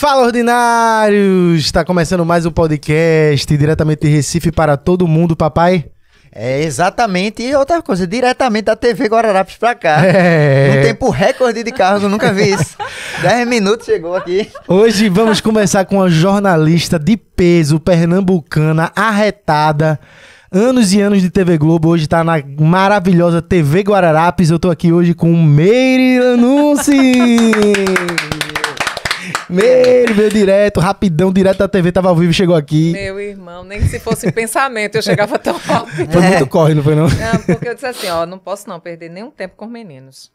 Fala, ordinários! Está começando mais um podcast diretamente de Recife para todo mundo, papai. É, exatamente. E outra coisa, diretamente da TV Guararapes pra cá. É. Um tempo recorde de carros, eu nunca vi isso. 10 minutos chegou aqui. Hoje vamos começar com uma jornalista de peso, pernambucana, arretada. Anos e anos de TV Globo, hoje tá na maravilhosa TV Guararapes. Eu tô aqui hoje com Meire Lanunci. Meire veio direto, rapidão, direto da TV, tava ao vivo, chegou aqui. Meu irmão, nem se fosse pensamento eu chegava tão rápido. Foi muito corre, não foi não? Não, porque eu disse assim, ó, não posso não perder nenhum tempo com os meninos.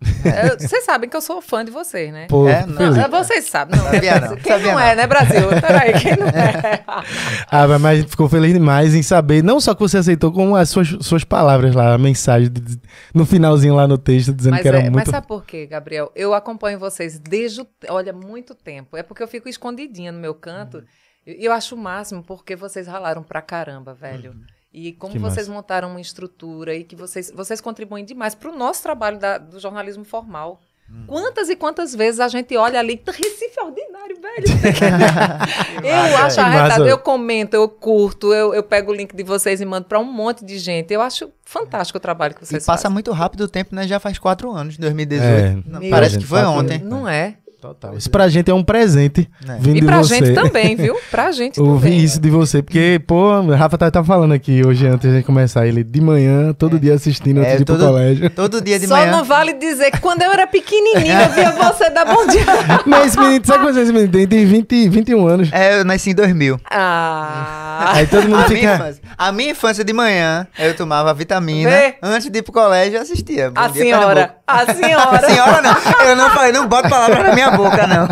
Vocês sabem que eu sou fã de vocês, né? Pô, É, não, feliz. Ah, Vocês sabem, não. Sabia né? não, Quem sabia não, não. é, né, Brasil? Peraí, quem não é? Ah, mas- mas ficou feliz demais em saber, não só que você aceitou, como as suas, suas palavras lá, a mensagem de- de- no finalzinho lá no texto, dizendo Mas, que era é, mas muito. sabe por quê, Gabriel? Eu acompanho vocês desde, o- olha, muito tempo. É porque eu fico escondidinha no meu canto. E eu acho o máximo porque vocês ralaram pra caramba, velho. E como Que vocês massa. montaram uma estrutura e que vocês, vocês contribuem demais pro nosso trabalho da- do jornalismo formal. Quantas e quantas vezes a gente olha ali, Recife é ordinário, velho. eu acho Que arretado, eu comento, eu curto, eu, eu pego o link de vocês e mando pra um monte de gente. Eu acho fantástico o trabalho que E vocês passa fazem. muito rápido o tempo, né? Já faz quatro anos, 2018. É. Não, parece que foi ontem. Não é? Total. Isso pra gente é um presente. É. Vindo E de pra você. gente também, viu? Pra gente Ouvir também. isso de você, porque, pô, o Rafa tá, tá falando aqui hoje, antes de começar, ele de manhã, todo dia assistindo, antes É, de ir pro todo- colégio. Todo dia de Só manhã. não vale dizer que quando eu era pequenininha eu via você dar bom dia. Mas esse menino, sabe quantos anos esse menino tem? Tem 20, 21 anos. É, eu nasci em 2000. Ah. Aí todo mundo A minha, fica... infância, a minha infância de manhã, eu tomava vitamina. Vê? Antes de ir pro colégio, eu assistia. Bom A dia, senhora. Pernambuco. A senhora. Senhora não, eu não falei, não boto palavra na minha boca, não.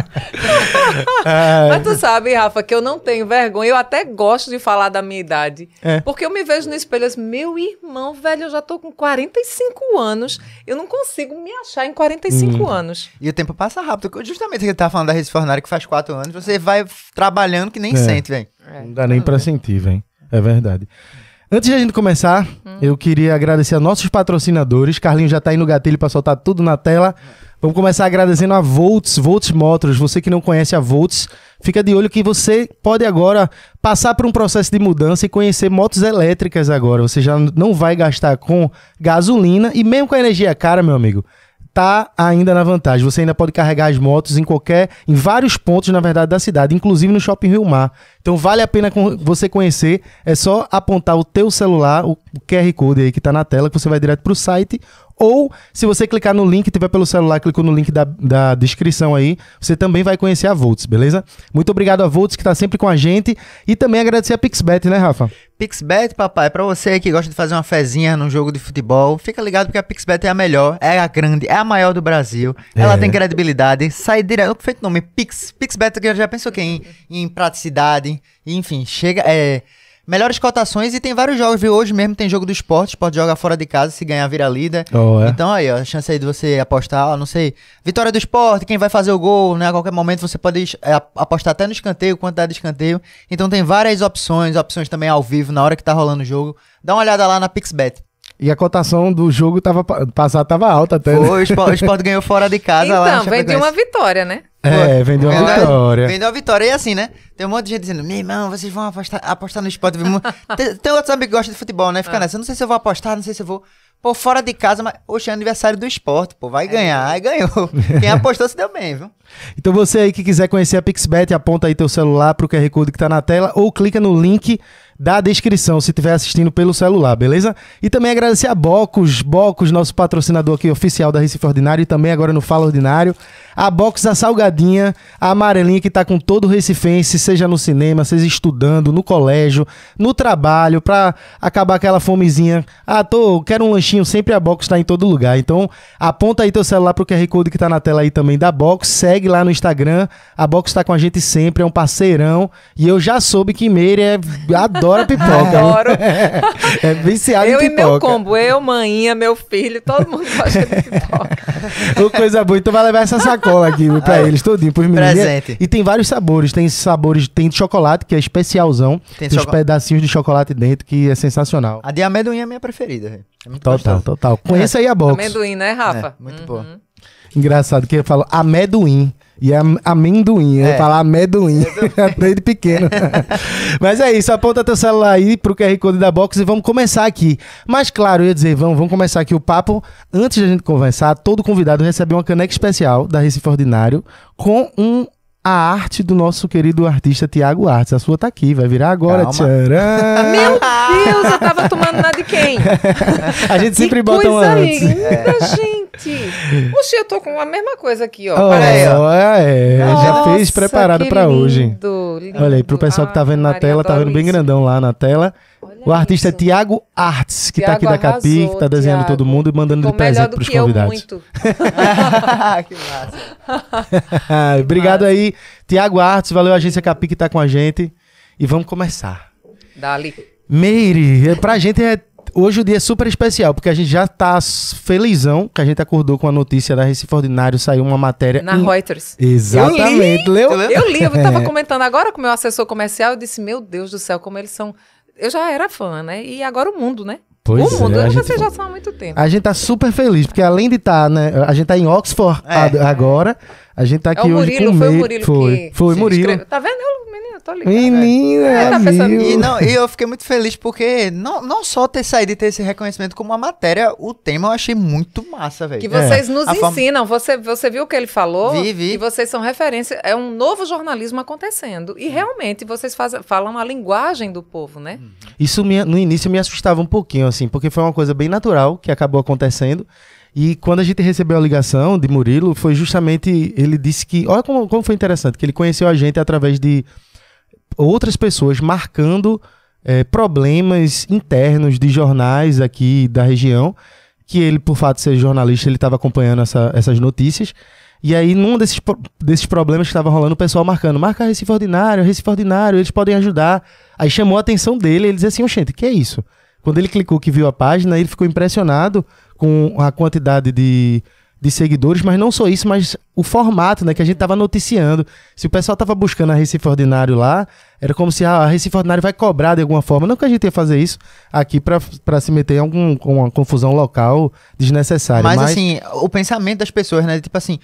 Ah, Mas tu sabe, Rafa, que eu não tenho vergonha. Eu até gosto de falar da minha idade. É. Porque eu me vejo no espelho assim, meu irmão, velho, eu já tô com 45 anos. Eu não consigo me achar em 45 anos. E o tempo passa rápido. Justamente que ele tava falando da Recife Ordinária, que faz quatro anos, você vai trabalhando que nem É. sente, velho. Não dá nem pra sentir, velho. É verdade. Antes de a gente começar, eu queria agradecer a nossos patrocinadores. Carlinho já tá aí no gatilho pra soltar tudo na tela. Vamos começar agradecendo a Volts, Volts Motors. Você que não conhece a Volts, fica de olho que você pode agora passar por um processo de mudança e conhecer motos elétricas agora. Você já não vai gastar com gasolina e mesmo com a energia cara, meu amigo, tá ainda na vantagem. Você ainda pode carregar as motos em qualquer, em vários pontos, na verdade, da cidade, inclusive no Shopping Rio Mar. Então vale a pena você conhecer. É só apontar o teu celular, o QR Code aí que tá na tela, que você vai direto pro site. Ou, se você clicar no link, tiver pelo celular, clicou no link da, da descrição aí, você também vai conhecer a Volts, beleza? Muito obrigado a Volts, que tá sempre com a gente. E também agradecer a Pixbet, né, Rafa? Pixbet, papai, pra você que gosta de fazer uma fezinha num jogo de futebol, fica ligado porque a Pixbet é a melhor, é a grande, é a maior do Brasil. Ela É. tem credibilidade, sai direto, feito nome, Pix, Pixbet, já pensou que em, em praticidade, enfim, chega, é... Melhores cotações e tem vários jogos, viu? Hoje mesmo tem jogo do esporte, pode jogar fora de casa, se ganhar vira líder. Oh, é. Então aí, ó, a chance aí de você apostar, ó, não sei, vitória do esporte, quem vai fazer o gol, né? A qualquer momento você pode é, ap- apostar até no escanteio, quantidade de escanteio. Então tem várias opções, opções também ao vivo, na hora que tá rolando o jogo. Dá uma olhada lá na Pixbet. E a cotação do jogo tava, pa- passado tava alta até. né? Foi, o Sport, o Sport ganhou fora de casa lá. Então, vem de uma vitória, né? É, vendeu uma Vendeu- vitória. Vendeu a vitória. E assim, né? Tem um monte de gente dizendo, meu irmão, vocês vão apostar, apostar no esporte. Tem, tem outros amigos que gostam de futebol, né? Fica nessa. Eu não sei se eu vou apostar, não sei se eu vou. Pô, fora de casa, mas. Oxe, é aniversário do esporte, pô. Vai ganhar. Aí ganhou. Quem apostou se deu bem, viu? Então você aí que quiser conhecer a Pixbet, aponta aí teu celular pro QR Code que tá na tela ou clica no link da descrição se estiver assistindo pelo celular, beleza? E também agradecer a Bocos, Bocos, nosso patrocinador aqui oficial da Recife Ordinário e também agora no Fala Ordinário. A Box, a salgadinha, a amarelinha que tá com todo o recifense, seja no cinema, seja estudando, no colégio, no trabalho, pra acabar aquela fomezinha. Ah, tô, quero um lanchinho, sempre a Box tá em todo lugar. Então, aponta aí teu celular pro QR Code que tá na tela aí também da Box, segue lá no Instagram. A Box tá com a gente sempre, é um parceirão. E eu já soube que Meire é, adora pipoca. viu? Adoro. é viciado eu em e pipoca. meu combo, eu, maninha, meu filho, todo mundo gosta de pipoca. Ô, coisa boa. Então vai levar essa sacola aqui pra eles, todinho, pros meninos. Presente. E tem vários sabores. Tem sabores, tem de chocolate, que é especialzão. Tem, Tem choco- pedacinhos de chocolate dentro, que é sensacional. A de amendoim é a minha preferida. É Total, gostosa. total. Conheça aí a box. Amendoim, né, Rafa? É, muito boa. Engraçado que eu falo amendoim. E é am- amendoim, eu ia É. falar amendoim, desde pequeno. Mas é isso, aponta teu celular aí pro QR Code da Box e vamos começar aqui. Mas claro, eu ia dizer, vamos, vamos começar aqui o papo. Antes de a gente conversar, todo convidado recebe uma caneca especial da Recife Ordinário com um a arte do nosso querido artista Tiago Artes. A sua tá aqui, vai virar agora. Tcharam! Meu Deus, eu tava tomando na de quem? A gente sempre que bota um coisa antes. linda, gente. Oxi, eu tô com a mesma coisa aqui, ó. Oh, Para aí, ó. é, já Nossa, fez preparado pra hoje. lindo, lindo. Olha aí, pro pessoal que tá vendo na tela, tá vendo bem isso. grandão lá na tela. O artista isso. é Tiago Artes, que tá aqui da Tiago Capi, que tá arrasou, desenhando Tiago. todo mundo e mandando de Ficou melhor presente do pros que eu convidados. muito. que massa. Obrigado aí, Tiago Artes, valeu a agência Capi que tá com a gente. E vamos começar. Dali. Meire, é, pra gente é. Hoje o dia é super especial, porque a gente já tá felizão que a gente acordou com a notícia da Recife Ordinário, saiu uma matéria. Na in- Reuters. Exatamente, leu? Tu leu? Eu li, eu É. tava comentando agora com o meu assessor comercial, eu disse, meu Deus do céu, como eles são... Eu já era fã, né? E agora o mundo, né? Pois o mundo, é, a gente- vocês já são há muito tempo. A gente tá super feliz, porque além de estar, né? A gente tá em Oxford É. agora. A gente tá É aqui o hoje Murilo, com foi o Murilo Foi, que foi se Murilo. inscreveu. Tá vendo? Eu, menino, tô ligado. Menina, É, tá pensando-. E, não, e eu fiquei muito feliz porque não, não só ter saído e ter esse reconhecimento como a matéria, o tema eu achei muito massa, velho. Que vocês nos A forma- ensinam. Você, você viu o que ele falou? Vi, vi. E vocês são referência. É um novo jornalismo acontecendo. E realmente vocês fazem, falam a linguagem do povo, né? Isso me- no início me assustava um pouquinho, assim, porque foi uma coisa bem natural que acabou acontecendo. E quando a gente recebeu a ligação de Murilo, foi justamente. Ele disse que. Olha como, como foi interessante, que ele conheceu a gente através de outras pessoas marcando eh, problemas internos de jornais aqui da região. Que ele, por fato de ser jornalista, ele estava acompanhando essa- essas notícias. E aí, num desses, desses problemas que estava rolando, o pessoal marcando, marca Recife Ordinário, Recife Ordinário, eles podem ajudar. Aí chamou a atenção dele, ele disse assim, gente, que é isso? Quando ele clicou que viu a página, ele ficou impressionado com a quantidade de, de seguidores, mas não só isso, mas o formato, né, que a gente tava noticiando. Se o pessoal tava buscando a Recife Ordinário lá, era como se ah, a Recife Ordinário vai cobrar de alguma forma. Não que a gente ia fazer isso aqui pra se meter em algum, com uma confusão local desnecessária. Mas, Mas, assim, o pensamento das pessoas, né? Tipo assim,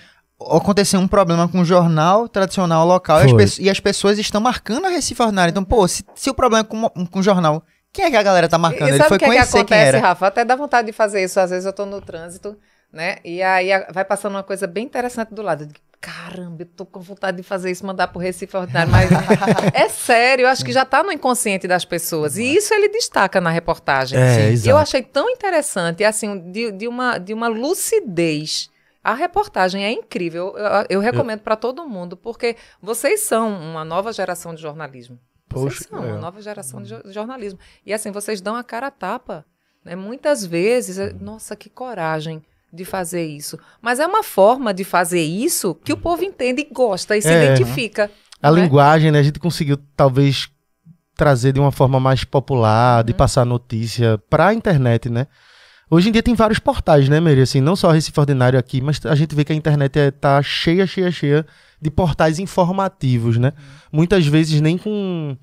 aconteceu um problema com o jornal tradicional local e as, e as pessoas estão marcando a Recife Ordinário. Então, pô, se, se o problema é com, com o jornal, quem é que a galera tá marcando? E Ele sabe foi o que, é que conhecer quem acontece, era. Rafa? Até dá vontade de fazer isso. Às vezes eu tô no trânsito, né? E aí vai passando uma coisa bem interessante do lado. Eu digo, Caramba, eu tô com vontade de fazer isso, mandar pro Recife Ordinário. Mas é sério, eu acho que já tá no inconsciente das pessoas. E isso ele destaca na reportagem. É, exato. Eu achei tão interessante, assim, de, de uma, de uma lucidez. A reportagem é incrível. Eu, eu recomendo para todo mundo, porque vocês são uma nova geração de jornalismo. Vocês Poxa, são que uma legal. nova geração de jo- jornalismo. E assim, vocês dão a cara a tapa. Né? Muitas vezes, é- nossa, que coragem de fazer isso. Mas é uma forma de fazer isso que o povo entende e gosta e se É. identifica. a não é? linguagem, né, a gente conseguiu talvez trazer de uma forma mais popular, de passar notícia pra internet, né? Hoje em dia tem vários portais, né, Mary? Assim, não só Recife Ordinário aqui, mas a gente vê que a internet é, tá cheia, cheia, cheia de portais informativos, né? Muitas vezes nem com.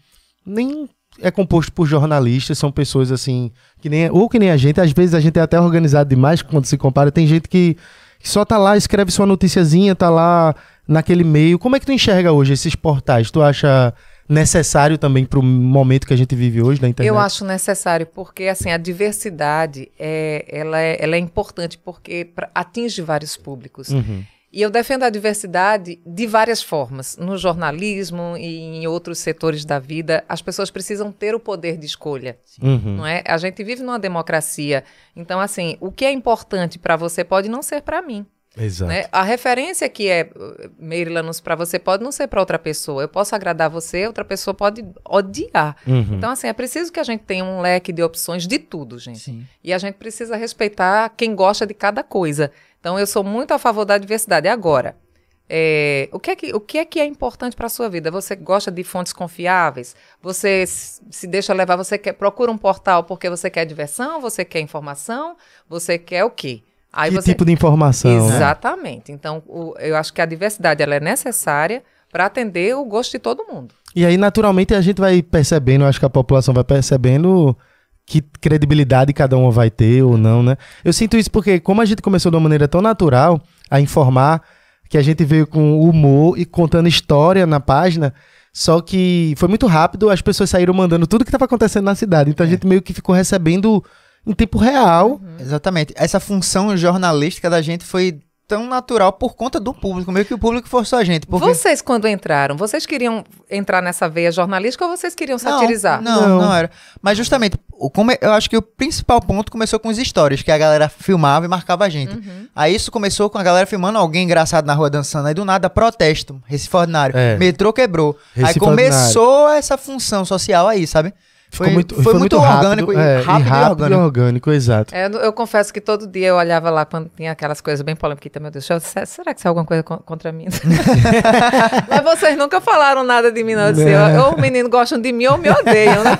nem é composto por jornalistas, são pessoas assim, que nem, ou que nem a gente, às vezes a gente é até organizado demais quando se compara. Tem gente que, que só tá lá, escreve sua noticiazinha, tá lá naquele meio. Como é que tu enxerga hoje esses portais? Tu acha necessário também pro momento que a gente vive hoje na internet? Eu acho necessário, porque assim, a diversidade é, ela é, ela é importante porque atinge vários públicos. Uhum. E eu defendo a diversidade de várias formas. No jornalismo e em outros setores da vida, as pessoas precisam ter o poder de escolha. Uhum. Não é? A gente vive numa democracia. Então, assim, o que é importante para você pode não ser para mim. Exato. né? A referência que é uh, Marylands para você pode não ser para outra pessoa. Eu posso agradar você, outra pessoa pode odiar. Uhum. Então, assim, é preciso que a gente tenha um leque de opções de tudo, gente. Sim. E a gente precisa respeitar quem gosta de cada coisa. Então, eu sou muito a favor da diversidade. Agora, é, o, que é que, o que é que é importante para a sua vida? Você gosta de fontes confiáveis? Você se deixa levar? Você quer, procura um portal porque você quer diversão? Você quer informação? Você quer o quê? Aí que você... tipo de informação? né? Exatamente. Então, o- eu acho que a diversidade ela é necessária para atender o gosto de todo mundo. E aí, naturalmente, a gente vai percebendo, acho que a população vai percebendo que credibilidade cada uma vai ter ou não, né? Eu sinto isso porque, como a gente começou de uma maneira tão natural a informar que a gente veio com humor e contando história na página. Só que foi muito rápido, as pessoas saíram mandando tudo que estava acontecendo na cidade. Então a gente meio que ficou recebendo em tempo real. Exatamente. Essa função jornalística da gente foi tão natural por conta do público, meio que o público forçou a gente. Porque... Vocês, quando entraram, vocês queriam entrar nessa veia jornalística ou vocês queriam satirizar? Não, não, Não. não era. Mas justamente, o, como eu acho que o principal ponto começou com os stories, que a galera filmava e marcava a gente. Uhum. Aí isso começou com a galera filmando alguém engraçado na rua dançando. Aí do nada, protesto, Recife Ordinário. É. Metrô quebrou. aí Recife começou essa função social aí, sabe? Ficou Foi, muito, foi muito orgânico, e é, rápido, e e rápido orgânico. e orgânico, exato. É, eu, eu confesso que todo dia eu olhava lá quando tinha aquelas coisas bem polêmicas. Meu Deus, eu- se- será que isso é alguma coisa con- contra mim? Mas vocês nunca falaram nada de mim, não. Eu disse, Não. ou os meninos gostam de mim ou me odeiam, né?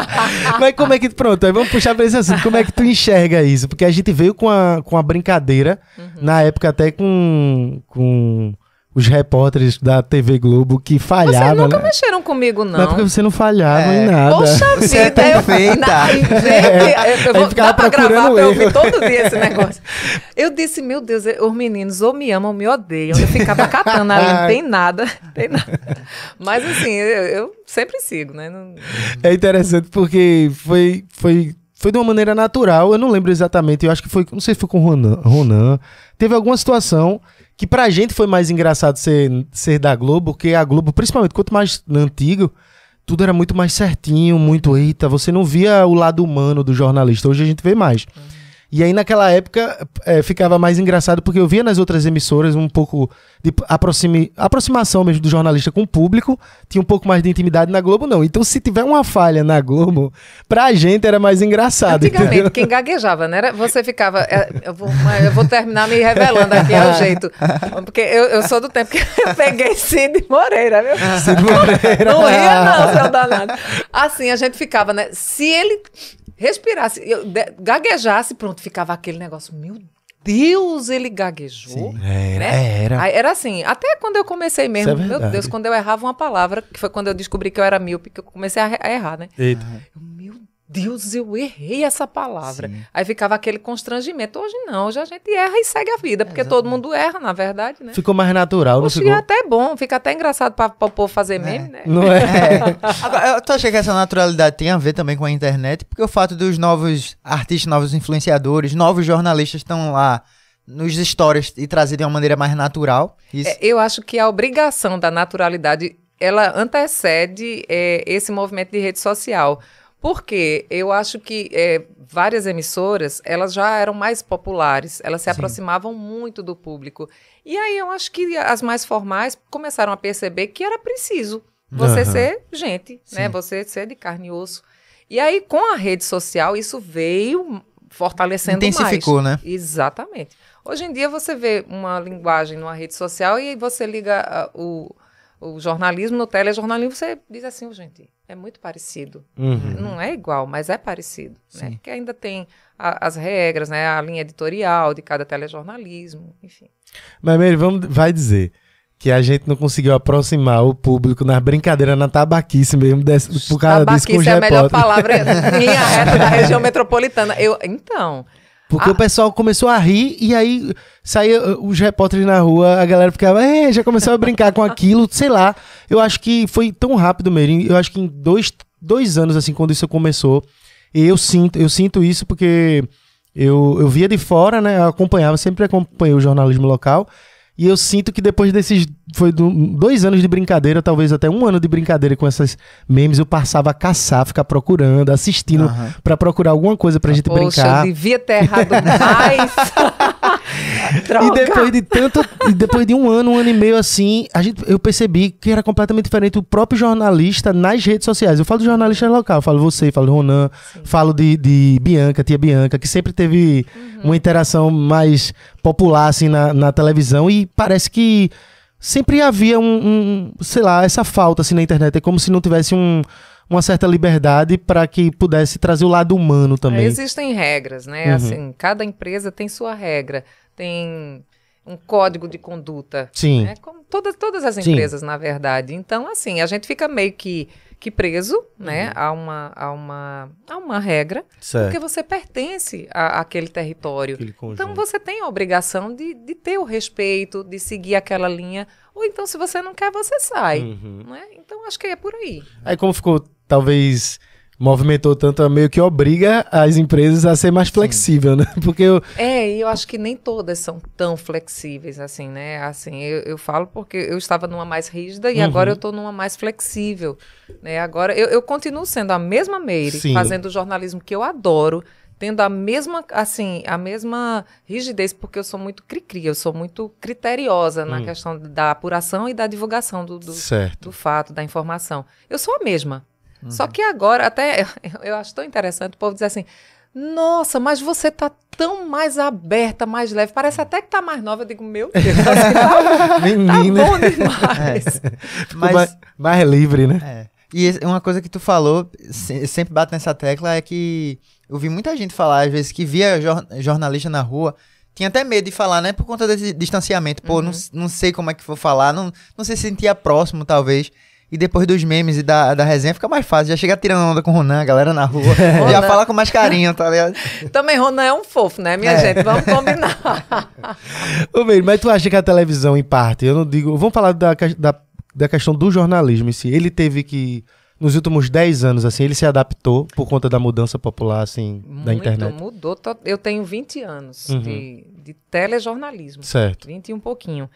Mas como é que. Pronto, aí vamos puxar pra esse assunto. Como é que tu enxerga isso? Porque a gente veio com a, com a brincadeira, Uhum. na época até com, com os repórteres da TV Globo que Vocês falhavam, nunca né? mexeram comigo, não. Mas porque você não falhava É. em nada. Poxa Você é vida, eu, perfeita. Na, Ai, gente, eu, eu ficava dá pra gravar pra eu ouvir todo dia esse negócio. Eu disse, meu Deus, os meninos ou me amam ou me odeiam. Eu ficava catando ali, não tem nada, tem nada. Mas assim, eu, eu sempre sigo, né? Não- É interessante porque foi, foi, foi de uma maneira natural. Eu não lembro exatamente. Eu acho que foi. Não sei se foi com o Ronan. Ronan. Teve alguma situação que pra gente foi mais engraçado ser, ser da Globo, porque a Globo, principalmente quanto mais antigo, tudo era muito mais certinho, muito eita. Você não via o lado humano do jornalista. Hoje a gente vê mais. E aí, naquela época, eh, ficava mais engraçado porque eu via nas outras emissoras um pouco de aproximação mesmo do jornalista com o público, tinha um pouco mais de intimidade na Globo, não. Então, se tiver uma falha na Globo, pra gente era mais engraçado. Antigamente, entendeu? quem gaguejava, né? era- Você ficava. é, Eu vou, eu vou terminar me revelando aqui, é o jeito. Porque eu, eu sou do tempo que eu peguei Cid Moreira, viu? Cid Moreira. Não ria, não, seu danado. Assim, a gente ficava, né? Se ele respirasse, eu gaguejasse, pronto, ficava aquele negócio. Meu Deus, ele gaguejou. Era, né? era. Era assim, até quando eu comecei mesmo, é meu. Deus, quando eu errava uma palavra, que foi quando eu descobri que eu era míope, que eu comecei a, a errar, né? Eita. Eu, Deus, eu errei essa palavra. Sim. Aí ficava aquele constrangimento. Hoje não, hoje a gente erra e segue a vida, porque todo mundo erra, na verdade, né? Ficou mais natural, não Oxe, ficou? é até bom, fica até engraçado para o povo fazer meme, né? Não é? Agora, eu tô achando que essa naturalidade tem a ver também com a internet, porque o fato dos novos artistas, novos influenciadores, novos jornalistas estão lá nos stories e trazer de uma maneira mais natural. Isso. É, eu acho que a obrigação da naturalidade ela antecede é, esse movimento de rede social. Porque eu acho que é, várias emissoras elas já eram mais populares, elas se aproximavam muito do público. E aí eu acho que as mais formais começaram a perceber que era preciso você Aham. ser gente, né? Sim. Você ser de carne e osso. E aí, com a rede social, isso veio fortalecendo mais. Intensificou, né? Exatamente. Hoje em dia você vê uma linguagem numa rede social e você liga ah, o, o jornalismo no telejornalismo, você diz assim, "Ô, gente, é muito parecido. Uhum. Não é igual, mas é parecido. Né? Porque ainda tem a- as regras, né? a linha editorial de cada telejornalismo, enfim. Mas, Mary, vamos, vai dizer que a gente não conseguiu aproximar o público nas brincadeiras na tabaquice mesmo, desse, por causa disso com Tabaquice é a melhor palavra, linha reta da região metropolitana. Eu, então, Porque Ah. o pessoal começou a rir e aí saía uh, os repórteres na rua, a galera ficava, já começou a brincar com aquilo, sei lá. Eu acho que foi tão rápido mesmo. Eu acho que em dois, dois anos, assim, quando isso começou, eu sinto, eu sinto isso porque eu, eu via de fora, né? Eu acompanhava, sempre acompanhei o jornalismo local. E eu sinto que depois desses. Foi do- dois anos de brincadeira, talvez até um ano de brincadeira com essas memes, eu passava a caçar, ficar procurando, assistindo Aham. pra procurar alguma coisa pra gente poxa, brincar. eu devia ter errado mais. E depois de tanto, e depois de um ano, um ano e meio assim, a gente, eu percebi que era completamente diferente o próprio jornalista nas redes sociais. Eu falo de jornalista local, eu falo você, falo de Ronan, falo de, de Bianca, tia Bianca, que sempre teve uma interação mais popular assim na, na televisão e parece que sempre havia um, um, sei lá, essa falta assim na internet. É como se não tivesse um, uma certa liberdade para que pudesse trazer o lado humano também. Existem regras, né? Uhum. Assim, cada empresa tem sua regra, tem um código de conduta. Sim. Né? Como todas, todas as Sim. empresas, na verdade. Então, assim, a gente fica meio que, que preso, né, a uma, a uma, a uma regra, porque Certo. você pertence a- àquele território. Então você tem a obrigação de, de ter o respeito, de seguir aquela linha. Ou então, se você não quer, você sai. Uhum. Né? Então acho que é por aí. Aí como ficou, talvez movimentou tanto, meio que obriga as empresas a ser mais flexível, né? Porque eu, É, e eu acho que nem todas são tão flexíveis assim, né? Assim, eu, eu falo porque eu estava numa mais rígida e Uhum. agora eu estou numa mais flexível, né? Agora eu, eu continuo sendo a mesma Meire, Sim. fazendo o jornalismo que eu adoro, tendo a mesma, assim, a mesma rigidez, porque eu sou muito cri-cri, eu sou muito criteriosa na Hum. questão da apuração e da divulgação do, do, certo. do fato, da informação. Eu sou a mesma. Uhum. Só que agora, até eu, acho tão interessante o povo dizer assim: nossa, mas você tá tão mais aberta, mais leve. Parece até que tá mais nova. Eu digo, meu Deus, assim, tá, tá Menina, bom demais. ficou Mas, mais, mais livre, né? é. E uma coisa que tu falou, se- sempre bato nessa tecla, é que eu vi muita gente falar, às vezes, que via jor- jornalista na rua, tinha até medo de falar, né? Por conta desse distanciamento. Pô, não, não sei como é que vou falar, não, não se sentia próximo, talvez. E depois dos memes e da, da resenha fica mais fácil. Já chega tirando onda com o Ronan, a galera na rua. já fala com mais carinho, tá ligado? Também Ronan é um fofo, né, minha É. gente? Vamos combinar. Ô, mas tu acha que a televisão, em parte, eu não digo. Vamos falar da, da, da questão do jornalismo em si. Ele teve que, nos últimos 10 anos, assim, ele se adaptou por conta da mudança popular, assim, da Muito, internet. mudou. Eu tenho 20 anos Uhum. de, de telejornalismo. Certo. 20 e um pouquinho.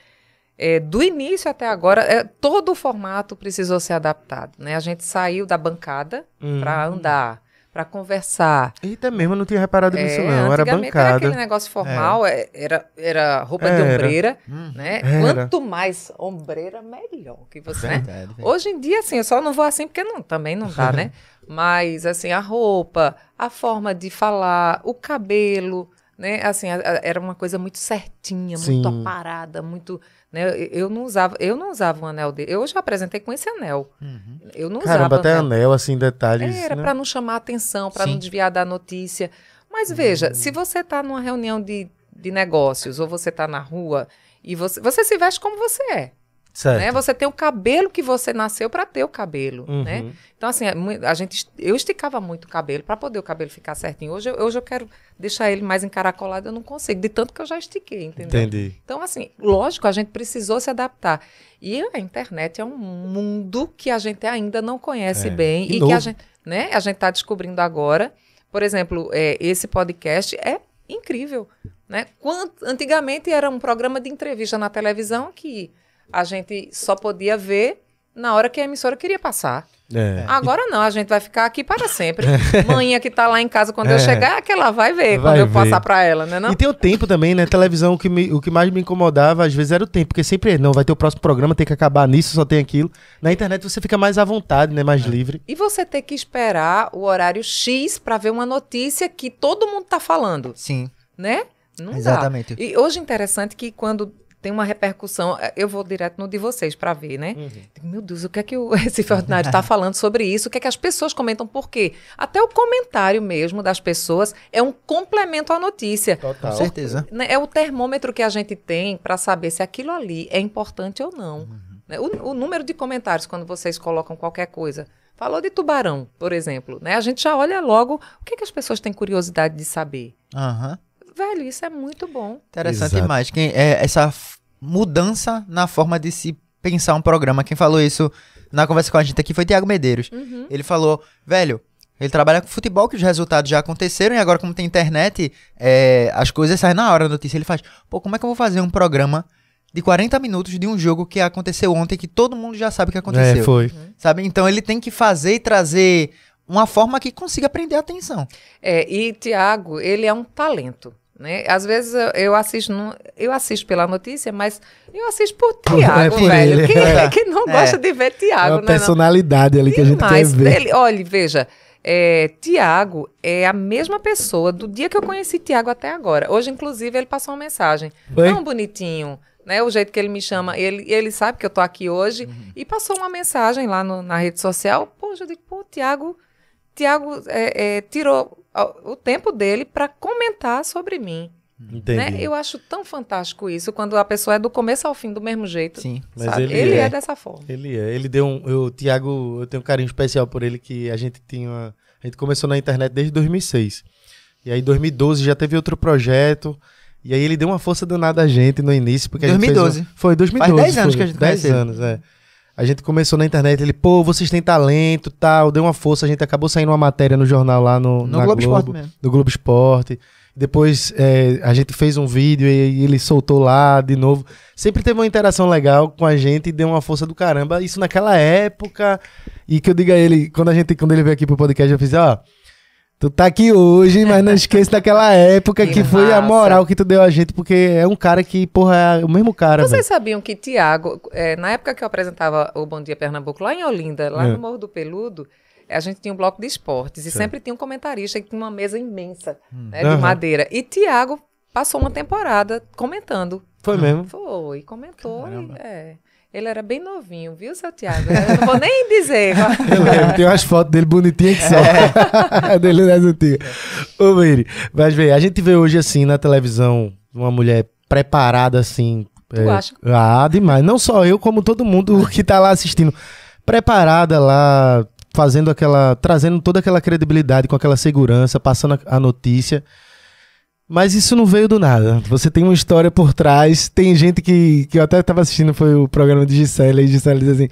É, do início até agora, é, todo o formato precisou ser adaptado. Né? A gente saiu da bancada Hum. para andar, para conversar. Eita mesmo, eu não tinha reparado nisso, É, não. Era antigamente Era bancada. aquele negócio formal, é, era, era roupa de Era. ombreira, Hum. né? Era. Quanto mais ombreira, melhor que você, né? Verdade. Hoje em dia, assim, eu só não vou assim porque não, também não dá, né? Mas, assim, a roupa, a forma de falar, o cabelo, né? Assim, a- a- era uma coisa muito certinha, muito Sim. aparada, muito... Né? Eu- Eu não usava, eu não usava um anel dele. Eu hoje apresentei com esse anel. Uhum. Eu não Caramba, usava até anel. anel, assim, detalhes. Era né? para não chamar atenção, para não desviar da notícia. Mas veja, se você está numa reunião de, de negócios ou você está na rua e você, você se veste como você é, Certo. né? Você tem o cabelo que você nasceu para ter o cabelo, Uhum. né? Então assim, é a gente eu esticava muito o cabelo para poder o cabelo ficar certinho. Hoje, eu- hoje eu quero deixar ele mais encaracolado, eu não consigo, de tanto que eu já estiquei, entendeu? Entendi. Então, assim, lógico, a gente precisou se adaptar. E a internet é um mundo que a gente ainda não conhece É. bem E e, que a gente, né, a gente está descobrindo agora. Por exemplo, é, esse podcast é incrível. Né? Quant- antigamente era um programa de entrevista na televisão que a gente só podia ver na hora que a emissora queria passar. É. Agora não, a gente vai ficar aqui para sempre. Manhã que tá lá em casa quando É. eu chegar, é que ela vai ver Vai quando eu ver. passar para ela, né? Não? E tem o tempo também, né? Televisão, o que, me- o que mais me incomodava, às vezes, era o tempo. Porque sempre, é, não, vai ter o próximo programa, tem que acabar nisso, só tem aquilo. Na internet você fica mais à vontade, né? Mais livre. E você ter que esperar o horário X para ver uma notícia que todo mundo tá falando, Sim, né? Não dá. exatamente. E hoje é interessante que quando tem uma repercussão, eh, eu vou direto no de vocês para ver, né? Digo, Meu Deus, o que é que o Recife Ordinário está falando sobre isso? O que é que as pessoas comentam? Por quê? Até o comentário mesmo das pessoas é um complemento à notícia. Com Total. certeza. Né? É o termômetro que a gente tem para saber se aquilo ali é importante ou não. Né? O, o número de comentários quando vocês colocam qualquer coisa. Falou de tubarão, por exemplo. Né? A gente já olha logo o que, é que as pessoas têm curiosidade de saber. Aham. Velho, isso é muito bom. Interessante Exato. demais. Quem, é, essa mudança na forma de se pensar um programa. Quem falou isso na conversa com a gente aqui foi Tiago Medeiros. Uhum. Ele falou, velho, ele trabalha com futebol, que os resultados já aconteceram, e agora, como tem internet, é, as coisas saem na hora da notícia. Ele faz, pô, como é que eu vou fazer um programa de 40 minutos de um jogo que aconteceu ontem, que todo mundo já sabe que aconteceu? É, foi. Sabe? Então ele tem que fazer e trazer uma forma que consiga prender a atenção. É, e Tiago, ele é um talento. Né? Às vezes eu, eu assisto no- eu assisto pela notícia, mas eu assisto por Tiago, por velho. ele. Quem é É. que não É. gosta de ver É Tiago, uma né? não? personalidade ali que a gente quer ver. ele, olha, veja, é, Tiago é a mesma pessoa do dia que eu conheci Tiago até agora. Hoje, inclusive, ele passou uma mensagem. Foi? Tão bonitinho, né? O jeito que ele me chama. Ele, ele sabe que eu tô aqui hoje. E passou uma mensagem lá no- na rede social. Poxa, eu digo, pô, Tiago, Tiago é, é, tirou o tempo dele para comentar sobre mim. Entendi. Né? Eu acho tão fantástico isso, quando a pessoa é do começo ao fim do mesmo jeito. Sim. Mas sabe? ele Ele, é. é. dessa forma. Ele é. Ele deu um. Eu, o Tiago, eu tenho um carinho especial por ele, que a gente tinha. uma- a gente começou na internet desde 2006. E aí, em 2012, já teve outro projeto. E aí, ele deu uma força danada a gente no início. Porque a gente fez 2012. um- foi 2012. 10 anos foi, que a gente 10 conhece ele. anos, é. A gente começou na internet, ele, pô, vocês têm talento tal, deu uma força, a gente acabou saindo uma matéria no jornal lá no, No Globo Globo, Esporte mesmo. do Globo Esporte. Depois é, a gente fez um vídeo e, ele soltou lá de novo. Sempre teve uma interação legal com a gente e deu uma força do caramba. Isso naquela época. E que eu diga a ele, quando, a gente, quando ele veio aqui pro podcast, eu fiz, ó. Tu tá aqui hoje, mas não esqueça daquela época que, Que foi a moral que tu deu a gente, porque é um cara que, porra, é o mesmo cara. Vocês sabiam que Tiago, é, na época que eu apresentava o Bom Dia Pernambuco, lá em Olinda, lá É. no Morro do Peludo, a gente tinha um bloco de esportes e Certo. sempre tinha um comentarista que tinha uma mesa imensa né, Aham. de madeira. E Tiago passou uma temporada comentando. Foi mesmo. Foi, comentou. Caramba. e- é. Ele era bem novinho, viu, seu Tiago? Eu não vou nem dizer. Eu lembro, tem umas fotos dele bonitinhas que só. É dele das antigas. Ô, Meire, mas vê, a gente vê hoje assim na televisão uma mulher preparada assim. Tu acha? Ah, demais. Não só eu, como todo mundo que tá lá assistindo. Preparada lá, fazendo aquela. trazendo toda aquela credibilidade, com aquela segurança, passando a, a notícia. Mas isso não veio do nada. Você tem uma história por trás. Tem gente que, que eu até tava assistindo, foi o programa de Gisele, e Gisele diz assim.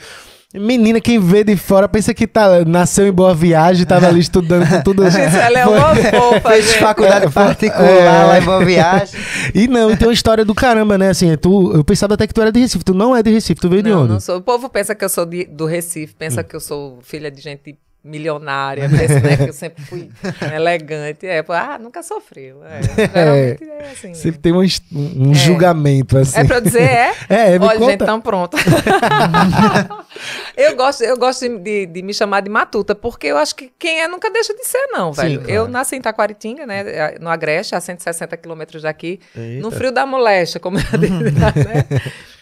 Menina, quem vê de fora pensa que tá, nasceu em boa viagem, tava ali estudando com tudo. Ela é uma fofa, Fez gente. faculdade É, particular é. lá em Boa Viagem. E não, e tem uma história do caramba, né? Assim, tu, eu pensava até que tu era de Recife. Tu não é de Recife, tu veio de Não, onde? não sou. O povo pensa que eu sou de- do Recife, pensa Hum. que eu sou filha de gente milionária, né, que eu sempre fui elegante. É, ah, nunca sofreu. É, geralmente é assim. Sempre tem um, um É. julgamento, assim. É pra eu dizer, é? É, me Olha, conta. gente, então pronto. eu gosto, eu gosto de, de me chamar de matuta, porque eu acho que quem é nunca deixa de ser, não, Sim, velho. claro. Eu nasci em Taquaritinga, né? No Agreste, a 160 quilômetros daqui. Eita. No frio da moléstia, como eu digo, né?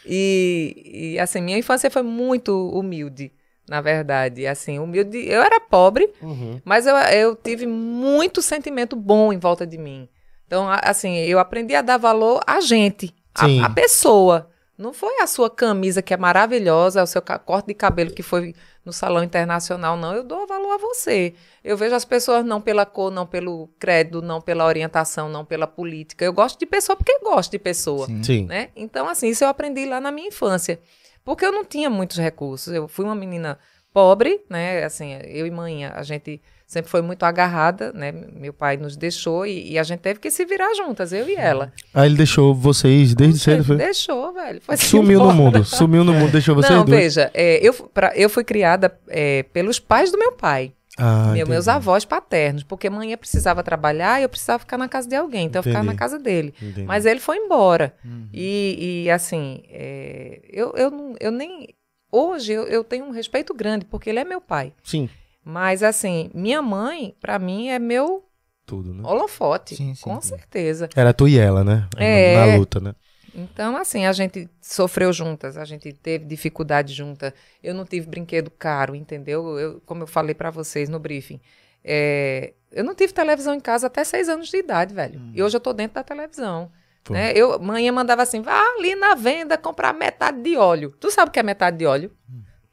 E, e, assim, minha infância foi muito humilde, na verdade. Assim, humilde. Eu era pobre, Uhum. mas eu, eu tive muito sentimento bom em volta de mim. Então, assim, eu aprendi a dar valor a gente, a, a pessoa. Não foi a sua camisa que é maravilhosa, o seu corte de cabelo que foi no salão internacional, não. Eu dou valor a você. Eu vejo as pessoas não pela cor, não pelo credo, não pela orientação, não pela política. Eu gosto de pessoa porque gosto de pessoa. Sim. né? Então, assim, isso eu aprendi lá na minha infância. Porque eu não tinha muitos recursos. Eu fui uma menina pobre, né? Assim, eu e mãe, a gente sempre foi muito agarrada, né? Meu pai nos deixou e, e a gente teve que se virar juntas, eu e ela. Aí ele deixou vocês desde cedo, foi? Deixou, velho. Foi Sumiu no mundo. Sumiu no mundo, deixou vocês Não, dois. veja, é, eu, pra- eu fui criada é, pelos pais do meu pai. Ah, Meu- meus entendi. avós paternos, porque mãe precisava trabalhar e eu precisava ficar na casa de alguém, então eu ficava na Entendi. casa dele. Entendi. Mas ele foi embora. Uhum. E, e, assim, é, eu, eu, não, eu nem. Hoje eu, eu tenho um respeito grande, porque ele é meu pai. Sim, Mas, assim, minha mãe, pra mim, é meu tudo, né? holofote. Sim, sim, com sim. certeza. Era tu e ela, né? É. Na, na luta, né? Então, assim, a gente sofreu juntas, a gente teve dificuldade junta. Eu não tive brinquedo caro, entendeu? Eu, como eu falei pra vocês no briefing. é, eu não tive televisão em casa até seis anos de idade, velho. E hoje eu tô dentro da televisão. Pô. Né? Eu, manhã mandava assim, vá ali na venda comprar metade de óleo. Tu sabe o que é metade de óleo?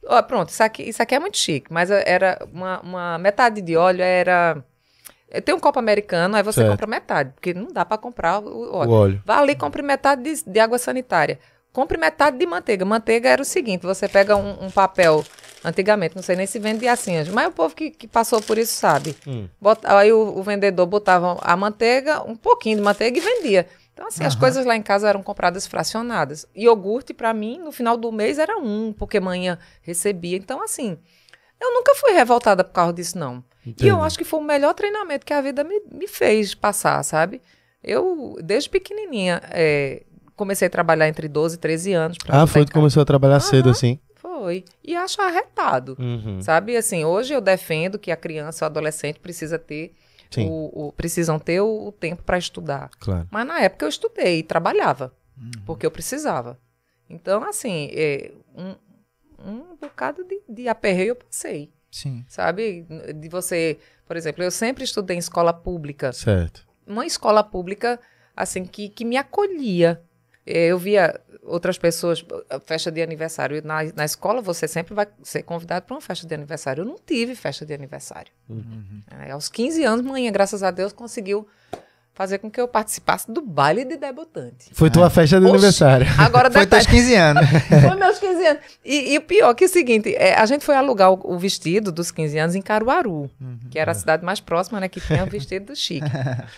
Ó, pronto, isso aqui, isso aqui é muito chique, mas era uma, uma metade de óleo era... Tem um copo americano, aí você Certo. compra metade, porque não dá pra comprar o O óleo. óleo. Vá ali e compre metade de, de água sanitária. Compre metade de manteiga. Manteiga era o seguinte: você pega um, um papel, antigamente, não sei nem se vende assim, mas o povo que, que passou por isso sabe. Hum. Bota- aí o, o vendedor botava a manteiga, um pouquinho de manteiga e vendia. Então, assim, as coisas lá em casa eram compradas fracionadas. Iogurte, pra mim, no final do mês era um, porque manhã recebia. Então, assim, eu nunca fui revoltada por causa disso, não. E eu Entendi. acho que foi o melhor treinamento que a vida me, me fez passar, sabe? Eu, desde pequenininha, é, comecei a trabalhar entre 12 e 13 anos. pra Ah, foi, casa. começou a trabalhar cedo assim. Foi. E acho arretado. Uhum. Sabe, assim, hoje eu defendo que a criança ou adolescente precisa ter o, o- precisam ter o, o tempo para estudar. claro. Mas na época eu estudei e trabalhava, Uhum. porque eu precisava. Então, assim, é, um, um bocado de, de aperreio eu passei, Sim. sabe? De você, por exemplo, eu sempre estudei em escola pública. Certo. Uma escola pública, assim, que, que me acolhia. Eh, Eu via outras pessoas, festa de aniversário. Na, na escola, você sempre vai ser convidado para uma festa de aniversário. Eu não tive festa de aniversário. Eh, aos 15 anos, manhã, graças a Deus, conseguiu fazer com que eu participasse do baile de debutante. Foi tua festa de Oxi. aniversário. Agora, Foi teus 15 anos. foi meus 15 anos. E, e o pior que é o seguinte, é, a gente foi alugar o, o vestido dos 15 anos em Caruaru, que era a cidade mais próxima, né, que tinha o vestido do chique.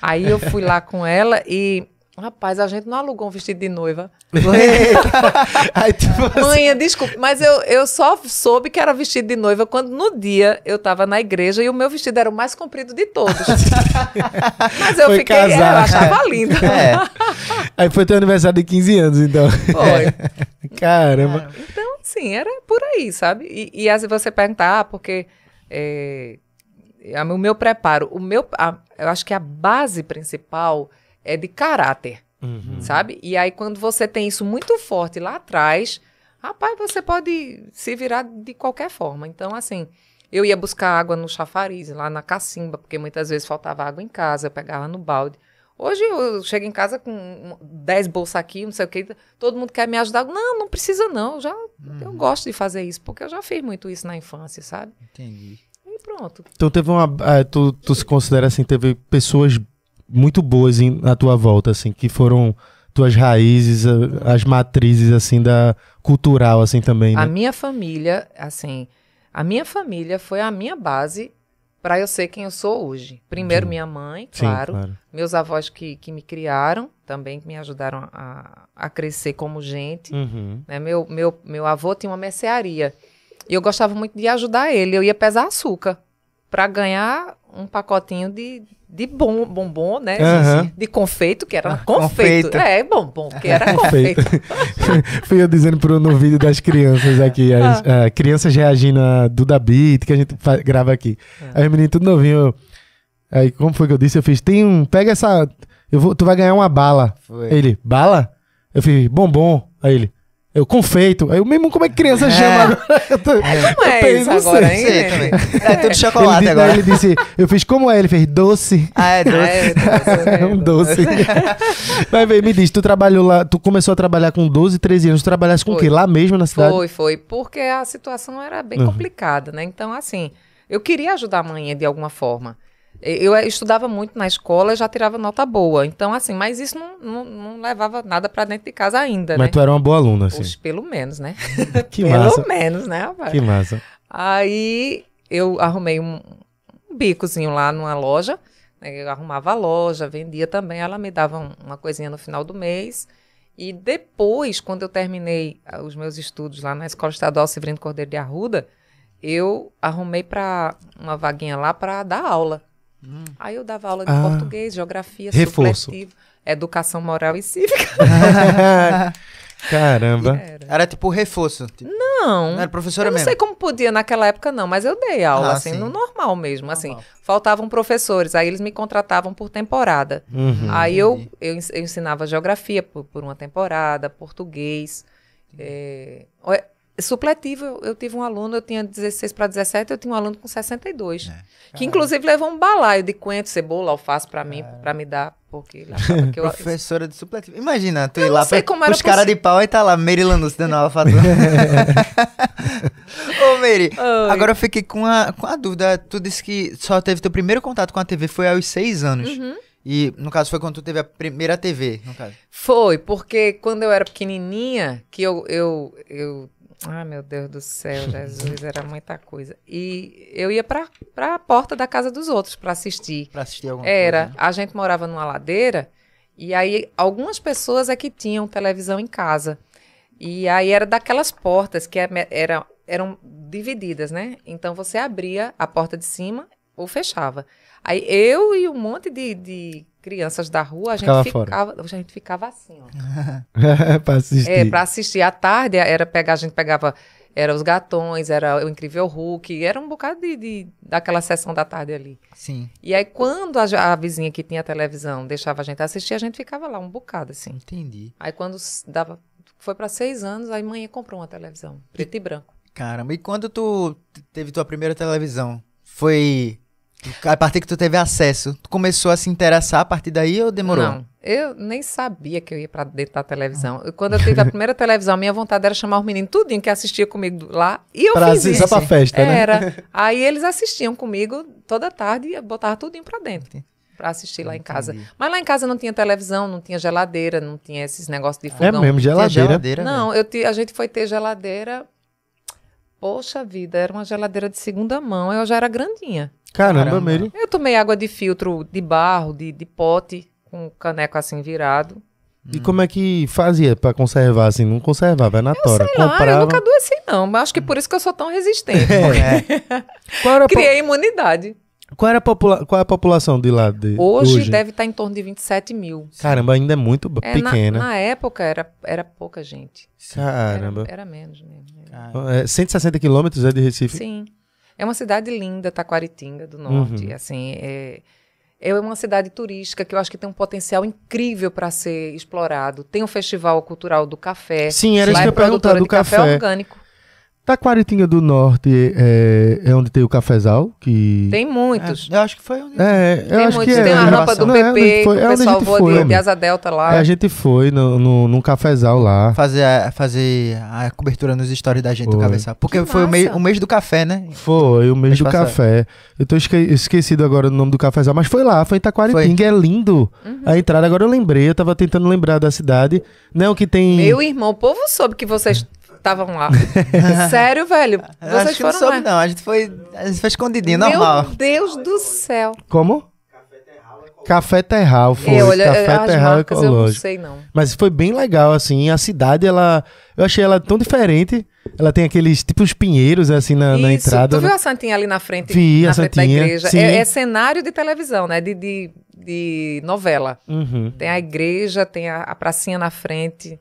Aí eu fui lá com ela e, rapaz, a gente não alugou um vestido de noiva. Aí, tipo, Mãe, desculpe, mas eu, eu só soube que era vestido de noiva quando no dia eu tava na igreja e o meu vestido era o mais comprido de todos. mas eu Foi fiquei, é, eu casar. achava lindo. É. aí foi teu aniversário de 15 anos, então. Foi. Caramba. Então, sim, era por aí, sabe? E, e às vezes você pergunta, ah, porque é, a- o meu preparo, o meu, a- eu acho que a base principal é de caráter, Uhum. sabe? E aí quando você tem isso muito forte lá atrás, rapaz, você pode se virar de qualquer forma. Então, assim, eu ia buscar água no chafariz, lá na cacimba, porque muitas vezes faltava água em casa, eu pegava no balde. Hoje eu chego em casa com um- 10 bolsas aqui, não sei o que, todo mundo quer me ajudar. Não, não precisa não, já, eu gosto de fazer isso, porque eu já fiz muito isso na infância, sabe? Entendi. E pronto. Então teve uma. ah, tu, tu se considera assim, teve pessoas muito boas em- na tua volta, assim, que foram tuas raízes, a- as matrizes, assim, da cultural, assim, também, A né? minha família, assim, a minha família foi a minha base para eu ser quem eu sou hoje. Primeiro, Sim. minha mãe, Sim, claro. Meus avós que, que me criaram, também que me ajudaram a, a crescer como gente. Uhum. né? Meu, meu, meu avô tinha uma mercearia. E eu gostava muito de ajudar ele. Eu ia pesar açúcar para ganhar um pacotinho de, de bom, bombom, né? Aham. De confeito, que era Ah, confeito. confeito. É, bombom, que era Confeito. Fui eu dizendo pro, no vídeo das crianças aqui, as ah, crianças reagindo a Duda Beat, que a gente grava aqui. Aí o menino tudo novinho. Aí, como foi que eu disse? Eu fiz, tem um. Pega essa. Eu vou, tu vai ganhar uma bala. Foi. Ele, bala? Eu fiz, bombom. Aí ele, eu, confeito. Aí eu mesmo, como é que criança chama agora? Eu tô- Como é eu isso agora, sei. hein? Sei. É tudo Ele, chocolate disse- agora. ele disse, eu fiz, como é? Ele fez, doce. Ah, é doce. É, É um doce. Mas vem, me diz, tu trabalhou lá, tu começou a trabalhar com 12, 13 anos, tu trabalhasse com o quê? Lá mesmo na cidade? Foi, foi, porque a situação era bem Uhum. complicada, né? Então, assim, eu queria ajudar a mãe de alguma forma. Eu eu estudava muito na escola já tirava nota boa. Então, assim, mas isso não, não, não levava nada pra dentro de casa ainda, Mas né? tu era uma boa aluna, assim. Poxa, pelo menos, né? que pelo massa. menos, né, rapaz? Que massa. Aí eu arrumei um, um bicozinho lá numa loja. né, Eu arrumava a loja, vendia também. Ela me dava um- uma coisinha no final do mês. E depois, quando eu terminei ah, os meus estudos lá na Escola Estadual Severino Cordeiro de Arruda, eu arrumei para uma vaguinha lá para dar aula. Aí eu dava aula de Ah. português, geografia, Reforço. supletivo, educação moral e cívica. Caramba. Era. Era tipo reforço. Tipo, Não, Não era professora eu não mesmo. sei como podia naquela época, não, mas eu dei aula, Ah, assim, sim. no normal mesmo. Assim, Normal. faltavam professores, aí eles me contratavam por temporada. Uhum. aí eu, eu, eu ensinava geografia por, por uma temporada, português. é, supletivo, eu, eu tive um aluno, eu tinha 16 para 17, eu tinha um aluno com 62. É. Que inclusive levou um balaio de coentro, cebola, alface para mim, para me dar, porque ele achava que eu. Professora de supletivo. Imagina, tu ir não lá era os caras de pau e tá lá, Mary Lanús dando aula. Ô, Mary, Oi. agora eu fiquei com a, com a dúvida. Tu disse que só teve teu primeiro contato com a TV foi aos seis anos. Uhum. E, no caso, foi quando tu teve a primeira TV, no caso. Foi, porque quando eu era pequenininha, que eu, eu, eu Ai, meu Deus do céu, Jesus, era muita coisa. E eu ia pra, pra porta da casa dos outros pra assistir. Pra assistir alguma Era, coisa. a gente morava numa ladeira e aí algumas pessoas é que tinham televisão em casa. E aí era daquelas portas que é era, eram divididas, né? Então você abria a porta de cima ou fechava. Aí eu e um monte de, de crianças da rua, a gente Ficava a gente ficava assim, ó. pra assistir. É, pra assistir à tarde, era pegar, a gente pegava, era os gatões, era o Incrível Hulk, era um bocado de, de- daquela sessão da tarde ali. Sim, E aí, quando a, a vizinha que tinha televisão deixava a gente assistir, a gente ficava lá um bocado, assim. entendi. Aí, quando dava, foi pra seis anos, aí mãe comprou uma televisão, preto e branco. Caramba, e quando tu teve tua primeira televisão? Foi A partir que tu teve acesso, tu começou a se interessar a partir daí ou demorou? Não, eu nem sabia que eu ia pra dentro da televisão. Quando eu tive a primeira televisão, minha vontade era chamar os meninos tudinho que assistia comigo lá. E eu Pra, fiz só isso. pra festa, né? Era. Aí eles assistiam comigo toda tarde e botava tudinho pra dentro. Pra assistir lá em casa. Entendi. Mas lá em casa não tinha televisão, não tinha geladeira, não tinha esses negócios de É fogão. mesmo, Tinha geladeira. geladeira. Não, eu ti- a gente foi ter geladeira. Poxa vida, era uma geladeira de segunda mão. Eu já era grandinha. Caramba, Caramba. Mary. Eu tomei água de filtro de barro, de, de pote, com o caneco assim virado. E como é que fazia pra conservar assim? Não conservava, é na tora. Sei lá, eu Comprava. nunca adoeci não, mas acho que por isso que eu sou tão resistente. É. Era a po- Criei imunidade. qual, era a popula- qual é a população de lá? De... Hoje, deve estar em torno de 27 mil. Caramba, ainda é muito É, na, pequena. na época era, era pouca gente. Caramba. Era, era menos mesmo. Cara, É, 160 quilômetros é de Recife? Sim. É uma cidade linda, Taquaritinga do Norte. Uhum. Assim, é, é uma cidade turística que eu acho que tem um potencial incrível para ser explorado. Tem um festival cultural do café. Sim, era isso que eu é ia perguntar do café, café. orgânico. Taquaritinga do Norte é, é onde tem o cafezal? Que... Tem muitos. É, eu acho que foi onde. É, eu Tem acho muitos. que é. Tem a rampa do é PP, que foi- o é pessoal gente voa foi, de, de asa delta lá. É, a gente foi no, no, num cafezal lá. Fazer, a- fazer a cobertura nos stories da gente do Foi. cabeçal. Porque Que foi o mês, massa. o mês do café, né? Foi, o mês Mês do passado. café. Eu tô esque- esquecido agora do nome do cafezal, mas foi lá, foi em Taquaritinga, é lindo. Uhum. A entrada, agora eu lembrei, eu tava tentando lembrar da cidade. Não, o que tem... Meu irmão, o povo soube que vocês estavam lá. Sério, velho? Eu Vocês acho que não foram soube, lá. não. A gente foi. A gente foi escondidinho, normal. Meu Deus do céu. Como? Café Terral, foi. É, olha, Café as Terral marcas eu não Ecológico. sei não. Mas foi bem legal, assim. A cidade, ela. Eu achei ela tão diferente. Ela tem aqueles, tipo, os pinheiros, assim, na, na Isso, entrada. tu né? viu a Santinha ali na frente, Vi, na a frente da Santinha, igreja? sim. É, é cenário de televisão, né? De, de, de novela. Uhum. Tem a igreja, tem a, a pracinha na frente.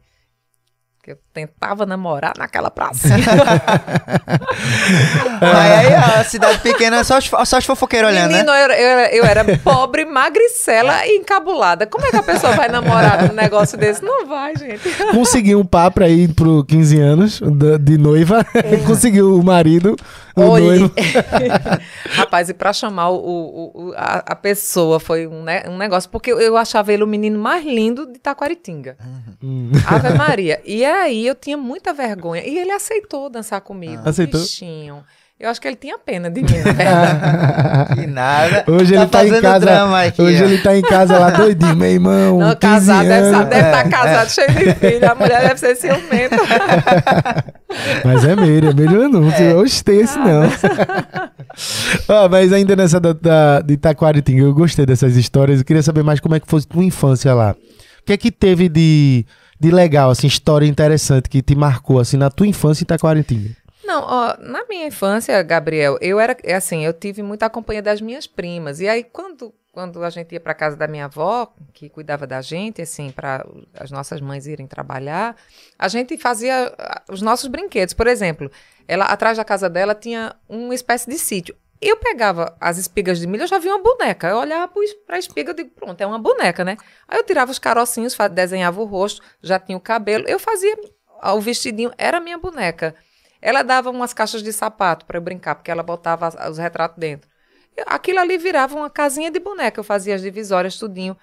Que eu tentava namorar naquela pracinha. Aí, aí a cidade pequena, só os, só os fofoqueiros olhando, Menino, né? eu, era- eu era- eu era pobre, magricela e encabulada. Como é que a pessoa vai namorar num negócio desse? Não vai, gente. Conseguiu um pá pra ir pro 15 anos de noiva. Conseguiu o marido, o Olhe. noivo. Rapaz, e pra chamar o, o- o- a, a pessoa foi um, ne- um negócio, porque eu, achava ele o menino mais lindo de Taquaritinga. Hum. Ave Maria. E aí eu tinha muita vergonha. E ele aceitou dançar comigo. Aceitou? Bichinho. Eu acho que ele tinha pena de mim, né? Que nada. Hoje ele tá em fazendo casa. drama aqui, hoje ó. ele tá em casa lá doidinho, meu irmão. Não, 15 casado, deve estar casado, cheio de filho. A mulher deve ser ciumenta. Mas é meio, é meio anúncio. Eu gostei esse não. Ó, mas ainda nessa da, da, de Itaquaritinga, eu gostei dessas histórias. Eu queria saber mais como é que foi tua infância lá. O que é que teve de, de legal, assim, história interessante que te marcou, assim, na tua infância em Itaquaritinga? Não, ó, na minha infância, Gabriel, eu era é assim, eu tive muita companhia das minhas primas. E aí quando quando a gente ia para casa da minha avó, que cuidava da gente, assim, para as nossas mães irem trabalhar, a gente fazia ah, os nossos brinquedos. Por exemplo, ela atrás da casa dela tinha uma espécie de sítio. Eu pegava as espigas de milho, eu já vi uma boneca. Eu olhava para a espiga e digo, pronto, é uma boneca, né? Aí eu tirava os carocinhos, desenhava o rosto, já tinha o cabelo. Eu fazia ah, o vestidinho, era minha boneca. Ela dava umas caixas de sapato para eu brincar, porque ela botava os retratos dentro. Aquilo ali virava uma casinha de boneca. Eu fazia as divisórias, tudinho.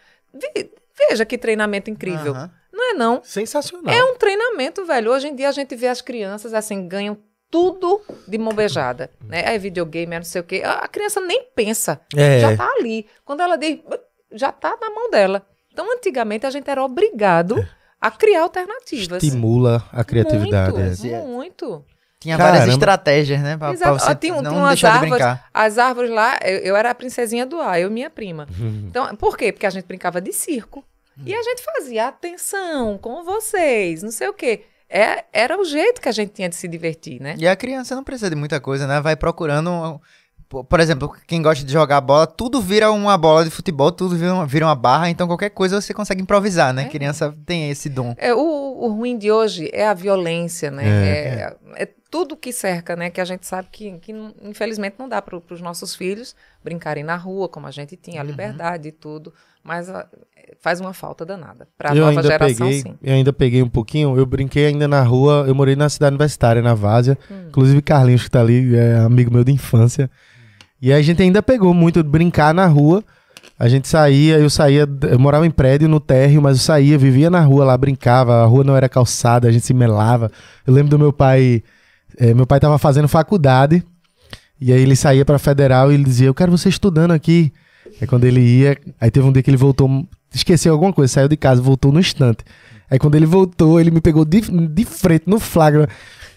Veja que treinamento incrível. Aham. Não é não. Sensacional. É um treinamento, velho. Hoje em dia a gente vê as crianças assim, ganham tudo de mão beijada. Né? É videogame, é não sei o quê. A criança nem pensa. É. Já tá ali. Quando ela diz, já tá na mão dela. Então, antigamente, a gente era obrigado a criar alternativas. Estimula a criatividade. Muito, é. muito. Tinha Caramba. várias estratégias, né? Pra, pra Exato. você Ó, tinha, não tinha umas deixar de árvores. brincar. As árvores lá, eu, eu era a princesinha do ar, eu e minha prima. Uhum. Então, por quê? Porque a gente brincava de circo. E a gente fazia atenção com vocês, não sei o quê. É, era o jeito que a gente tinha de se divertir, né? E a criança não precisa de muita coisa, né? Vai procurando. Por exemplo, quem gosta de jogar bola, tudo vira uma bola de futebol, tudo vira uma, vira uma barra, então qualquer coisa você consegue improvisar, né? É. Criança tem esse dom. É, o, o ruim de hoje é a violência, né? É, é tudo que cerca, né? Que a gente sabe que, que infelizmente não dá para os nossos filhos brincarem na rua, como a gente tinha, a Uhum. liberdade e tudo. Mas faz uma falta danada. Para a eu nova ainda geração, peguei, sim. eu ainda peguei um pouquinho. Eu brinquei ainda na rua. Eu morei na cidade universitária, na Várzea. Hum. Inclusive Carlinhos que tá ali, é amigo meu de infância. E a gente ainda pegou muito de brincar na rua. A gente saía, eu saía, eu morava em prédio no térreo, mas eu saía, vivia na rua lá, brincava, a rua não era calçada, a gente se melava. Eu lembro do meu pai, eh, meu pai tava fazendo faculdade, e aí ele saía pra federal e ele dizia, eu quero você estudando aqui. Aí quando ele ia, aí teve um dia que ele voltou, esqueceu alguma coisa, saiu de casa, voltou no instante. Aí quando ele voltou, ele me pegou de, de frente, no flagra,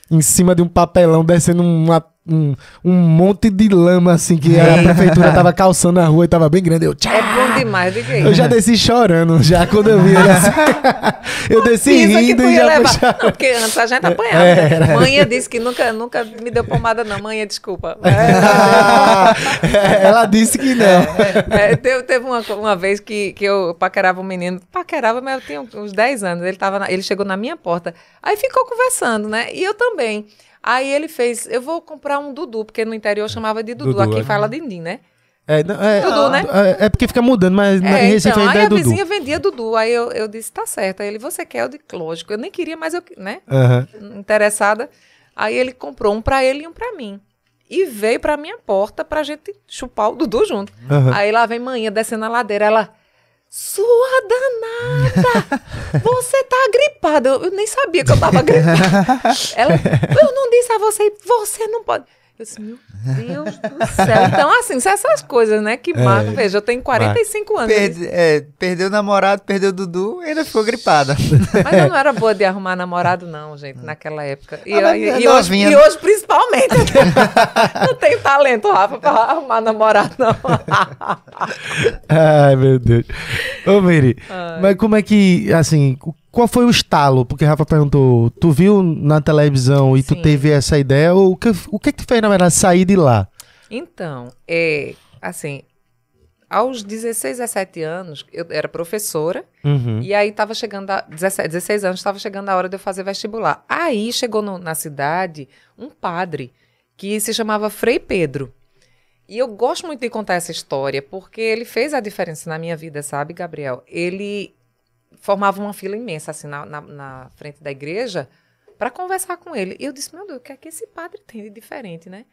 em cima de um papelão, descendo uma- um, um monte de lama, assim, que a prefeitura tava calçando na rua e tava bem grande. Eu, tchá! É bom demais, diga aí. Eu já desci chorando, já quando eu vi ele assim. eu desci rindo e ia já levar. puxava. Não, porque antes a gente apanhava. É, né? era. Manhã disse que nunca, nunca me deu pomada, não. Manhã, desculpa. É, Ela disse que não. É, teve, teve uma, uma vez que, que eu paquerava um menino, paquerava, mas eu tinha uns 10 anos. Ele, tava na- ele chegou na minha porta, aí ficou conversando, né? E eu também. Aí ele fez, eu vou comprar um Dudu, porque no interior chamava de Dudu, Dudu, aqui é. fala Dindim, né? É, não, é, Dudu, né? É, é porque fica mudando, mas na É, em Recife então, ainda aí é a Dudu. vizinha vendia Dudu, aí eu, eu disse, tá certo. Aí ele, você quer? Eu disse, lógico, eu nem queria, mas eu, né? Aham. interessada. Aí ele comprou um pra ele e um pra mim. E veio pra minha porta pra gente chupar o Dudu junto. Aham. Aí lá vem manhã descendo a ladeira, ela. Sua danada! Você tá gripada. Eu, nem sabia que eu tava gripada. Ela, eu não disse a você, você não pode. Eu disse, meu Deus do céu. Então, assim, são essas coisas, né? Que marcam. Veja, eu tenho 45 anos. Perde- é, perdeu o namorado, perdeu o Dudu e ainda ficou gripada. Mas eu não era boa de arrumar namorado, não, gente, naquela época. E, Ah, mas e- é e hoje, e hoje, principalmente. não tenho talento, Rafa, pra arrumar namorado, não. Ai, meu Deus. Ô, Miri, mas como é que, assim, qual foi o estalo? Porque Rafa perguntou, tu viu na televisão e tu Sim. teve essa ideia? Ou o que, o que que tu fez, na verdade, sair de lá? então, é, assim, aos 16, 17 anos, eu era professora. Uhum. E aí tava chegando, a, 17, 16 anos, estava chegando a hora de eu fazer vestibular. Aí chegou no- na cidade um padre que se chamava Frei Pedro. E eu gosto muito de contar essa história, porque ele fez a diferença na minha vida, sabe, Gabriel? Ele formava uma fila imensa, assim, na, na, na frente da igreja, para conversar com ele. E eu disse, meu Deus, o que é que esse padre tem de diferente, né?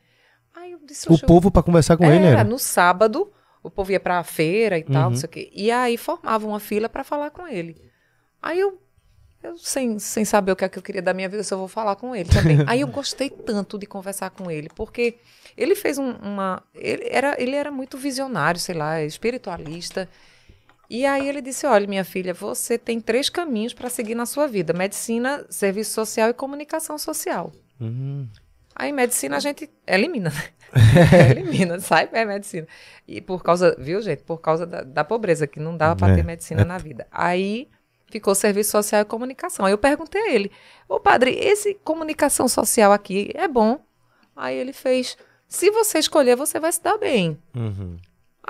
Aí eu disse, O "Oxe, eu- povo pra conversar com ele era, era? no sábado, o povo ia pra feira e tal, Uhum. não sei o quê. E aí formava uma fila pra falar com ele. Aí eu, eu sem, sem saber o que é que eu queria da minha vida, se eu vou falar com ele também. aí eu gostei tanto de conversar com ele, porque ele fez um- uma. Ele era, ele era muito visionário, sei lá, espiritualista. E aí ele disse: Olha, minha filha, você tem três caminhos para seguir na sua vida: medicina, serviço social e comunicação social. Hum. Aí medicina a gente elimina, né? elimina, sai é medicina. E por causa, viu, gente? Por causa da, da pobreza, que não dava para É, ter medicina na vida. Aí ficou serviço social e comunicação. Aí eu perguntei a ele: Ô padre, esse comunicação social aqui é bom? Aí ele fez: Se você escolher, você vai se dar bem. Uhum.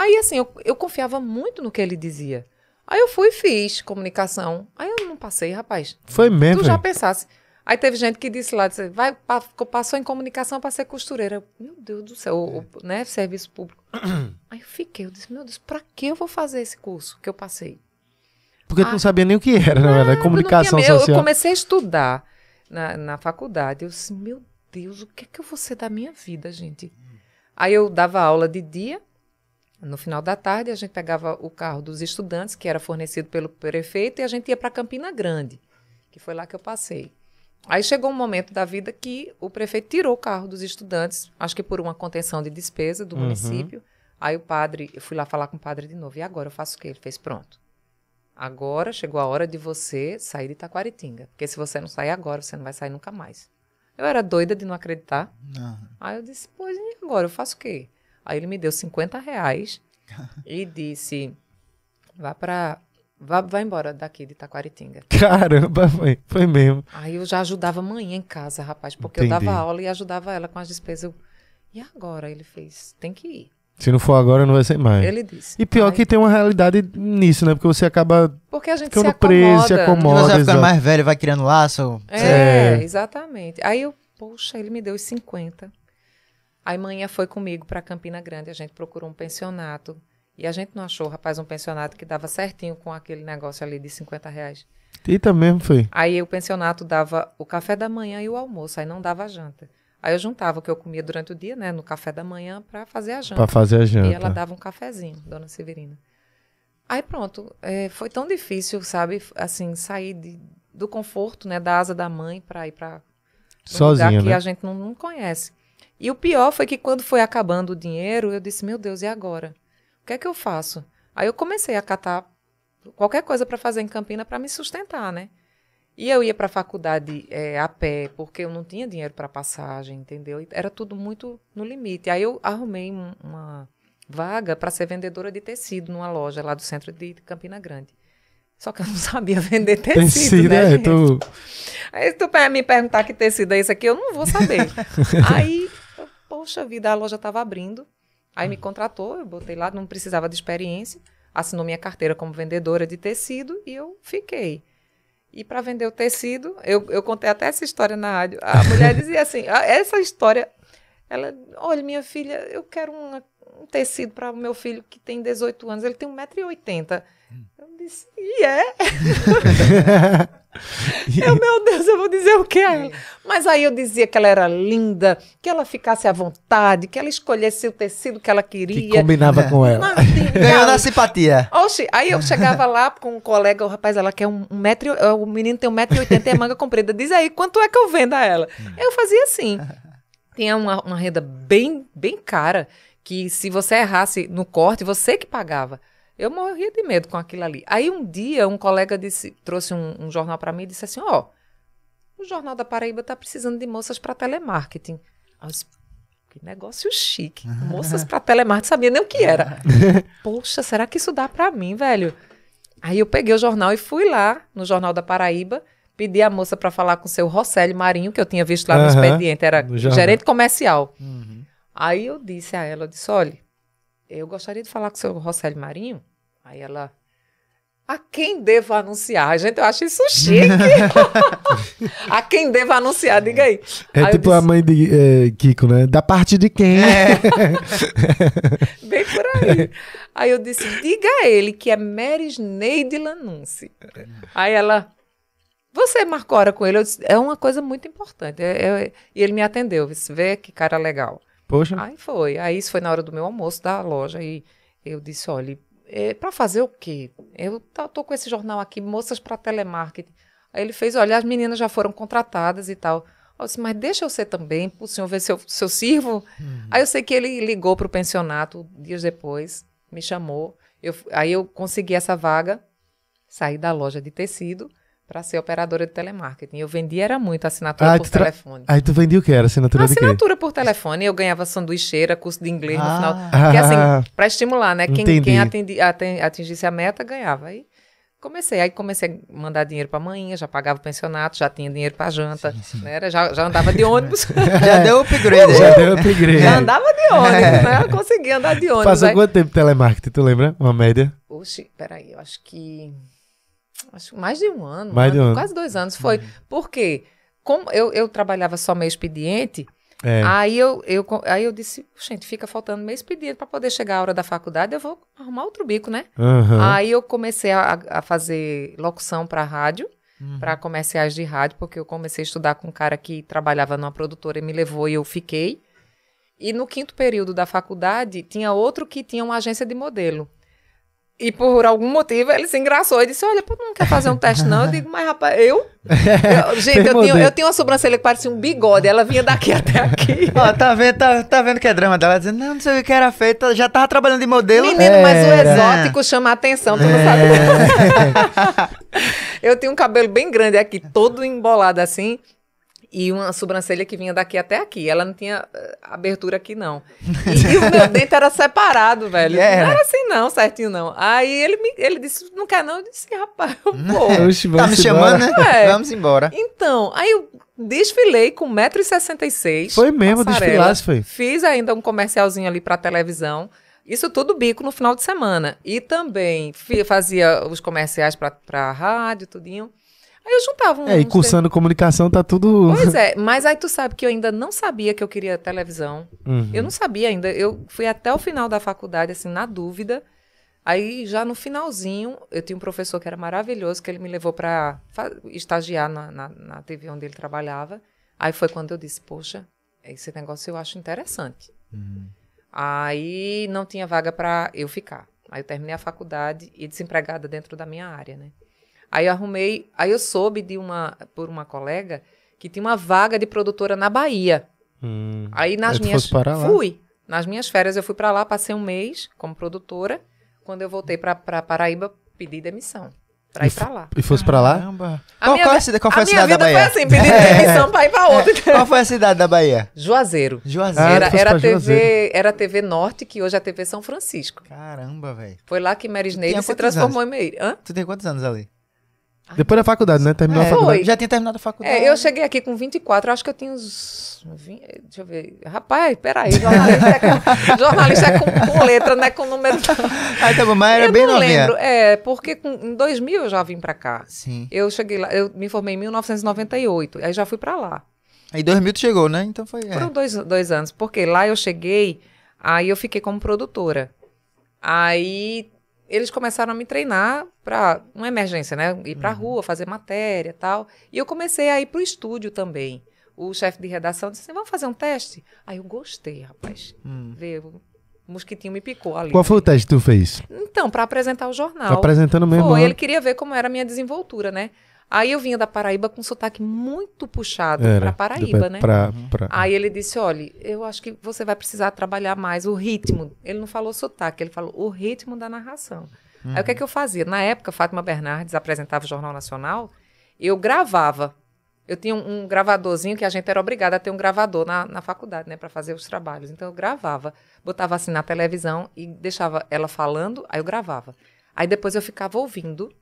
Aí assim, eu, eu confiava muito no que ele dizia. Aí eu fui e fiz comunicação. Aí eu não passei, rapaz. Foi mesmo, Tu já pensasse. Aí teve gente que disse lá, disse, vai, pa- passou em comunicação para ser costureira. Eu, Meu Deus do céu, o, o- né, serviço público. Aí eu fiquei, eu disse, meu Deus, para que eu vou fazer esse curso que eu passei? Porque tu Ah. não sabia nem o que era, não comunicação tinha- eu- social. Eu comecei a estudar na, na faculdade. Eu disse, meu Deus, o que é que eu vou ser da minha vida, gente? Aí eu dava aula de dia. No final da tarde, a gente pegava o carro dos estudantes, que era fornecido pelo prefeito, e a gente ia para Campina Grande, que foi lá que eu passei. Aí chegou um momento da vida que o prefeito tirou o carro dos estudantes, acho que por uma contenção de despesa do Uhum. município. Aí o padre, eu fui lá falar com o padre de novo. E agora eu faço o quê? Ele fez pronto. Agora chegou a hora de você sair de Taquaritinga. Porque se você não sair agora, você não vai sair nunca mais. Eu era doida de não acreditar. Aí eu disse, pois e agora? Eu faço o quê? Aí ele me deu 50 reais e disse, vá pra... Vá, vá embora daqui de Taquaritinga. Caramba, foi, foi mesmo. Aí eu já ajudava a mãe em casa, rapaz, porque eu Entendi. dava aula e ajudava ela com as despesas. Eu, e agora? Ele fez, tem que ir. Se não for agora, não vai ser mais. Ele disse. E pior Aí- que tem uma realidade nisso, né? Porque você acaba Porque a gente ficando se preso, se acomoda. acomoda. Você vai ficando mais velho, vai criando laço. É, É. exatamente. Aí eu, poxa, ele me deu os 50. Aí manhã foi comigo para Campina Grande, a gente procurou um pensionato. E a gente não achou, rapaz, um pensionato que dava certinho com aquele negócio ali de 50 reais. Eita mesmo, foi. Aí o pensionato dava o café da manhã e o almoço, aí não dava a janta. Aí eu juntava o que eu comia durante o dia, né, no café da manhã, para fazer a janta. Pra fazer a janta. E ela dava um cafezinho, Dona Severina. Aí pronto, é, foi tão difícil, sabe, assim, sair de, do conforto, né, da asa da mãe para ir para Sozinha, lugar que né? a gente não, não conhece. E o pior foi que quando foi acabando o dinheiro, eu disse, meu Deus, e agora? O que é que eu faço? Aí eu comecei a catar qualquer coisa para fazer em Campina para me sustentar, né? E eu ia para a faculdade é, a pé, porque eu não tinha dinheiro para passagem, entendeu? Era tudo muito no limite. Aí eu arrumei um- uma vaga para ser vendedora de tecido numa loja lá do centro de Campina Grande. Só que eu não sabia vender tecido, Tecido, né, é, tu... Aí se tu me perguntar que tecido é esse aqui, eu não vou saber. Aí, poxa vida, a loja estava abrindo. Aí me contratou, eu botei lá, não precisava de experiência. Assinou minha carteira como vendedora de tecido e eu fiquei. E para vender o tecido, eu, eu contei até essa história na rádio. A mulher dizia assim: "Ah, essa história, ela, olha, minha filha, eu quero uma- um tecido para o meu filho que tem 18 anos, ele tem 1,80m. Eu disse, e é? Eu, meu Deus, eu vou dizer o que a ela. Mas aí eu dizia que ela era linda, que ela ficasse à vontade, que ela escolhesse o tecido que ela que queria. combinava com ela. Assim, Ganhou na simpatia. Oxi, aí eu chegava lá com um colega, o rapaz, ela quer um, um metro, e- o menino tem um metro e oitenta e é manga comprida. Diz aí, quanto é que eu vendo a ela? Eu fazia assim. Tinha uma, uma renda bem, bem cara, que se você errasse no corte, você que pagava. Eu morria de medo com aquilo ali. Aí um dia, um colega disse, trouxe um, um jornal para mim e disse assim, ó, o Jornal da Paraíba tá precisando de moças para telemarketing. Eu disse, que negócio chique. Moças para telemarketing, sabia nem o que era. Poxa, será que isso dá para mim, velho? Aí eu peguei o jornal e fui lá no Jornal da Paraíba, pedi a moça para falar com o seu Rosélio Marinho, que eu tinha visto lá no expediente, era gerente comercial. Aí eu disse a ela, eu disse, olha, eu gostaria de falar com o seu Rosélio Marinho. Aí ela, a quem devo anunciar? Gente, eu acho isso chique. a quem devo anunciar? Diga aí. É Aí tipo a disse, mãe de é, Kiko, né? Da parte de quem? Bem por aí. Aí eu disse, diga a ele que é Merisneide Lanunci. Aí ela, você marcou hora com ele? Eu disse, é uma coisa muito importante. É- é- E ele me atendeu, disse, vê que cara legal. Poxa. Aí foi. Aí isso foi na hora do meu almoço da loja. E eu disse, olha, é, para fazer o quê? Eu tô com esse jornal aqui, Moças para Telemarketing. Aí ele fez, olha, as meninas já foram contratadas e tal. Eu disse, mas deixa eu ser também, para o senhor ver se eu, se eu sirvo. Aí eu sei que ele ligou para o pensionato dias depois, me chamou. Eu, aí eu consegui essa vaga, saí da loja de tecido para ser operadora de telemarketing. Eu vendia era muito assinatura Ah, por tra- telefone. Aí tu vendia o que? Era assinatura de quê? Assinatura por telefone, eu ganhava sanduicheira, curso de inglês no Ah. final. Ah, Porque assim, para estimular, né? Quem, entendi. quem atendi- aten- atingisse a meta ganhava. Aí comecei, aí comecei a mandar dinheiro para manhã, já pagava o pensionato, já tinha dinheiro para janta, né? Era- Já, já andava de ônibus, Já deu upgrade. Já deu upgrade. já andava de ônibus, né? Eu consegui andar de ônibus. Passou Aí, quanto tempo telemarketing, tu lembra? Uma média? Oxi, peraí, eu acho que. Acho que mais de um ano. Mais de um ano. Quase dois anos. Foi. Por quê? Como eu, eu trabalhava só meio expediente, É. Aí eu, eu, aí eu disse, gente, fica faltando meio expediente para poder chegar a hora da faculdade, eu vou arrumar outro bico, né? Aham. Aí eu comecei a, a fazer locução para rádio, para comerciais de rádio, porque eu comecei a estudar com um cara que trabalhava numa produtora e me levou e eu fiquei. E no quinto período da faculdade, tinha outro que tinha uma agência de modelo. E por algum motivo ele se engraçou e disse: Olha, pô, não quer fazer um teste, não? Eu digo, mas rapaz, eu? Eu- gente, eu tinha, eu tinha uma sobrancelha que parecia um bigode, ela vinha daqui até aqui. Ó, tá vendo, tá, tá vendo que é drama dela? Dizendo, não, não sei o que era feito, já tava trabalhando de modelo. Menino, mas o Era. exótico chama a atenção, tu não sabe. eu tinha um cabelo bem grande aqui, todo embolado assim. E uma sobrancelha que vinha daqui até aqui. Ela não tinha eh, abertura aqui, não. E, e o meu dente era separado, velho. Era. Não era assim, não, certinho, não. Aí ele, me, ele disse, não quer não? Eu disse, rapaz, eu vou. Oxe, Tá me chamando, né? É. Vamos embora. Então, aí eu desfilei com 1,66m. Foi mesmo, desfilasse, foi. Fiz ainda um comercialzinho ali pra televisão. Isso tudo bico no final de semana. E também fazia os comerciais pra, pra rádio, tudinho. Aí eu juntava um. É, e cursando comunicação tá tudo. Pois é, mas aí tu sabe que eu ainda não sabia que eu queria televisão. Uhum. Eu não sabia ainda. Eu fui até o final da faculdade, assim, na dúvida. Aí, já no finalzinho, eu tinha um professor que era maravilhoso, que ele me levou para estagiar na, na, na TV onde ele trabalhava. Aí foi quando eu disse, poxa, esse negócio eu acho interessante. Uhum. Aí não tinha vaga para eu ficar. Aí eu terminei a faculdade e desempregada dentro da minha área, né? Aí eu arrumei, aí eu soube de uma por uma colega que tinha uma vaga de produtora na Bahia. Hum. Aí nas minhas fosse parar lá? fui. Nas minhas férias eu fui para lá, passei um mês como produtora. Quando eu voltei para Paraíba, pedi demissão para E ir para lá. E fosse pra lá? Caramba. A Qual, minha qual, é a qual foi a, a minha cidade da Bahia? assim, pedir demissão para ir para outra. Qual foi a cidade da Bahia? Juazeiro. Juazeiro. Ah, era, era, pra TV, Juazeiro. era TV Norte, que hoje é TV São Francisco. Caramba, velho. Foi lá que Mary Sneide se transformou em Meire. Hã? Tu tem quantos anos ali? Depois da faculdade, né? Terminou É, a faculdade. Foi. Já tinha terminado a faculdade. É, eu cheguei aqui com 24, acho que eu tinha uns. 20, deixa eu ver. Rapaz, peraí, jornalista é com, jornalista é com, com letra, não é com número. Ah, tá bom, mas era eu bem não novinha. lembro. É, porque com- em 2000 eu já vim pra cá. Sim. Eu cheguei lá, eu me formei em 1998, aí já fui pra lá. Aí 2000 tu chegou, né? Então foi... É. Foram dois, dois anos, porque lá eu cheguei, aí eu fiquei como produtora. Aí eles começaram a me treinar para uma emergência, né? Ir pra rua, fazer matéria tal. E eu comecei a ir pro estúdio também. O chefe de redação disse assim, vamos fazer um teste? Aí eu gostei, rapaz. Hum. Vê, o mosquitinho me picou ali. Qual foi o teste que tu fez? Então, para apresentar o jornal. Apresentando mesmo. Foi, né? ele queria ver como era a minha desenvoltura, né? Aí eu vinha da Paraíba com sotaque muito puxado para Paraíba, né? Pra, pra... Aí ele disse: olha, eu acho que você vai precisar trabalhar mais o ritmo. Ele não falou sotaque, ele falou o ritmo da narração. Aí o que é que eu fazia? Na época, Fátima Bernardes apresentava o Jornal Nacional, eu gravava. Eu tinha um, um gravadorzinho que a gente era obrigada a ter um gravador na, na faculdade, né, para fazer os trabalhos. Então eu gravava, botava assim na televisão e deixava ela falando, aí eu gravava. Aí depois eu ficava ouvindo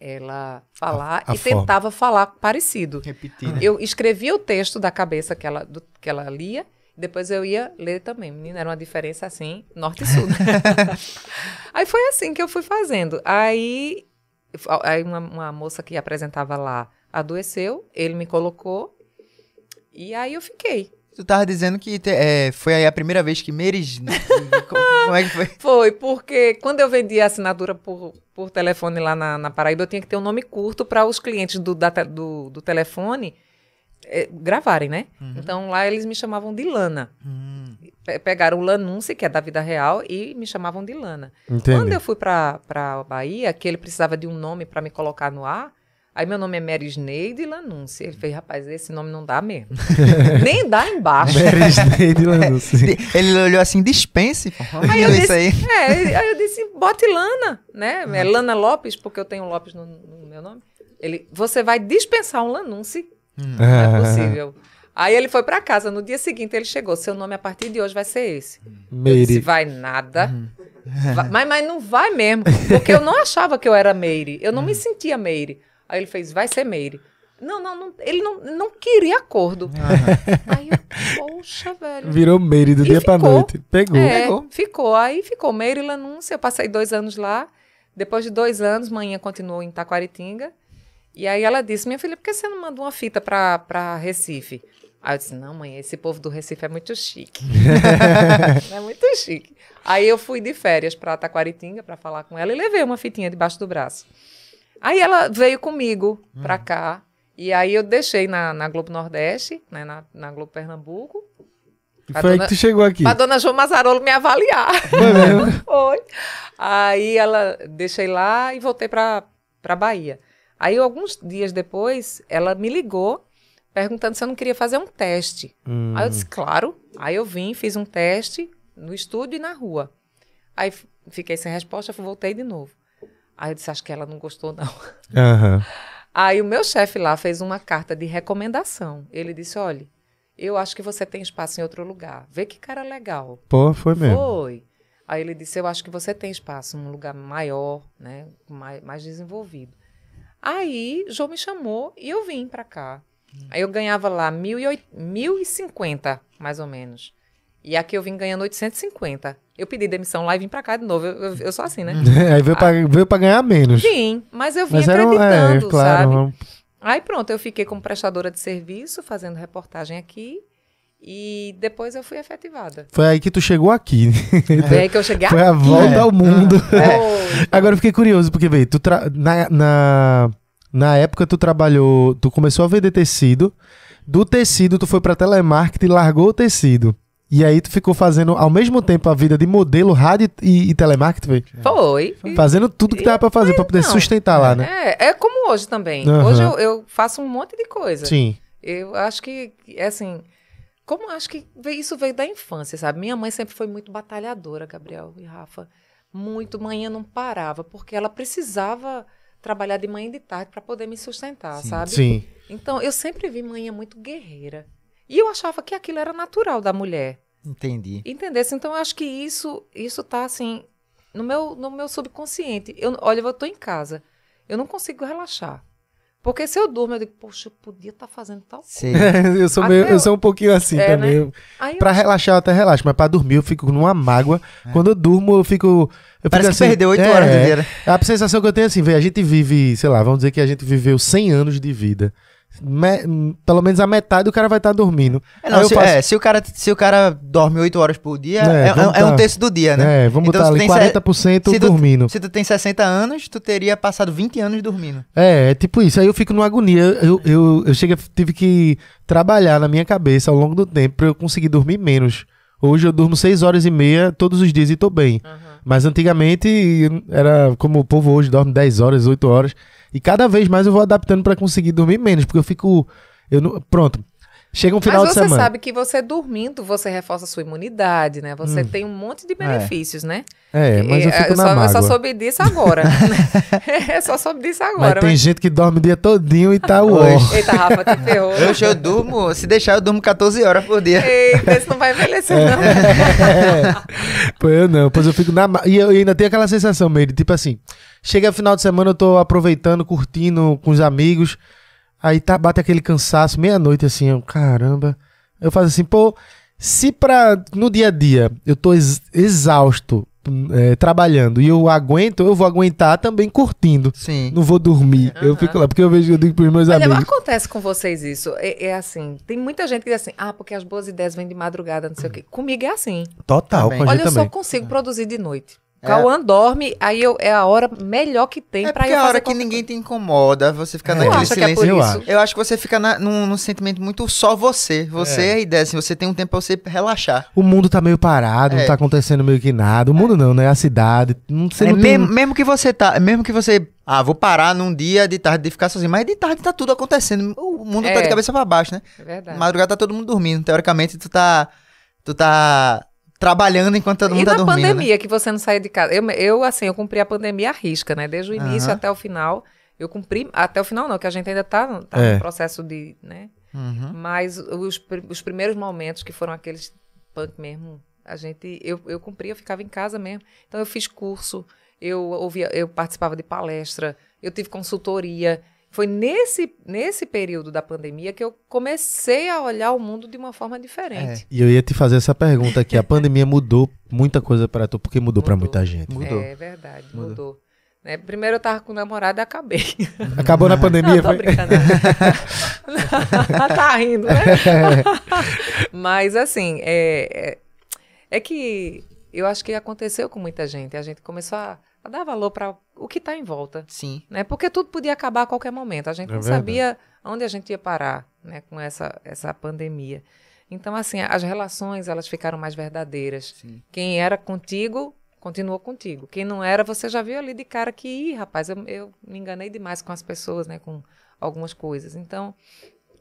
ela falar A- a e forma. tentava falar parecido. Repetir, né? Eu escrevia o texto da cabeça que ela, do- que ela lia, depois eu ia ler também. Menina, era uma diferença assim, norte e sul. né? aí foi assim que eu fui fazendo. Aí, aí uma, uma moça que apresentava lá adoeceu, ele me colocou, e aí eu fiquei. Tu tava dizendo que te- é, foi aí a primeira vez que Meires... como, como é que foi? Foi, porque quando eu vendia assinatura por, por telefone lá na, na Paraíba, eu tinha que ter um nome curto para os clientes do, da do, do telefone eh, gravarem, né? Então lá eles me chamavam de Lana. Hum, Pe- Pegaram o Lanunce, que é da vida real, e me chamavam de Lana. Entendi. Quando eu fui para a Bahia, que ele precisava de um nome para me colocar no ar, aí meu nome é Mary Sneide Lanunce. Ele fez, rapaz, esse nome não dá mesmo. Nem dá embaixo. Mary Sneide Lanús. De- Ele olhou assim, dispense. pô. Aí eu isso disse, aí. é, aí eu disse, bote Lana, né? É Lana Lopes, porque eu tenho Lopes no, no meu nome. Ele, você vai dispensar um Lanunce, não é possível. Aí ele foi para casa, no dia seguinte ele chegou, seu nome a partir de hoje vai ser esse. Eu disse, Meire. vai nada. Vai- mas, mas não vai mesmo, porque eu não achava que eu era Meire, eu não me sentia Meire. Aí ele fez, vai ser Meire. Não, não, não ele não, não queria acordo. Aí eu, poxa, velho. Virou Meire do E dia pra ficou. noite. Pegou. É, Pegou. ficou. Aí ficou Meire Lanúncia. Eu passei dois anos lá. Depois de dois anos, manhã continuou em Taquaritinga. E aí ela disse: Minha filha, por que você não manda uma fita pra, pra Recife? Aí eu disse: Não, mãe, esse povo do Recife é muito chique. é muito chique. Aí eu fui de férias pra Taquaritinga pra falar com ela e levei uma fitinha debaixo do braço. Aí ela veio comigo pra cá. E aí eu deixei na, na Globo Nordeste, né, na, na Globo Pernambuco. E foi aí dona- que tu chegou aqui. Pra dona João Mazarolo me avaliar. Foi. Aí ela deixei lá e voltei pra para Bahia. Aí alguns dias depois, ela me ligou perguntando se eu não queria fazer um teste. Hum. Aí eu disse, claro. Aí eu vim, fiz um teste no estúdio e na rua. Aí fiquei sem resposta, voltei de novo. Aí eu disse, acho que ela não gostou não. Aham. Aí o meu chefe lá fez uma carta de recomendação. Ele disse, olha, eu acho que você tem espaço em outro lugar. Vê que cara legal. Pô, foi mesmo. Foi. Aí ele disse: Eu acho que você tem espaço, um lugar maior, né? Mais, mais desenvolvido. Aí João me chamou e eu vim pra cá. Aí eu ganhava lá mil e oit- 1.050, mais ou menos. E aqui eu vim ganhando 850. Eu pedi demissão lá e vim pra cá de novo. Eu, eu, eu sou assim, né? Aí veio, pra, veio pra ganhar menos. Vim, mas eu vim Mas era é, acreditando, claro. sabe? Aí pronto, eu fiquei como prestadora de serviço, fazendo reportagem aqui. E depois eu fui efetivada. Foi aí que tu chegou aqui. Foi aí que eu cheguei Foi a aqui. volta É. ao mundo. Foi. Agora eu fiquei curioso, porque, veio, tu tra- na, na, na época tu trabalhou, tu começou a vender tecido, Do tecido, tu foi pra telemarketing, largou o tecido. E aí tu ficou fazendo ao mesmo tempo a vida de modelo, rádio e, e telemarketing, velho. Foi. Fazendo tudo que dava pra fazer, pra poder não. sustentar lá, né? É, é como hoje também. Aham. Hoje eu, eu faço um monte de coisa. Sim. Eu acho que, é assim, como eu acho que isso veio da infância, sabe? Minha mãe sempre foi muito batalhadora, Gabriel e Rafa. Muito, manhã não parava, porque ela precisava trabalhar de manhã e de tarde para poder me sustentar, Sim. sabe? Sim. Então, eu sempre vi manhã muito guerreira. E eu achava que aquilo era natural da mulher. Entendi. Entendesse? Então, eu acho que isso, isso tá, assim, no meu, no meu subconsciente. Eu, olha, eu tô em casa. Eu não consigo relaxar. Porque se eu durmo, eu digo, poxa, eu podia estar fazendo tal coisa. Sei. eu, sou meio, eu eu- sou um pouquinho assim É, também. né? Eu- Pra relaxar eu até relaxo, mas pra dormir eu fico numa mágoa. Quando eu durmo, eu fico. Eu Parece fico que assim, perdeu oito é, horas de vida. A sensação que eu tenho é assim, velho, a gente vive, sei lá, vamos dizer que a gente viveu 100 anos de vida. Me- pelo menos a metade o cara vai estar dormindo. É, não, eu se, faço- é, se o cara, se o cara dorme 8 horas por dia, É, é, vamos é um tá- terço do dia, né? É, vamos Então, botar se ali tem se- 40% se tu- dormindo. Se tu tem 60 anos, tu teria passado 20 anos dormindo. É, é tipo isso. Aí eu fico numa agonia. Eu, eu, eu chego, tive que trabalhar na minha cabeça ao longo do tempo pra eu conseguir dormir menos. Hoje eu durmo 6 horas e meia todos os dias e tô bem. Aham. Mas antigamente era como o povo hoje dorme 10 horas, 8 horas. E cada vez mais eu vou adaptando pra conseguir dormir menos, porque eu fico. Eu não, pronto. Chega um final Mas de você semana. sabe que você dormindo, você reforça a sua imunidade, né? Você Hum. tem um monte de benefícios, né? É, mas eu E, fico eu, na só, eu mágoa. só soube disso agora. é, só soube disso Mas agora. tem mas- gente que dorme o dia todinho e tá ó. Eita, Rafa, te ferrou. Eu, eu durmo, se deixar, eu durmo 14 horas por dia. Eita, esse não vai envelhecer, É. não. Pô, eu não, pois eu fico na. ma- E eu ainda tenho aquela sensação meio de tipo assim: chega final de semana, eu tô aproveitando, curtindo com os amigos. Aí tá, bate aquele cansaço, meia-noite assim, eu, caramba. Eu faço assim, pô, se pra. No dia a dia eu tô ex- exausto é, trabalhando e eu aguento, eu vou aguentar também curtindo. Sim. Não vou dormir. Eu Aham. fico lá, porque eu vejo, eu digo pros meus Olha, amigos. acontece com vocês isso. É, é assim, tem muita gente que diz assim, ah, porque as boas ideias vêm de madrugada, não sei o quê. Comigo é assim. Total, Também. com a Olha, gente eu só consigo produzir de noite. É. Cauã dorme, aí eu, é a hora melhor que tem É pra porque eu é a fazer hora que ninguém te incomoda, você fica É. Naquele é silêncio. por eu isso? acho. Eu acho que você fica na- num, num sentimento muito só você. Você é. a ideia, assim, você tem um tempo pra você relaxar. O mundo tá meio parado, não É. tá acontecendo meio que nada. O mundo não, né? A cidade. Não, você É, não tem... mesmo, que você tá. Mesmo que você. Ah, vou parar num dia de tarde de ficar sozinho. Mas de tarde tá tudo acontecendo. O mundo tá É. de cabeça pra baixo, né? É verdade. Madrugada tá todo mundo dormindo. Teoricamente, tu tá. Tu tá trabalhando enquanto todo e mundo tá na dormindo. né? pandemia, que você não saía de casa. Eu, eu, assim, eu cumpri a pandemia à risca, né? Desde o início Aham. até o final. Eu cumpri, até o final não, que a gente ainda tá, tá É. no processo de, né? Uhum. Mas os, os primeiros momentos que foram aqueles punk mesmo, a gente, eu, eu cumpria, eu ficava em casa mesmo. Então eu fiz curso, eu ouvia, eu participava de palestra, eu tive consultoria. Foi nesse, nesse período da pandemia que eu comecei a olhar o mundo de uma forma diferente. E eu ia te fazer essa pergunta aqui. A pandemia mudou muita coisa pra tu, porque mudou, Mudou. muita gente. Mudou. É verdade, Mudou. mudou. Né, Primeiro eu tava com o namorado e acabei. Acabou na pandemia, Não, tô foi? brincando. tá rindo, né? Mas assim, é, é, é que eu acho que aconteceu com muita gente. A gente começou a, a dar valor para o que está em volta. Sim. Né? Porque tudo podia acabar a qualquer momento. A gente É não verdade. sabia onde a gente ia parar né, com essa, essa pandemia. Então, assim, as relações elas ficaram mais verdadeiras. Sim. Quem era contigo, continuou contigo. Quem não era, você já viu ali de cara que, Ih, rapaz, eu, eu me enganei demais com as pessoas, né? Com algumas coisas. Então,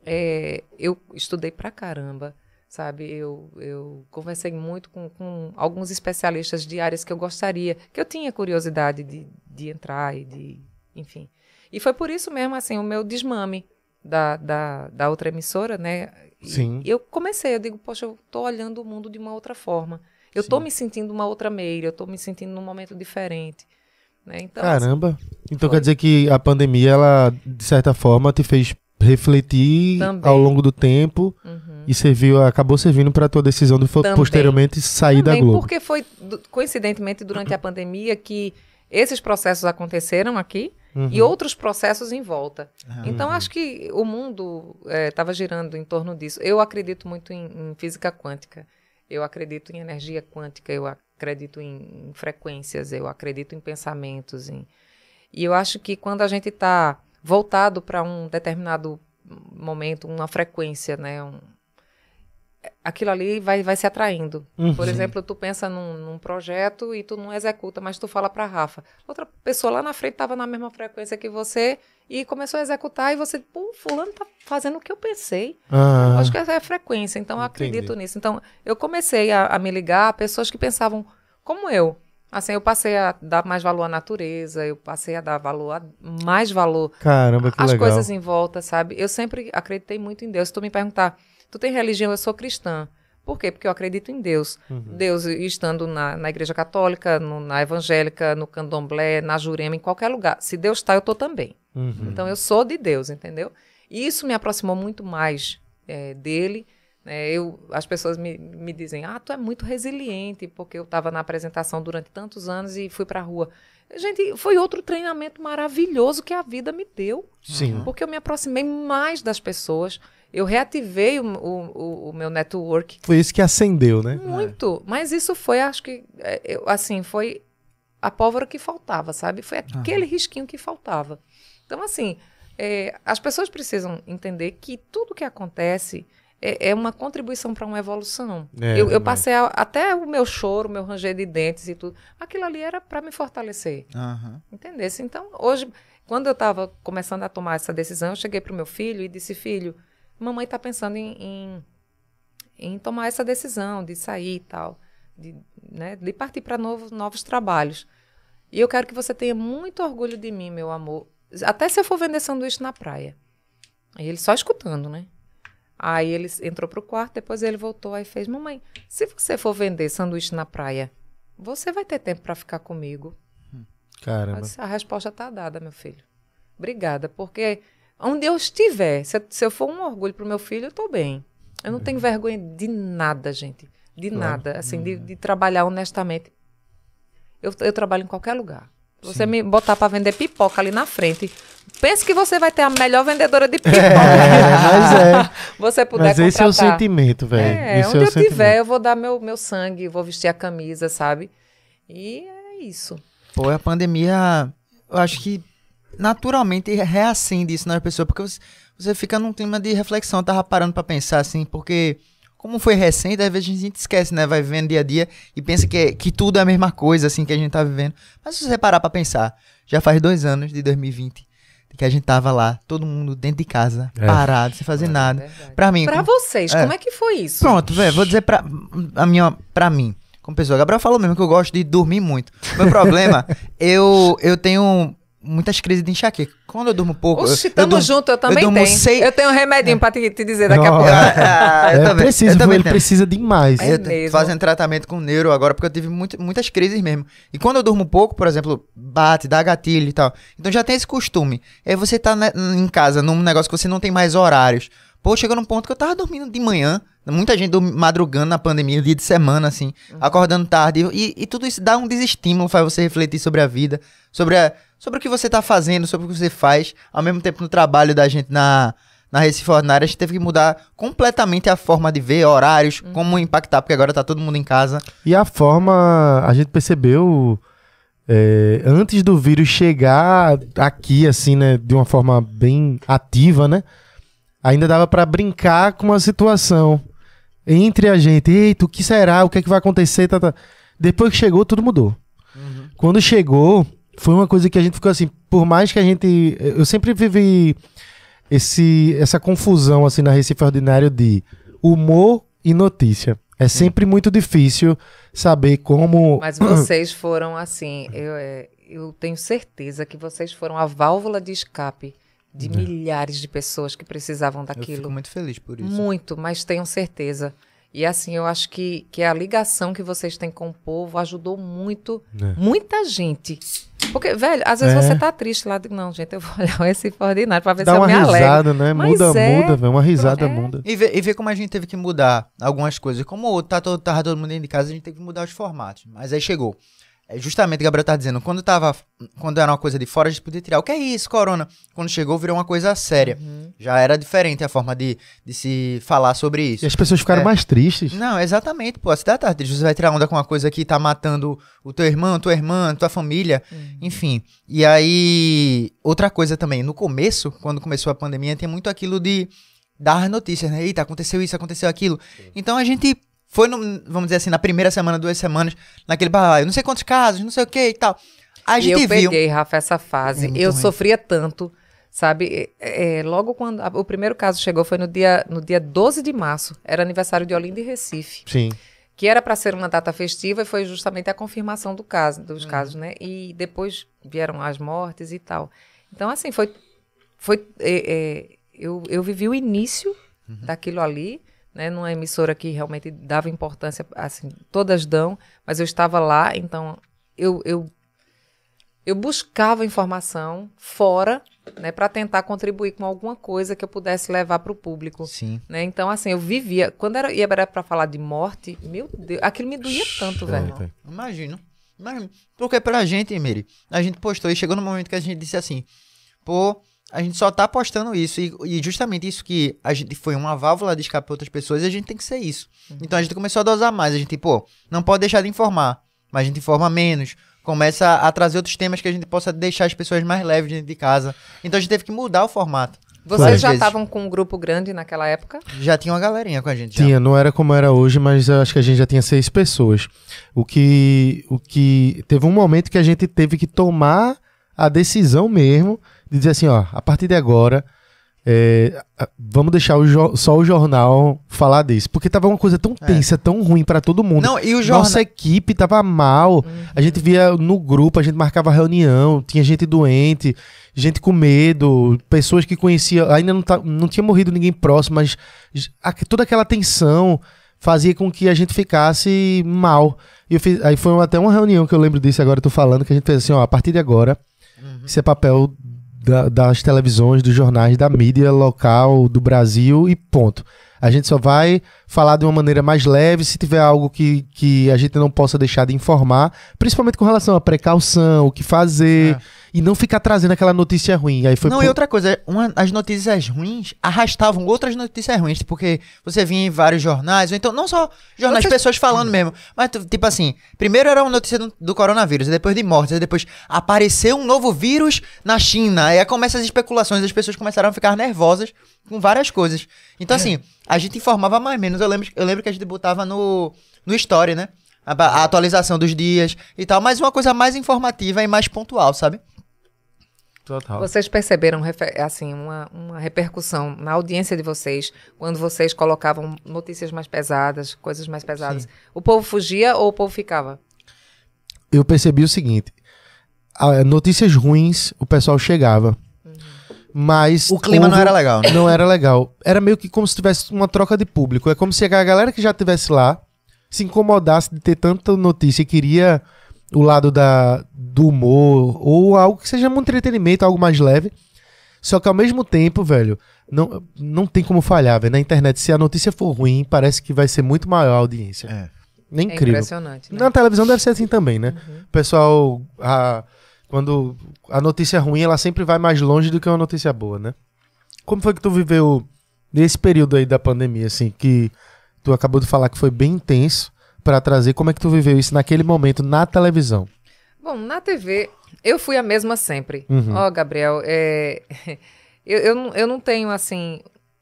é, eu estudei pra caramba, sabe? Eu, eu conversei muito com, com alguns especialistas de áreas que eu gostaria, que eu tinha curiosidade de, de entrar e de, enfim. E foi por isso mesmo, assim, o meu desmame da, da, da outra emissora, né? E Sim. eu comecei, eu digo, poxa, eu tô olhando o mundo de uma outra forma. Eu tô Sim. me sentindo uma outra Meire, eu tô me sentindo num momento diferente. Né? Então, assim, Caramba. Então Foi. quer dizer que a pandemia, ela, de certa forma, te fez refletir Também. ao longo do tempo uhum. E serviu, acabou servindo pra tua decisão de Também. posteriormente sair da Também Globo. porque foi, coincidentemente, durante a pandemia que esses processos aconteceram aqui Uhum. e outros processos em volta. Ah, Então, acho que o mundo estava girando em torno disso. Eu acredito muito em, em física quântica. Eu acredito em energia quântica. Eu acredito em, em frequências. Eu acredito em pensamentos. Em... E eu acho que quando a gente está voltado para um determinado momento, uma frequência, né? Um, aquilo ali vai, vai se atraindo. Uhum. Por exemplo, tu pensa num, num projeto e tu não executa, mas tu fala para Rafa. Outra pessoa lá na frente estava na mesma frequência que você e começou a executar e você, pô, fulano tá fazendo o que eu pensei. Ah, Acho que essa é a frequência, então eu acredito nisso. Então, eu comecei a, a me ligar a pessoas que pensavam como eu. Assim, eu passei a dar mais valor à natureza, eu passei a dar valor a, mais valor caramba, que as legal. coisas em volta, sabe? Eu sempre acreditei muito em Deus. Se tu me perguntar, tu tem religião? Eu sou cristã. Por quê? Porque eu acredito em Deus. Uhum. Deus estando na, na igreja católica, no- na evangélica, no candomblé, na jurema, em qualquer lugar. Se Deus está, eu tô também. Uhum. Então eu sou de Deus, entendeu? E isso me aproximou muito mais eh, dele. né? eu, as pessoas me, me dizem, ah, tu é muito resiliente, porque eu estava na apresentação durante tantos anos e fui para a rua. Gente, foi outro treinamento maravilhoso que a vida me deu, Sim. porque eu me aproximei mais das pessoas, eu reativei o, o- o- meu network Foi isso que acendeu, né? muito. Mas isso foi, acho que, é, eu, assim, foi a pólvora que faltava, sabe? Foi aquele risquinho que faltava. Então, assim, é, as pessoas precisam entender que tudo que acontece é, é uma contribuição para uma evolução. É, eu, eu passei a- até o meu choro, o meu ranger de dentes e tudo. Aquilo ali era para me fortalecer. Aham. Entendesse? Então, hoje, quando eu estava começando a tomar essa decisão, eu cheguei para o meu filho e disse: Filho, mamãe está pensando em, em, em tomar essa decisão de sair e tal, de, né, de partir para novos, novos trabalhos. E eu quero que você tenha muito orgulho de mim, meu amor. Até se eu for vender sanduíche na praia. Aí ele só escutando, né? Aí ele entrou pro quarto, depois ele voltou aí fez: Mamãe, se você for vender sanduíche na praia, você vai ter tempo para ficar comigo? Eu Caramba. disse, a resposta está dada, meu filho. Obrigada, porque onde eu estiver, se, eu- se eu for um orgulho para o meu filho, eu estou bem. Eu não tenho vergonha de nada, gente. De Claro. nada. Assim, de, de trabalhar honestamente. Eu, eu trabalho em qualquer lugar. Se você me botar para vender pipoca ali na frente, pense que você vai ter a melhor vendedora de pipoca. É, mas é. você puder Mas esse é o sentimento, velho. É, Isso onde é o eu sentimento. tiver, eu vou dar meu, meu sangue, vou vestir a camisa, sabe? E é isso. Pô, a pandemia, eu acho que naturalmente reacende isso nas pessoas, porque você, você fica num clima de reflexão. Eu tava parando pra pensar assim, porque como foi recente, às vezes a gente esquece, né? Vai vivendo dia a dia e pensa que, que tudo é a mesma coisa, assim, que a gente tá vivendo. Mas se você parar pra pensar, já faz dois anos de 2020 que a gente tava lá, todo mundo dentro de casa, É. parado, sem fazer nada. Verdade. Pra mim, Pra como- vocês, É. como é que foi isso? Pronto, velho, vou dizer pra, a minha, pra mim, como pessoa. Gabriel falou mesmo que eu gosto de dormir muito. Meu problema, eu, eu tenho muitas crises de enxaqueca. Quando eu durmo pouco. eu- Oxi, eu, tamo durmo- junto, eu também durmo tenho. seis- Eu tenho um remedinho pra te, te dizer daqui a Ó, pouco. Ah, eu é também- preciso, eu também ele tenho. precisa demais. É eu tô mesmo. fazendo tratamento com neuro agora, porque eu tive muito- muitas crises mesmo. E quando eu durmo pouco, por exemplo, bate, dá gatilho e tal. Então já tem esse costume. Aí você tá né, em casa, num negócio que você não tem mais horários. Pô, chegou num ponto que eu tava dormindo de manhã. Muita gente madrugando na pandemia, dia de semana, assim, acordando tarde. E, e tudo isso dá um desestímulo, faz você refletir sobre a vida, sobre, a- sobre o que você tá fazendo, sobre o que você faz. Ao mesmo tempo, no trabalho da gente na, na Recife Ordinária, a gente teve que mudar completamente a forma de ver, horários, como impactar, porque agora tá todo mundo em casa. E a forma, a gente percebeu, é, antes do vírus chegar aqui, assim, né, de uma forma bem ativa, né, ainda dava pra brincar com uma situação entre a gente. Eita, o que será? O que é que vai acontecer? Tá, tá. Depois que chegou, tudo mudou. Quando chegou, foi uma coisa que a gente ficou assim, por mais que a gente. Eu sempre vivi esse, essa confusão assim na Recife Ordinário de humor e notícia. É sempre muito difícil saber como. Mas vocês foram assim, eu, é, eu tenho certeza que vocês foram a válvula de escape de milhares de pessoas que precisavam Eu daquilo. fico muito feliz por isso. Muito, mas tenho certeza. E assim, eu acho que, que a ligação que vocês têm com o povo ajudou muito, É. muita gente. Porque, velho, às vezes É. você tá triste lá, não, gente, eu vou olhar esse ordinário pra ver Dá se eu uma me alegro. risada, né? Mas Muda, é. muda, velho. Uma risada É. muda. E ver, e ver como a gente teve que mudar algumas coisas. Como tá todo, tava todo mundo dentro de casa, a gente teve que mudar os formatos. Mas aí chegou. É justamente, Gabriel tá dizendo, quando tava. Quando era uma coisa de fora, a gente podia tirar. O que é isso, corona? Quando chegou, virou uma coisa séria. Uhum. Já era diferente a forma de, de se falar sobre isso. E as pessoas ficaram É. mais tristes. Não, exatamente, pô. A cidade tá triste. Você vai tirar onda com uma coisa que tá matando o teu irmão, tua irmã, tua família, enfim. E aí, outra coisa também, no começo, quando começou a pandemia, tem muito aquilo de dar notícias, né? Eita, aconteceu isso, aconteceu aquilo. Então a gente foi, no, vamos dizer assim, na primeira semana, duas semanas, naquele balaio, não sei quantos casos, não sei o que e tal. A E gente eu viu. peguei, Rafa, essa fase. É eu ruim. sofria tanto, sabe? É, é, logo quando a- o primeiro caso chegou foi no dia, no dia 12 de março. Era aniversário de Olinda e Recife. Sim. Que era para ser uma data festiva e foi justamente a confirmação do caso, dos casos, né? E depois vieram as mortes e tal. Então, assim, foi. foi é, é, eu, eu vivi o início Uhum. daquilo ali, né? Numa emissora que realmente dava importância, assim, todas dão, mas eu estava lá, então eu, eu, eu buscava informação fora, né? Para tentar contribuir com alguma coisa que eu pudesse levar para o público. Sim. Né? Então, assim, eu vivia. Quando era, ia era pra falar de morte, meu Deus, aquilo me doía tanto, velho. É, velho. Imagino. Imagino. Porque pra gente, Miri, a gente postou e chegou no momento que a gente disse assim, pô, a gente só tá postando isso. E, e justamente isso que a gente foi uma válvula de escape pra outras pessoas e a gente tem que ser isso. Então a gente começou a dosar mais. A gente, pô, não pode deixar de informar, mas a gente informa menos. Começa a, trazer outros temas que a gente possa deixar as pessoas mais leves dentro de casa. Então a gente teve que mudar o formato. Vocês já estavam com um grupo grande naquela época? Já tinha uma galerinha com a gente. já. Tinha, não era como era hoje, mas eu acho que a gente já tinha seis pessoas. O que, o que teve um momento que a gente teve que tomar a decisão mesmo dizer assim, ó, a partir de agora, é, vamos deixar o só o jornal falar disso, porque tava uma coisa tão tensa, tão ruim pra todo mundo. Não, e o jornal. Nossa equipe tava mal. A gente via no grupo, a gente marcava reunião, tinha gente doente, gente com medo, pessoas que conhecia, ainda não, tá, não tinha morrido ninguém próximo, mas a- toda aquela tensão fazia com que a gente ficasse mal. E eu fiz, aí foi até uma reunião que eu lembro disso agora, tô falando, que a gente fez assim, ó, a partir de agora, isso é papel da- das televisões, dos jornais, da mídia local do Brasil e ponto. A gente só vai falar de uma maneira mais leve se tiver algo que, que a gente não possa deixar de informar, principalmente com relação à precaução, o que fazer, É. e não ficar trazendo aquela notícia ruim. Aí foi não, por- e outra coisa, uma- as notícias ruins arrastavam outras notícias ruins, porque você vinha em vários jornais, ou então, não só jornais, Vocês- pessoas falando mesmo, mas tipo assim, primeiro era uma notícia do, do coronavírus, depois de mortes, depois apareceu um novo vírus na China, aí começam as especulações, as pessoas começaram a ficar nervosas com várias coisas. Então, assim, a gente informava mais ou menos, eu lembro, eu lembro que a gente botava no, no story, né? A, a atualização dos dias e tal, mas uma coisa mais informativa e mais pontual, sabe? Total. Vocês perceberam assim uma, uma repercussão na audiência de vocês quando vocês colocavam notícias mais pesadas, coisas mais pesadas? O povo fugia ou o povo ficava? eu percebi o seguinte: a- notícias ruins, o pessoal chegava. Mas O clima não era legal, né? Não era legal. Era meio que como se tivesse uma troca de público. É como se a galera que já estivesse lá se incomodasse de ter tanta notícia e queria o lado da, do humor ou algo que seja um entretenimento, algo mais leve. Só que ao mesmo tempo, velho, não, não tem como falhar, velho. Na internet, se a notícia for ruim, parece que vai ser muito maior a audiência. É. É É incrível. impressionante. Né? Na televisão deve ser assim também, né? O pessoal, a- quando a notícia ruim, ela sempre vai mais longe do que uma notícia boa, né? Como foi que tu viveu nesse período aí da pandemia, assim, que tu acabou de falar que foi bem intenso pra trazer, como é que tu viveu isso naquele momento na televisão? Bom, na TV, eu fui a mesma sempre. Uhum. Ó, Gabriel, é, eu, eu, não, eu não tenho assim.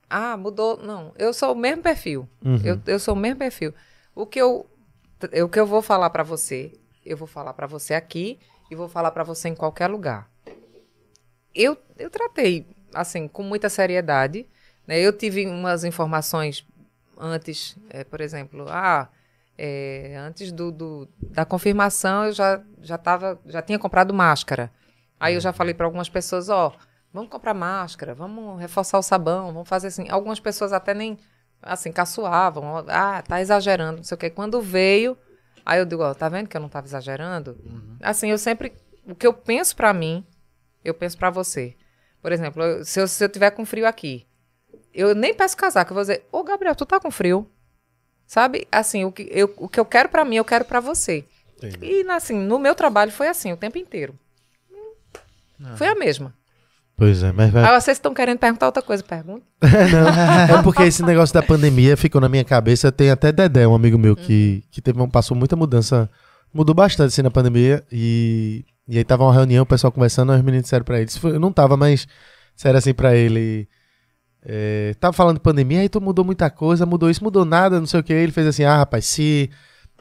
Ah, mudou. Não, eu sou o mesmo perfil. Uhum. Eu, eu sou o mesmo perfil. O que eu, o que eu vou falar pra você, eu vou falar pra você aqui e vou falar pra você em qualquer lugar. Eu, eu tratei, assim, com muita seriedade. né? Eu tive umas informações antes, é, por exemplo, ah, é, antes do, do- da confirmação eu já, já, tava, já tinha comprado máscara. Aí eu já falei para algumas pessoas, ó, vamos comprar máscara, vamos reforçar o sabão, vamos fazer assim. Algumas pessoas até nem, assim, caçoavam, ah, tá exagerando, não sei o quê. Quando veio, aí eu digo, ó, tá vendo que eu não tava exagerando? Assim, eu sempre, o que eu penso para mim, eu penso para você. Por exemplo, se eu, se eu tiver com frio aqui, eu nem peço casaco, eu vou dizer, ô Gabriel, tu tá com frio? Sabe? Assim, o que eu, o que eu quero pra mim, eu quero pra você. E assim, no meu trabalho foi assim o tempo inteiro. Foi a mesma. Pois é, mas vai. Ah, vocês estão querendo perguntar outra coisa, pergunta. Não, é porque esse negócio da pandemia ficou na minha cabeça. Tem até Dedé, um amigo meu, que, que teve passou muita mudança. Mudou bastante assim na pandemia. E, e aí tava uma reunião, o pessoal conversando, os meninos disseram pra ele. Eu não tava, mas disseram assim pra ele. É, tava falando de pandemia, aí tu mudou muita coisa, mudou isso, mudou nada, não sei o que. Ele fez assim: ah, rapaz, se,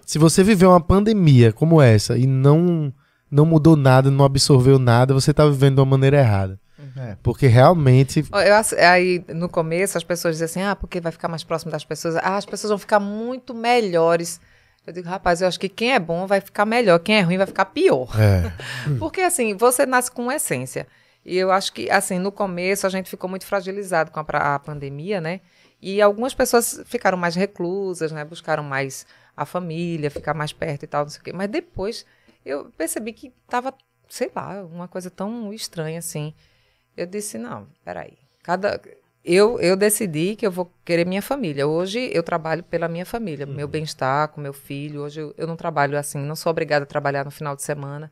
se você viveu uma pandemia como essa e não, não mudou nada, não absorveu nada, você tá vivendo de uma maneira errada. É. Porque realmente eu aí, no começo, as pessoas dizem assim, ah, porque vai ficar mais próximo das pessoas. Ah, as pessoas vão ficar muito melhores. Eu digo, rapaz, eu acho que quem é bom vai ficar melhor, quem é ruim vai ficar pior. É. Porque, assim, você nasce com essência. E eu acho que, assim, no começo a gente ficou muito fragilizado com a, a pandemia, né? E algumas pessoas ficaram mais reclusas, né? Buscaram mais a família, ficar mais perto e tal, não sei o quê. Mas depois eu percebi que tava, sei lá, uma coisa tão estranha assim. Eu disse, não, peraí. Cada... Eu, eu decidi que eu vou querer minha família. Hoje eu trabalho pela minha família, meu bem-estar, com meu filho. Hoje eu, eu não trabalho assim, não sou obrigada a trabalhar no final de semana.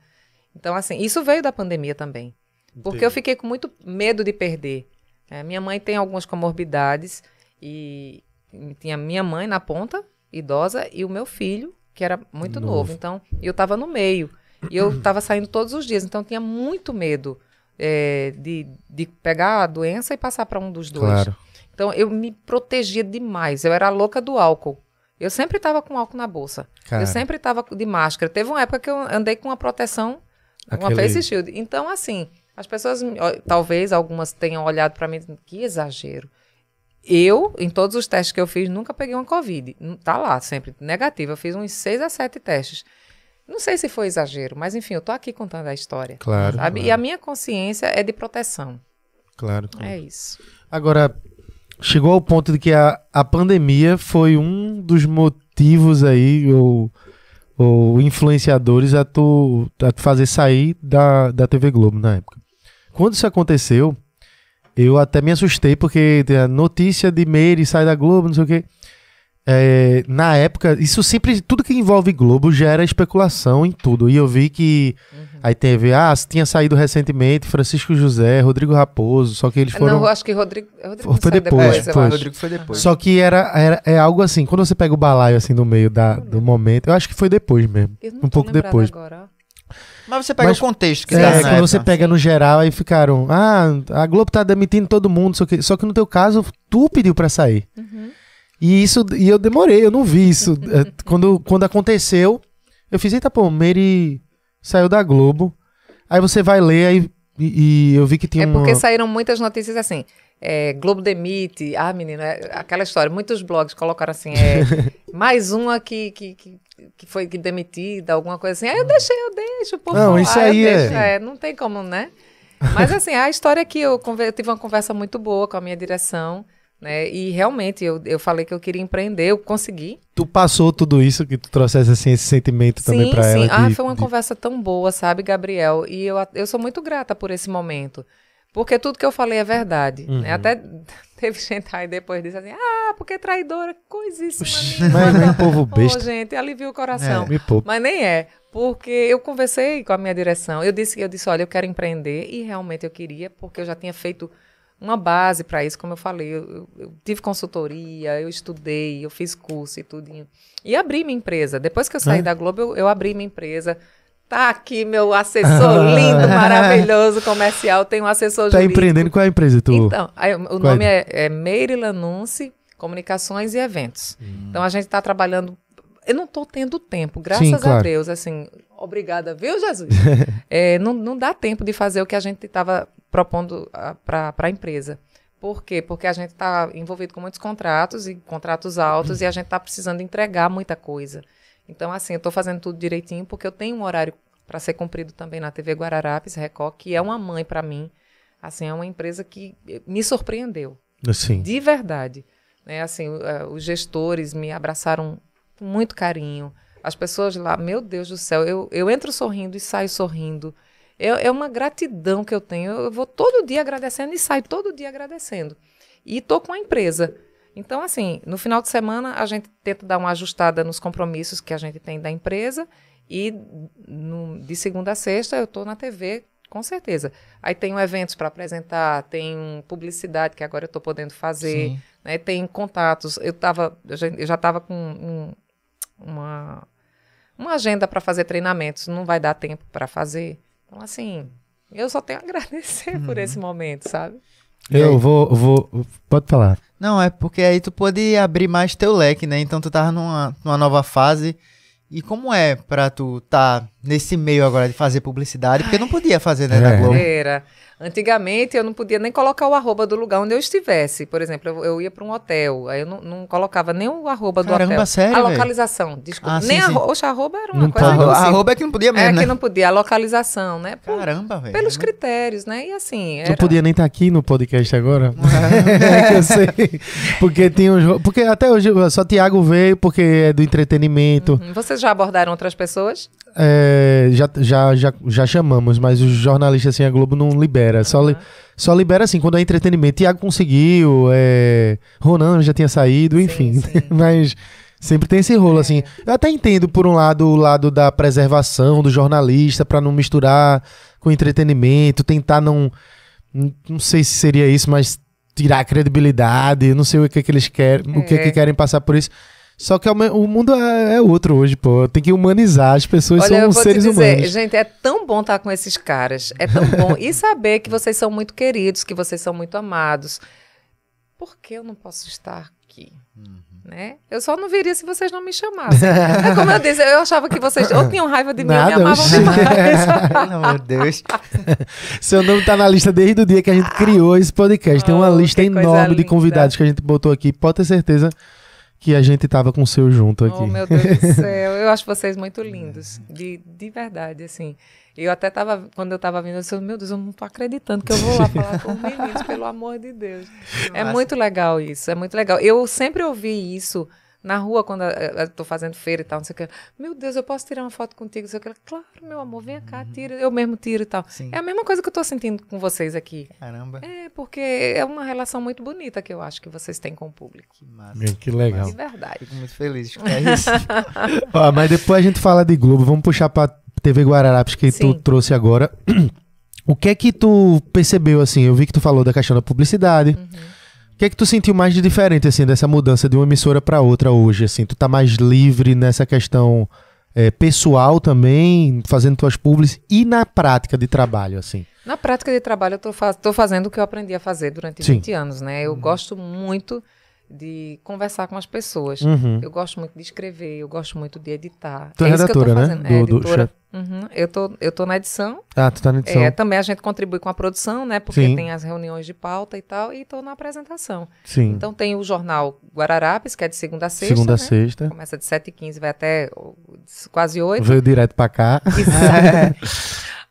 Então, assim, isso veio da pandemia também. Porque eu fiquei com muito medo de perder. É, minha mãe tem algumas comorbidades e tinha minha mãe na ponta, idosa, e o meu filho, que era muito Novo. novo. Então, eu estava no meio. E eu estava saindo todos os dias. Então, eu tinha muito medo é, de, de pegar a doença e passar para um dos dois. Claro. Então, eu me protegia demais. Eu era louca do álcool. Eu sempre estava com álcool na bolsa. Cara, Eu sempre estava de máscara. Teve uma época que eu andei com uma proteção, uma Aquele- face shield. Então, assim, as pessoas, talvez algumas tenham olhado para mim e que exagero. Eu, em todos os testes que eu fiz, nunca peguei uma Covid. Tá lá, sempre negativo. Eu fiz uns seis a sete testes. Não sei se foi exagero, mas enfim, eu tô aqui contando a história. Claro. Sabe? claro, E a minha consciência é de proteção. claro, claro. É isso. Agora, chegou ao ponto de que a, a pandemia foi um dos motivos aí, ou, ou influenciadores a tu, a tu fazer sair da, da TV Globo na época. Quando isso aconteceu, eu até me assustei, porque a notícia de Meire sai da Globo, não sei o quê. É, na época, isso sempre, tudo que envolve Globo gera especulação em tudo. E eu vi que aí teve, ah, tinha saído recentemente Francisco José, Rodrigo Raposo, só que eles foram. Não, eu acho que Rodrigo, Rodrigo Foi depois, foi. acho. Rodrigo foi depois. Só que era, era é algo assim, quando você pega o balaio assim no meio da, do momento, eu acho que foi depois mesmo. Um pouco depois. Agora, ó. Mas você pega Mas- o contexto que É, tá quando na você pega no geral, aí ficaram, ah, a Globo tá demitindo todo mundo, só que, só que no teu caso, tu pediu pra sair. Uhum. E isso, e eu demorei, eu não vi isso. É, quando, quando aconteceu, eu fiz, eita, pô, Mary saiu da Globo. Aí você vai ler, aí, e, e eu vi que tinha É porque uma... saíram muitas notícias assim. é, Globo demite. Ah, menino, é aquela história. Muitos blogs colocaram assim. É, mais uma que, que, que, que foi demitida, alguma coisa assim. Aí eu deixei, eu deixo. Por Não, isso aí é- deixo, é. Não tem como, né? Mas assim, a história é que eu, eu tive uma conversa muito boa com a minha direção. Né? E realmente eu, eu falei que eu queria empreender, eu consegui. Tu passou tudo isso, que tu trouxesse assim, esse sentimento também sim, pra sim. ela. Ah, de- foi uma de- conversa tão boa, sabe, Gabriel? E eu, eu sou muito grata por esse momento. Porque tudo que eu falei é verdade. Uhum. né? Até teve gente aí depois disso assim, ah, porque traidora, coisíssima. Nenhuma. mas nem povo Ô, besta. gente, alivia o coração. Me poupa. Mas nem é, porque eu conversei com a minha direção. Eu disse, eu disse, olha, eu quero empreender e realmente eu queria, porque eu já tinha feito uma base para isso, como eu falei. Eu, eu- eu tive consultoria, eu estudei, eu fiz curso e tudinho. E abri minha empresa. Depois que eu saí É? da Globo, eu, eu abri minha empresa. Tá aqui meu assessor lindo, maravilhoso, comercial. Tem um assessor Tá jurídico. empreendendo qual é a empresa? Tu... Então, aí, o Qual nome é, é Meire Lanunce Comunicações e Eventos. Hum. Então a gente está trabalhando. Eu não estou tendo tempo, graças Sim, a claro. Deus. Assim, obrigada, viu, Jesus? É, não, não dá tempo de fazer o que a gente estava propondo para a empresa. Por quê? Porque a gente está envolvido com muitos contratos e contratos altos e a gente está precisando entregar muita coisa. Então, assim, eu estou fazendo tudo direitinho porque eu tenho um horário para ser cumprido também na TV Guararapes Record, que é uma mãe para mim. Assim, é uma empresa que eh, me surpreendeu, Assim. de verdade. Né? Assim, eh, os gestores me abraçaram com muito carinho. As pessoas lá, meu Deus do céu, eu, eu entro sorrindo e saio sorrindo. É, é uma gratidão que eu tenho. Eu vou todo dia agradecendo e saio todo dia agradecendo. E estou com a empresa. Então, assim, no final de semana a gente tenta dar uma ajustada nos compromissos que a gente tem da empresa E no- de segunda a sexta eu tô na TV, com certeza. Aí tenho eventos para apresentar, tem publicidade que agora eu tô podendo fazer, né? Tem contatos. Eu tava, eu já, eu já tava com um- uma uma agenda para fazer treinamentos, não vai dar tempo para fazer. Então assim, eu só tenho a agradecer por esse momento, sabe? Eu vou, vou. Pode falar. Não, é porque aí tu pode abrir mais teu leque, né? Então tu tava numa, numa nova fase. E como é pra tu tá nesse meio agora de fazer publicidade? Porque não podia fazer, né, na É. Globo. Era. Antigamente eu não podia nem colocar o arroba do lugar onde eu estivesse. Por exemplo, eu, eu ia para um hotel, aí eu não, não colocava nem o arroba do Caramba, hotel. sério, A localização, desculpa. Ah, sim, nem sim. arroba. Oxe, arroba era uma Não coisa. Arroba, impossível. arroba é que não podia É mesmo, que né? não podia, a localização, né? Por- Caramba, velho. pelos critérios, né? E assim. Tu Era... podia nem estar aqui no podcast agora. é que eu sei. Porque tinha uns. Porque até hoje só Tiago veio porque é do entretenimento. Uhum. Vocês já abordaram outras pessoas? É, já, já, já, já chamamos, mas os jornalistas assim, a Globo não libera. Só, li- só libera assim, quando é entretenimento. Tiago conseguiu, é, Ronan já tinha saído, Sim, enfim. sim. mas sempre tem esse rolo, É. assim. Eu até entendo, por um lado, o lado da preservação do jornalista, pra não misturar com entretenimento, tentar não. Não sei se seria isso, mas tirar a credibilidade, não sei o que, que eles querem, o que, É. que querem passar por isso. Só que me- o mundo é, é outro hoje, pô. Tem que humanizar. As pessoas Olha, eu são vou seres te dizer, humanos. gente, é tão bom estar com esses caras. É tão bom. e saber que vocês são muito queridos, que vocês são muito amados. Por que eu não posso estar aqui? Né? Eu só não viria se vocês não me chamassem. é como eu disse, eu achava que vocês ou tinham raiva de mim ou me Nada, amavam demais. Pelo amor de Deus. Seu nome tá na lista desde o dia que a gente criou esse podcast. Tem uma Oh, lista enorme de convidados que a gente botou aqui. Pode ter certeza que a gente tava com o seu junto aqui. Oh, meu Deus do céu. Eu acho vocês muito lindos. De, de verdade, assim. Eu até tava, quando eu tava vindo, eu disse, meu Deus, eu não tô acreditando que eu vou lá falar com os meninos, pelo amor de Deus. É massa. muito legal isso, é muito legal. Eu sempre ouvi isso na rua, quando eu- eu tô fazendo feira e tal, não sei o que. Meu Deus, eu posso tirar uma foto contigo? Não sei o que. Claro, meu amor, vem cá, tira. Eu mesmo tiro e tal. Sim. É a mesma coisa que eu tô sentindo com vocês aqui. Caramba. É, porque é uma relação muito bonita que eu acho que vocês têm com o público. Que massa. Meu, que legal. De verdade. Fico muito feliz de escutar isso. Ó, mas depois a gente fala de Globo. Vamos puxar pra TV Guararapes que tu Sim. trouxe agora. O que é que tu percebeu, assim? Eu vi que tu falou da questão da publicidade. O que é que tu sentiu mais de diferente, assim, dessa mudança de uma emissora pra outra hoje, assim? Tu tá mais livre nessa questão é, pessoal também, fazendo tuas publis e na prática de trabalho, assim? Na prática de trabalho, eu tô, fa- tô fazendo o que eu aprendi a fazer durante Sim. 20 anos, né? Eu gosto muito de conversar com as pessoas. Uhum. Eu gosto muito de escrever, eu gosto muito de editar. Tu é isso que eu tô redatora, né? fazendo. É, Do- do editora. chat. Uhum. Eu, tô, eu tô na edição. Ah, tu tá na edição. É, também a gente contribui com a produção, né? Porque Sim. tem as reuniões de pauta e tal, e tô na apresentação. Sim. Então tem o jornal Guararapes, que é de segunda a sexta. Segunda a né? sexta. Começa de 7h15, vai até quase 8 Veio direto pra cá.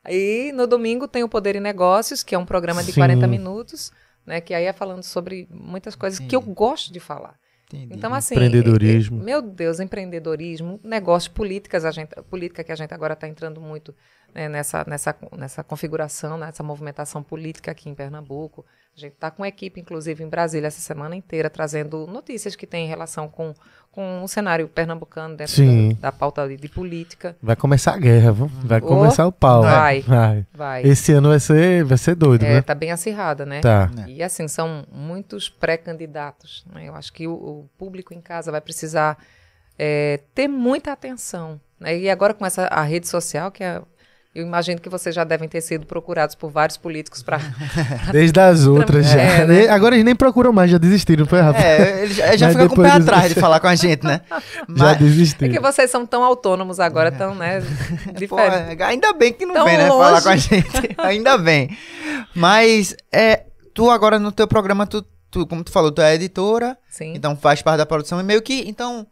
E no domingo tem o Poder e Negócios, que é um programa de Sim. 40 minutos, né? Que aí é falando sobre muitas coisas que eu gosto de falar. Entendi. Então, assim. Empreendedorismo. meu Deus, empreendedorismo, negócios, políticas, a gente, política que a gente agora está entrando muito né, nessa, nessa, nessa configuração, nessa movimentação política aqui em Pernambuco. A gente está com equipe, inclusive, em Brasília essa semana inteira, trazendo notícias que têm relação com, com o cenário pernambucano dentro Sim. da, da pauta de, de política. Vai começar a guerra, viu? Vai Oh, começar o pau. vai. vai. Vai. Esse ano vai ser, vai ser doido, É, né? tá bem acirrada, né? Tá. É. E assim, são muitos pré-candidatos. né? Eu acho que o, o público em casa vai precisar é, ter muita atenção. né? E agora com essa a rede social, que é. Eu imagino que vocês já devem ter sido procurados por vários políticos para. Desde as outras já. É, né? Agora eles nem procuram mais, já desistiram, foi, Rafa? É, ele já, já Mas fica com o pé atrás de falar com a gente, né? já Mas, É desistiram. que vocês são tão autônomos agora, tão, né? pô, Diferentes. ainda bem que não Tão vem, né? longe. Falar com a gente. ainda bem. Mas, é, tu agora no teu programa, tu, tu, como tu falou, tu é editora, Sim. então faz parte da produção e meio que, então,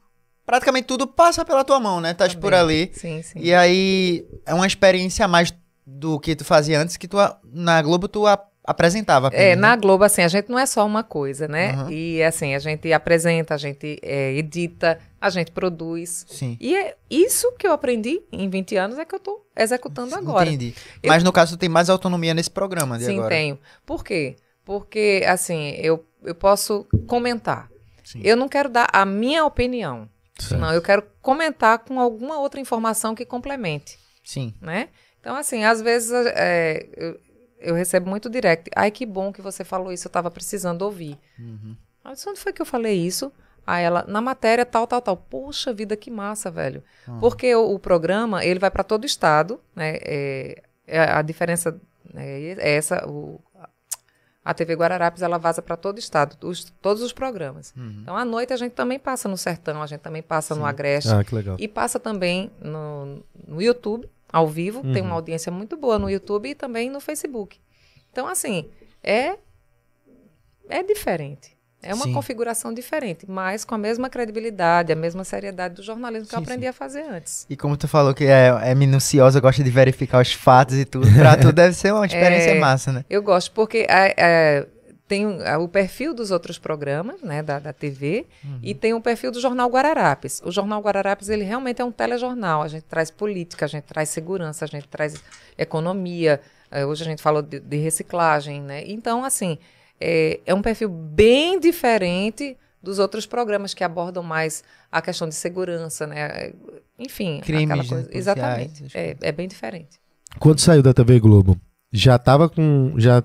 praticamente tudo passa pela tua mão, né? Estás por também. ali. Sim, sim. E aí, é uma experiência a mais do que tu fazia antes, que tu, na Globo tu a- apresentava. É, apenas, na né? Globo, assim, a gente não é só uma coisa, né? Uhum. E assim, a gente apresenta, a gente é, edita, a gente produz. Sim. E é isso que eu aprendi em 20 anos é que eu tô executando agora. Entendi. Eu- Mas no caso, tu tem mais autonomia nesse programa de Sim, agora. tenho. Por quê? Porque, assim, eu, eu posso comentar. Sim. Eu não quero dar a minha opinião. Certo. Não, eu quero comentar com alguma outra informação que complemente, Sim. né? Então, assim, às vezes é, eu, eu recebo muito direct. Ai, que bom que você falou isso, eu estava precisando ouvir. Uhum. Mas onde foi que eu falei isso? Aí ela, na matéria, tal, tal, tal. Poxa vida, que massa, velho. Uhum. Porque o, o programa, ele vai para todo o estado, né? É, é a diferença né, é essa, o, a TV Guararapes, ela vaza para todo o estado, os- todos os programas. Uhum. Então, à noite, a gente também passa no Sertão, a gente também passa no Sim. Agreste. Ah, que legal. E passa também no, no YouTube, ao vivo. Tem Uhum. uma audiência muito boa no YouTube e também no Facebook. Então, assim, é, é diferente. É uma Sim. configuração diferente, mas com a mesma credibilidade, a mesma seriedade do jornalismo que eu Sim, aprendi a fazer antes. E como tu falou que é, é minuciosa, gosta de verificar os fatos e tudo, pra tu deve ser uma experiência É. massa, né? Eu gosto porque é, é, tem é, o perfil dos outros programas, né, da, da TV, e tem o perfil do Jornal Guararapes. O Jornal Guararapes, ele realmente é um telejornal. A gente traz política, a gente traz segurança, a gente traz economia. É, hoje a gente falou de, de reciclagem, né? Então, assim, é, é um perfil bem diferente dos outros programas que abordam mais a questão de segurança, né? Enfim, Crimes, aquela né, coisa. Exatamente. É, é bem diferente. Quando saiu da TV Globo, já tava com. Já,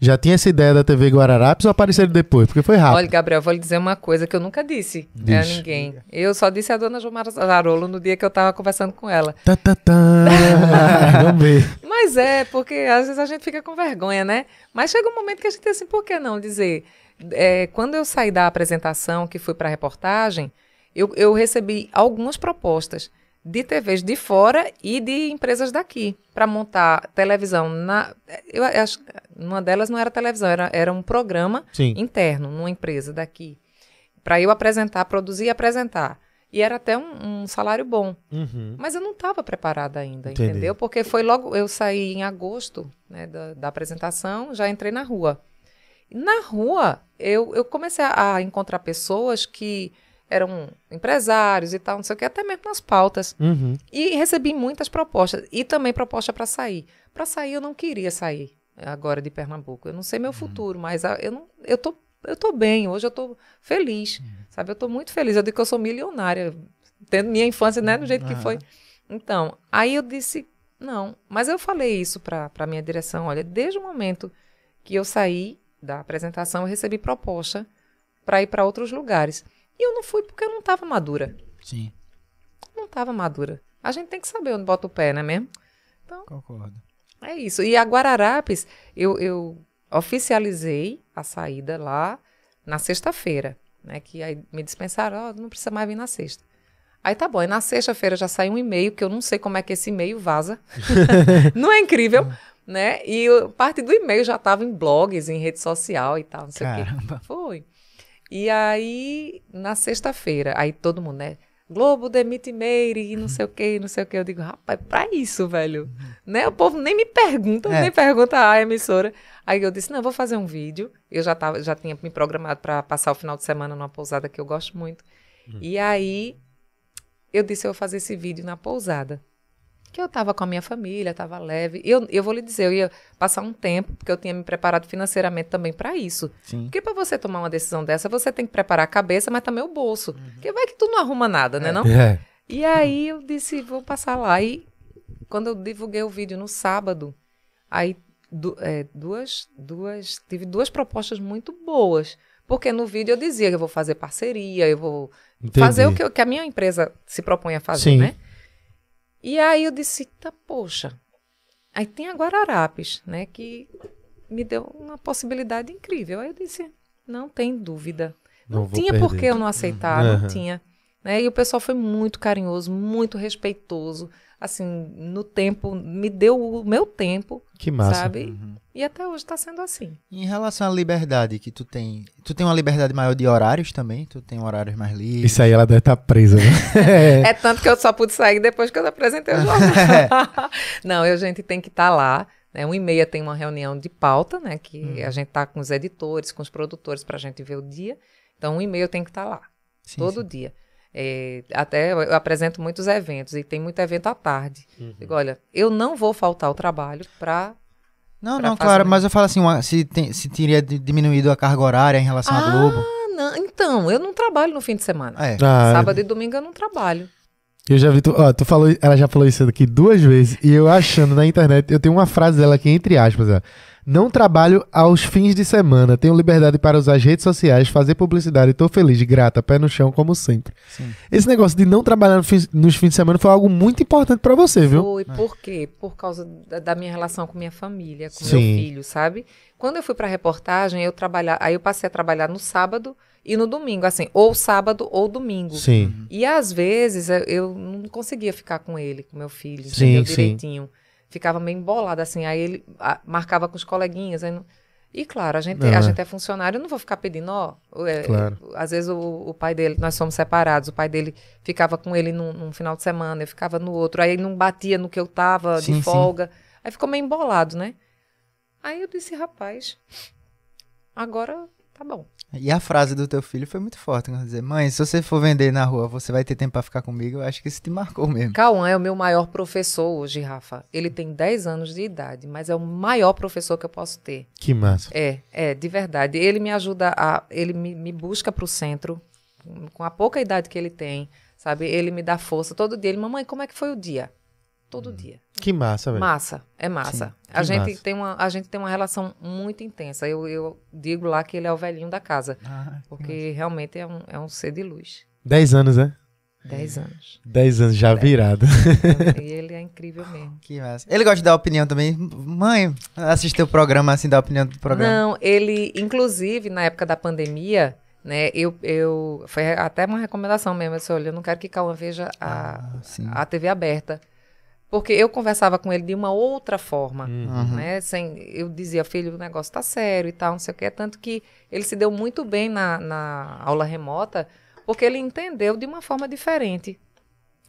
já tinha essa ideia da TV Guararapes ou apareceram depois? Porque foi rápido. Olha, Gabriel, vou lhe dizer uma coisa que eu nunca disse né, a Diz. ninguém. Eu só disse a dona Gilmar Zarolo no dia que eu estava conversando com ela. Tá, tá, tá. Vamos ver. Mas é, porque às vezes a gente fica com vergonha, né? Mas chega um momento que a gente tem assim, por que não dizer? É, quando eu saí da apresentação, que fui para a reportagem, eu, eu recebi algumas propostas de TVs de fora e de empresas daqui para montar televisão. Na, eu acho, uma delas não era televisão, era, era um programa Sim. interno numa empresa daqui para eu apresentar, produzir e apresentar. E era até um, um salário bom. Uhum. Mas eu não estava preparada ainda, Entendi. entendeu? Porque foi logo, eu saí em agosto né, da, da apresentação, já entrei na rua. Na rua, eu, eu comecei a encontrar pessoas que eram empresários e tal, não sei o que, até mesmo nas pautas. Uhum. E recebi muitas propostas. E também proposta para sair. Para sair, eu não queria sair agora de Pernambuco. Eu não sei meu futuro, mas eu, não, eu, tô, eu tô bem. Hoje eu tô feliz. Sabe? Eu tô muito feliz. Eu digo que eu sou milionária. Tendo minha infância, né? Do jeito que Aham. foi. Então, aí eu disse, não. Mas eu falei isso para a minha direção. Olha, desde o momento que eu saí da apresentação, eu recebi proposta para ir para outros lugares. E eu não fui porque eu não estava madura Sim, não estava madura. A gente tem que saber onde bota o pé, não é mesmo? concordo. É isso. E a Guararapes, eu, eu oficializei a saída lá na sexta-feira, né? Que aí me dispensaram, ó, não precisa mais vir na sexta. Aí tá bom, e na sexta-feira já saiu um e-mail, que eu não sei como é que esse e-mail vaza. não é incrível, né? E parte do e-mail já estava em blogs, em rede social e tal, não sei o quê. Caramba. Foi. E aí, na sexta-feira, aí todo mundo, né? Globo demite Meire e não sei o que, não sei o que. Eu digo, rapaz, pra isso, velho. Né? O povo nem me pergunta, É. nem pergunta a emissora. Aí eu disse, não, eu vou fazer um vídeo. Eu já, tava, já tinha me programado para passar o final de semana numa pousada que eu gosto muito. E aí, eu disse, eu vou fazer esse vídeo na pousada. Que eu tava com a minha família, tava leve. Eu, eu vou lhe dizer, eu ia passar um tempo, porque eu tinha me preparado financeiramente também para isso. Sim. Porque para você tomar uma decisão dessa, você tem que preparar a cabeça, mas também o bolso. Porque vai que tu não arruma nada, né não? É. E aí eu disse, vou passar lá. E quando eu divulguei o vídeo no sábado, aí du- é, duas, duas, tive duas propostas muito boas. Porque no vídeo eu dizia que eu vou fazer parceria, eu vou Entendi. fazer o que, eu- que a minha empresa se propõe a fazer, Sim. né? E aí eu disse, tá, poxa. Aí tem a Guararapes, né, que me deu uma possibilidade incrível. Aí eu disse, não tem dúvida. Não, Não tinha por que eu não aceitar, Uhum. não tinha. Né? E o pessoal foi muito carinhoso, muito respeitoso. Assim, no tempo, me deu o meu tempo, Que massa. sabe? Uhum. E até hoje está sendo assim. Em relação à liberdade que tu tem, tu tem uma liberdade maior de horários também? Tu tem horários mais livres? Isso aí ela deve estar presa, né? É tanto que eu só pude sair depois que eu apresentei o jornal. Não, eu, a gente tem que estar lá. Né? Um e meia tem uma reunião de pauta, né? Que a gente tá com os editores, com os produtores para a gente ver o dia. Então, um e meia eu tenho que estar lá, Sim, todo sim. dia. É, até eu apresento muitos eventos e tem muito evento à tarde. Digo, olha, eu não vou faltar ao trabalho para Não, pra não, claro, mas eu falo assim, uma- se, tem, se teria di- diminuído a carga horária em relação à Globo. Ah, Não, então, eu não trabalho no fim de semana. É. Ah, Sábado e domingo eu não trabalho. Eu já vi, tu, ó, tu falou, ela já falou isso aqui duas vezes, e eu achando na internet, eu tenho uma frase dela aqui, entre aspas, ó. Não trabalho aos fins de semana, tenho liberdade para usar as redes sociais, fazer publicidade, tô feliz, grata, pé no chão, como sempre. Sim. Esse negócio de não trabalhar no fim- nos fins de semana foi algo muito importante pra você, viu? Foi, por quê? Por causa da, da minha relação com minha família, com Sim. meu filho, sabe? Quando eu fui pra reportagem, eu trabalhar, aí eu passei a trabalhar no sábado e no domingo, assim, ou sábado ou domingo. Sim. E às vezes eu, eu não conseguia ficar com ele, com meu filho, Sim, entendeu? sim. Ficava meio embolada, assim. Aí ele ah, marcava com os coleguinhas. Não- E claro, a gente, Ah. a gente é funcionário, eu não vou ficar pedindo, ó. é, Claro. Às vezes o, o pai dele, nós somos separados, o pai dele ficava com ele num, num final de semana, eu ficava no outro. Aí não batia no que eu tava Sim, de sim. folga. Aí ficou meio embolado, né? Aí eu disse, rapaz, agora tá bom. E a frase do teu filho foi muito forte, quando dizer, mãe, se você for vender na rua, você vai ter tempo pra ficar comigo. Eu acho que isso te marcou mesmo. Cauã é o meu maior professor hoje, Rafa. Ele tem 10 anos de idade, mas é o maior professor que eu posso ter. Que massa. É, é, de verdade. Ele me ajuda a. Ele me, me busca pro centro, com a pouca idade que ele tem, sabe? Ele me dá força. Todo dia ele, mamãe, como é que foi o dia? Todo dia. Que massa, velho. Massa, é massa. Sim, a, gente massa. Tem uma, a gente tem uma relação muito intensa. Eu, eu digo lá que ele é o velhinho da casa, Ah, porque realmente é um, é um ser de luz. Dez anos, né? 10 anos. Dez anos já virado. e ele é incrível mesmo. que massa. Ele gosta de dar opinião também. Mãe, assistir o programa assim, dar opinião do programa. Não, ele, inclusive, na época da pandemia, né, eu, eu foi até uma recomendação mesmo, eu disse, olha, eu não quero que Cauã veja a, Ah, a TV aberta. Porque eu conversava com ele de uma outra forma, Uhum. né? Sem, eu dizia, filho, o negócio tá sério e tal, não sei o quê. Tanto que ele se deu muito bem na, na aula remota, porque ele entendeu de uma forma diferente.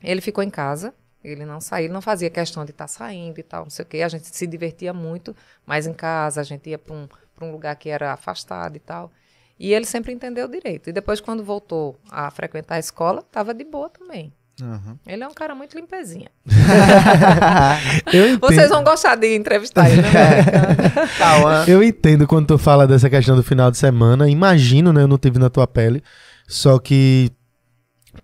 Ele ficou em casa, ele não saiu, ele não fazia questão de estar saindo e tal, não sei o quê. A gente se divertia muito, mas em casa a gente ia para um, pra um lugar que era afastado e tal. E ele sempre entendeu direito. E depois, quando voltou a frequentar a escola, estava de boa também. Uhum. Ele é um cara muito limpezinha. Vocês vão gostar de entrevistar ele, né? Eu entendo quando tu fala dessa questão do final de semana. Imagino, né? Eu não tive na tua pele. Só que,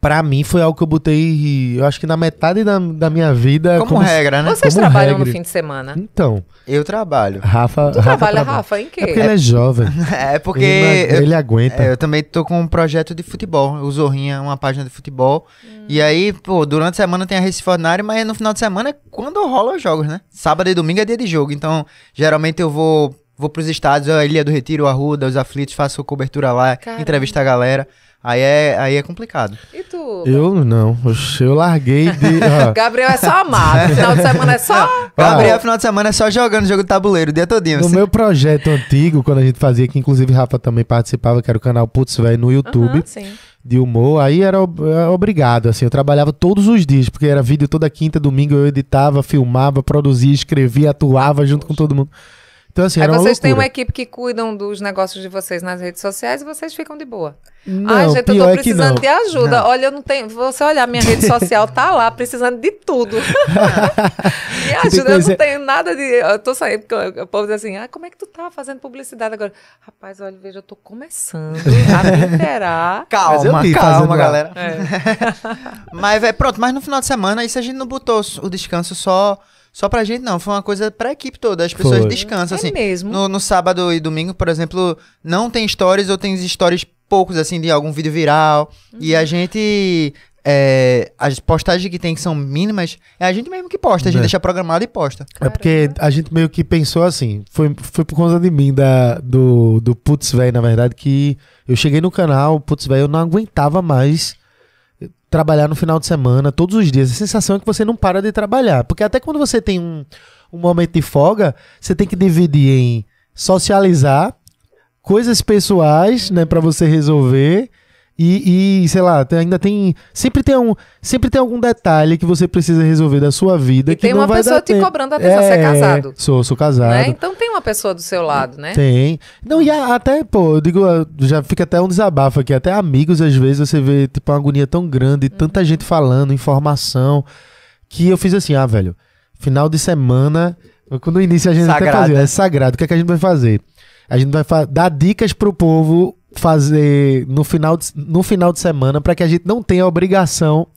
pra mim, foi algo que eu botei, eu acho que na metade da, da minha vida. Como, regra, né? Vocês Como trabalham regra. no fim de semana? Então, Eu trabalho. Rafa. Tu Rafa trabalha, traba- Rafa, em quê? É porque ele é jovem. É porque ele, eu, ele aguenta. é, eu também tô com um projeto de futebol. O Zorrinha é uma página de futebol. Hum. E aí, pô, durante a semana tem a Recife Ordinária, mas no final de semana é quando rola os jogos, né? Sábado e domingo é dia de jogo. Então, geralmente eu vou vou pros estádios, a Ilha do Retiro, a Arruda, os aflitos, faço cobertura lá, Caramba. entrevista a galera. Aí é, aí é complicado. E tu? Eu não. Eu larguei de. Gabriel é só amado. Final de semana é só. Gabriel, final de semana é só jogando jogo de tabuleiro o dia todinho. No meu projeto antigo, quando a gente fazia, que inclusive Rafa também participava, que era o canal Putz Velho no YouTube, Aham, sim. de humor, aí era era obrigado, assim, eu trabalhava todos os dias, porque era vídeo toda quinta, domingo, eu editava, filmava, produzia, escrevia, atuava junto com todo mundo. Então, assim, Aí era uma vocês têm uma equipe que cuidam dos negócios de vocês nas redes sociais e vocês ficam de boa. Não, Ai, gente, eu tô é precisando não. de ajuda. Não. Olha, eu não tenho. Você olhar minha rede social, tá lá, precisando de tudo. Me tem ajuda, eu coisa- não tenho nada de. Eu tô saindo, porque o povo diz assim: ah, como é que tu tá fazendo publicidade agora? Rapaz, olha, veja, eu tô começando a me eu Calma, calma, galera. É. Mas, velho, pronto, mas no final de semana, isso a gente não botou o descanso só, só pra gente, não. Foi uma coisa pra equipe toda. As pessoas Foi. descansam, É assim. mesmo. No, no sábado e domingo, por exemplo, não tem stories ou tem stories poucos, assim, de algum vídeo viral. E Uhum. a gente. é, as postagens que tem que são mínimas, é a gente mesmo que posta. A gente É. deixa programado e posta. É porque a gente meio que pensou assim, foi, foi por conta de mim, da, do, do Putz Véi, na verdade, que eu cheguei no canal, Putz Véi, eu não aguentava mais trabalhar no final de semana, todos os dias. A sensação é que você não para de trabalhar. Porque até quando você tem um, um momento de folga, você tem que dividir em socializar, coisas pessoais, né, para você resolver. E, e, sei lá, tem- ainda tem. Sempre tem, um, sempre tem algum detalhe que você precisa resolver da sua vida E que tem não uma vai pessoa dar te tempo. cobrando atenção. Você é casado. Sou, sou casado. Né? Então tem uma pessoa do seu lado, né? Tem. Não, e a- até, pô, eu digo, já fica até um desabafo aqui. Até amigos, às vezes, você vê, tipo, uma agonia tão grande, tanta gente falando, informação, que eu fiz assim, ah, velho, final de semana, no início a gente até Sagrado, fazia, né? é sagrado, o que, é que a gente vai fazer? A gente vai dar dicas pro povo fazer no final de, no final de semana para que a gente não tenha a obrigação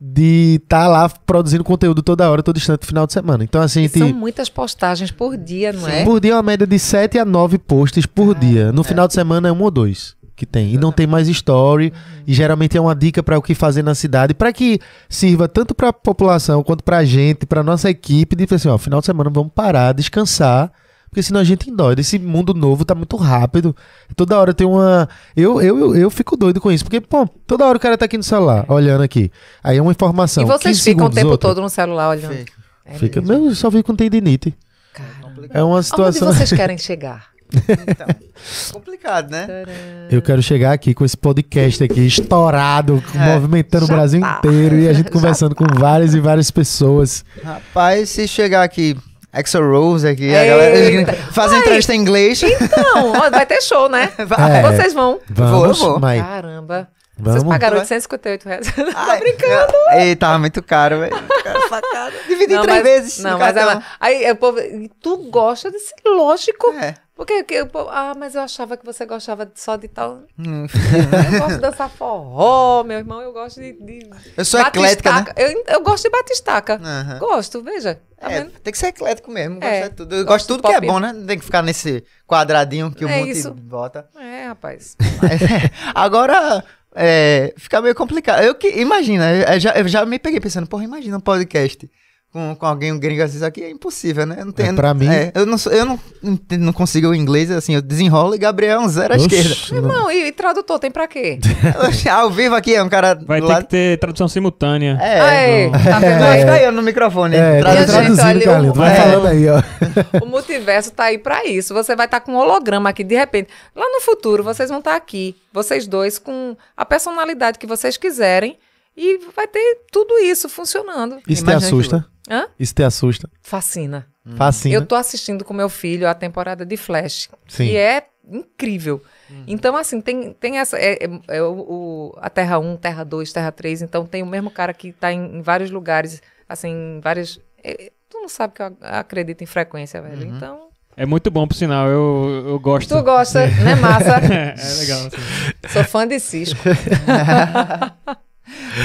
de estar lá produzindo conteúdo toda hora, todo instante, final de semana. Então, assim, a gente. São muitas postagens por dia, não é? Por dia é uma média de 7 a 9 posts por dia. No final de semana é um ou dois que tem. E não tem mais story. E geralmente é uma dica para o que fazer na cidade, para que sirva tanto para a população quanto para a gente, para nossa equipe, de assim, ó, final de semana vamos parar, descansar. Porque senão a gente endoida. Esse mundo novo tá muito rápido. Toda hora tem uma. Eu, eu, eu, eu fico doido com isso. Porque, pô, toda hora o cara tá aqui no celular, olhando aqui. Aí é uma informação. E vocês 15 ficam o tempo outra. todo no celular olhando. Fica. É Fica. mesmo. Meu, eu só vi com tendinite. Caramba. É uma situação. vocês querem chegar? Então, complicado, né? Eu quero chegar aqui com esse podcast aqui estourado, É. movimentando o Brasil tá. inteiro e a gente conversando com várias e várias pessoas. Rapaz, se chegar aqui, Exo Rose aqui, a galera fazer entrevista em inglês. Então, ó, vai ter show, né? Vai. É. Vocês vão. Vamos, vou. Mai. Caramba. Vamos. Vocês pagaram Vai. 858 reais. Ai, brincando. Ei, tava muito caro, velho. Cara, Facada. Dividi em três mas, vezes. Não, mas cartão. ela, aí o povo, tu gosta desse, lógico. É. Porque povo, ah, mas eu achava que você gostava só de tal. Hum. Eu gosto de dançar forró, meu irmão, eu gosto de. de Eu sou eclética, né? eu, eu gosto de batistaca. Aham. Gosto, veja. Tá É, tem que ser eclético mesmo. É. Gosto de tudo. Eu Gosto de tudo que é bom, né? Não tem que ficar nesse quadradinho que o É isso. bota. É, rapaz. Mas, agora, é, fica meio complicado. Eu que, imagina, eu já, eu já me peguei pensando, porra, imagina um podcast com, com alguém, um gringo assim, isso aqui é impossível, né? Não tenho, É, pra mim- é, eu não, sou- eu não, entendo- não consigo o inglês, assim, eu desenrolo e Gabriel é um zero à esquerda. Oxe, não- e, e tradutor tem pra quê? Ao vivo aqui é um cara Vai ter lado. que ter tradução simultânea. É, Aê, tá vendo Mas aí? tá aí ó, no microfone. É, tá Minha traduzindo. olha, Carlinhos. o- Vai é. falando aí, ó. O multiverso tá aí pra isso. Você vai estar com um holograma aqui, de repente. Lá no futuro, vocês vão estar aqui, vocês dois, com a personalidade que vocês quiserem. E vai ter tudo isso funcionando. Isso te assusta? Hã? Isso te assusta? Fascina. Fascina. Eu tô assistindo com meu filho a temporada de Flash. Sim. Que é incrível. Então, assim, tem, tem essa. É, é- é o, o- a Terra 1, Terra 2, Terra 3. Então, tem o mesmo cara que tá em, em vários lugares, assim, em várias. é, tu não sabe que eu acredito em frequência, velho. Então. É muito bom, por sinal. Eu, eu gosto. Tu gosta, né, massa? é, é legal. assim. Sou fã de Cisco.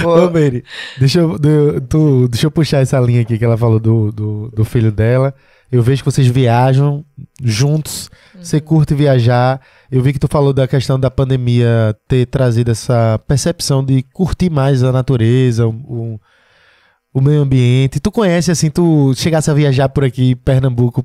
Ô, Mary, deixa eu, do- deixa eu puxar essa linha aqui que ela falou do, do, do filho dela. Eu vejo que vocês viajam juntos, você curte viajar. Eu vi que tu falou da questão da pandemia ter trazido essa percepção de curtir mais a natureza, o, o, meio ambiente. Tu conhece, assim, tu chegasse a viajar por aqui, Pernambuco,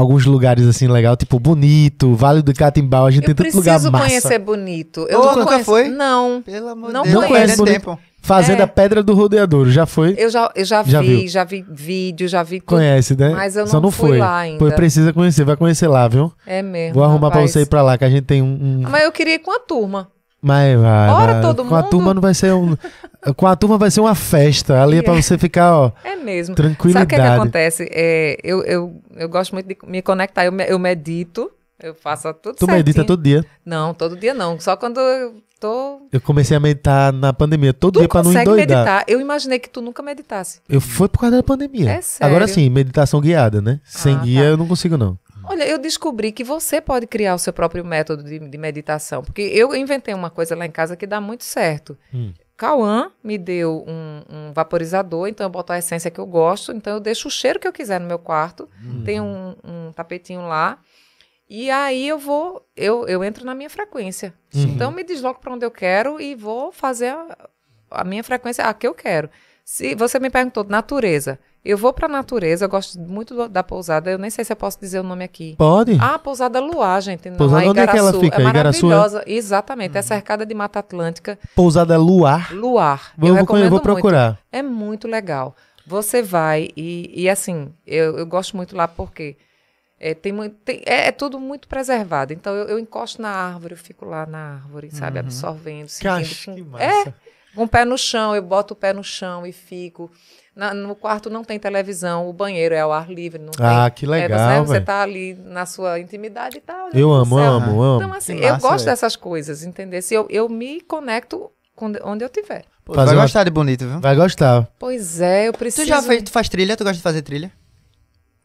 alguns lugares assim legal, tipo Bonito, Vale do Catimbau, a gente Eu tem tanto lugar preciso massa. conhecer bonito. Eu Ô, não nunca conheço- foi? Não. Pelo amor Não de Deus, conheço. tá perdendo Bonito. tempo. Fazenda É. Pedra do Rodeador, já foi? Eu já, eu já, Já vi, viu? já vi vídeo, já vi tudo. Conhece, né? Mas eu Só não não fui foi. lá ainda. Pois precisa conhecer, vai conhecer lá, viu? É mesmo. Vou arrumar pra rapaz. você ir pra lá, que a gente tem um. um- Mas eu queria ir com a turma. Mas vai, Ora, vai. todo Com a mundo. turma não vai ser um. Com a turma vai ser uma festa. Ali é pra você ficar, ó, É mesmo. tranquilidade. Sabe o que, é que acontece? É, eu, eu, eu gosto muito de me conectar. Eu, eu medito, eu faço tudo Tu certinho. medita todo dia. Não, todo dia não. Só quando eu tô... Eu comecei a meditar na pandemia todo Tu dia pra não consegue endoidar. meditar. Eu imaginei que tu nunca meditasse. Eu fui por causa da pandemia. É sério? Agora sim, meditação guiada, né? Sem Ah, guia tá. eu não consigo, não. Olha, eu descobri que você pode criar o seu próprio método de, de meditação. Porque eu inventei uma coisa lá em casa que dá muito certo. Hum. Cauã me deu um, um vaporizador, então eu boto a essência que eu gosto, então eu deixo o cheiro que eu quiser no meu quarto. Hum. Tem um, um tapetinho lá. E aí eu vou, eu, eu entro na minha frequência. Uhum. Então eu me desloco para onde eu quero e vou fazer a, a minha frequência a que eu quero. Se você me perguntou natureza, eu vou para natureza, eu gosto muito da pousada, eu nem sei se eu posso dizer o nome aqui. Pode? Ah, Pousada Luar, gente. Não, Pousada, onde é que ela fica? É Igaraçu, é? maravilhosa. Exatamente. É cercada de Mata Atlântica. Pousada Luar. Luar. Vou, eu vou, recomendo eu vou muito. procurar. É muito legal. Você vai e, e assim, eu, eu gosto muito lá porque é, tem muito, tem- é, é tudo muito preservado. Então eu, eu encosto na árvore, eu fico lá na árvore, sabe, absorvendo, sentindo. Cacho, que com- massa. É, com o pé no chão, eu boto o pé no chão e fico. Na- no quarto não tem televisão, o banheiro é ao ar livre, não Ah, tem. que É, legal, você, você velho. tá ali na sua intimidade e tá olhando Eu amo, céu. amo, amo. Então, assim, Que eu massa, gosto dessas coisas, entendeu? Se eu, eu me conecto com onde eu estiver. Pô, vai uma- gostar de bonito, viu? Vai gostar. Pois é, eu preciso. Tu já fez, tu faz trilha? Tu gosta de fazer trilha?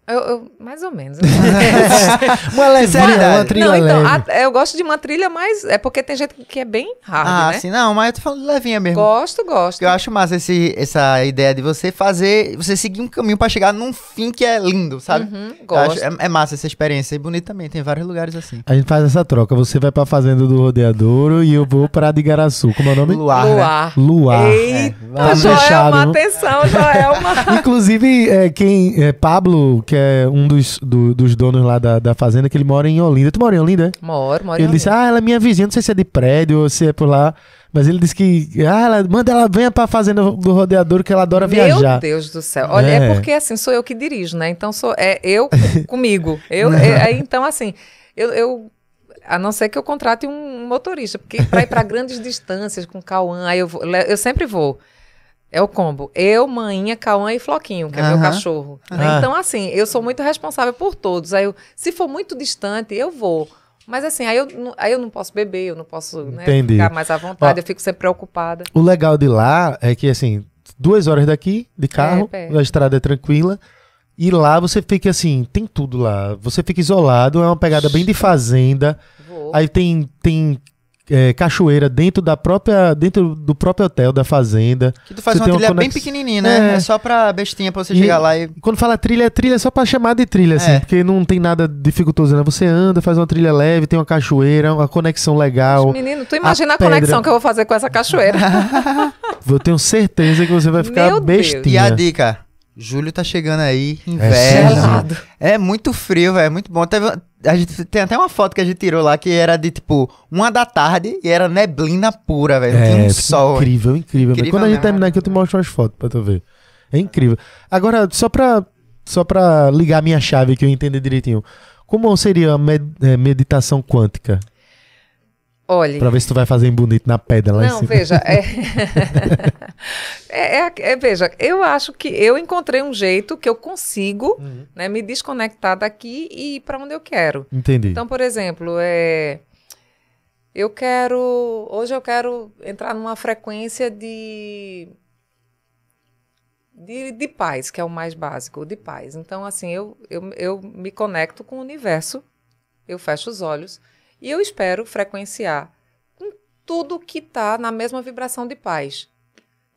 Eu, eu- mais ou menos. Uma levinha, uma trilha não, então, leve. a- eu gosto de uma trilha mais. É porque tem gente que é bem hard, ah, né? sim, não, mas eu tô falando levinha mesmo. Gosto, gosto. Eu acho massa esse, essa ideia de você fazer, você seguir um caminho pra chegar num fim que é lindo, sabe? Uhum, gosto. acho- é, é massa essa experiência. E bonito também, tem vários lugares assim. A gente faz essa troca. Você vai pra fazenda do Rodeadouro e eu vou pra de Igaraçu. Como é o nome? Luar, né? Luar. Luar. Eita, Tá Joelma, fechado. atenção, Joelma. Inclusive, é, quem é Pablo, que é um dos, do- dos donos lá da, da fazenda, que ele mora em Olinda. Tu mora em Olinda, é? Moro, moro. ele em disse, Olinda. ah, ela é minha vizinha, não sei se é de prédio ou se é por lá. Mas ele disse que, ah, ela, manda ela venha pra fazenda do rodeador que ela adora Meu viajar. Deus do céu. Olha, é. É. porque assim, sou eu que dirijo, né? Então sou é eu com- comigo. Eu, é, então, assim, eu, eu- A não ser que eu contrate um motorista, porque para ir para grandes distâncias com Cauã, aí eu, vou- eu sempre vou. É o combo. Eu, Maninha, Cauã e Floquinho, que é meu Aham. cachorro. né? Ah. Então, assim, eu sou muito responsável por todos. Aí eu, se for muito distante, eu vou. Mas assim, aí eu, não- aí eu não posso beber, eu não posso né, ficar mais à vontade, Ó. eu fico sempre preocupada. O legal de lá é que, assim, duas horas daqui, de carro, perto. a estrada é tranquila. E lá você fica assim, tem tudo lá. Você fica isolado, é uma pegada bem de fazenda. Vou. Aí tem, tem é, cachoeira dentro da própria. dentro do próprio hotel da fazenda. Que tu faz Você uma tem uma trilha bem conex- pequenininha, né? É. É. só pra bestinha pra você E- chegar lá e... Quando fala trilha, é trilha só pra chamar de trilha, assim, É. porque não tem nada dificultoso, né? Você anda, faz uma trilha leve, tem uma cachoeira, uma conexão legal. Menino, tu imagina a, pedra. conexão que eu vou fazer com essa cachoeira. Eu tenho certeza que você vai ficar Meu Deus. bestinha. E a dica, julho tá chegando aí, É inverno. Gelado. É, muito frio, velho, é muito bom. Teve, a gente tem até uma foto que a gente tirou lá que era de tipo uma da tarde e era neblina pura, velho. Tinha um É, sol. incrível, incrível. Incrível Quando a gente terminar aqui, eu te mostro umas fotos pra tu ver. É incrível. Agora, só pra, só pra ligar a minha chave que eu entender direitinho. Como seria a med- é, meditação quântica? Olha. Pra ver se tu vai fazer em bonito na pedra lá em Não, cima. veja, é... é, é- é, veja, eu acho que eu encontrei um jeito que eu consigo Uhum. né, me desconectar daqui e ir para onde eu quero. Entendi. Então, por exemplo, é, eu quero. Hoje eu quero entrar numa frequência de, de. de paz, que é o mais básico, de paz. Então, assim, eu, eu, eu me conecto com o universo, eu fecho os olhos e eu espero frequenciar com tudo que está na mesma vibração de paz.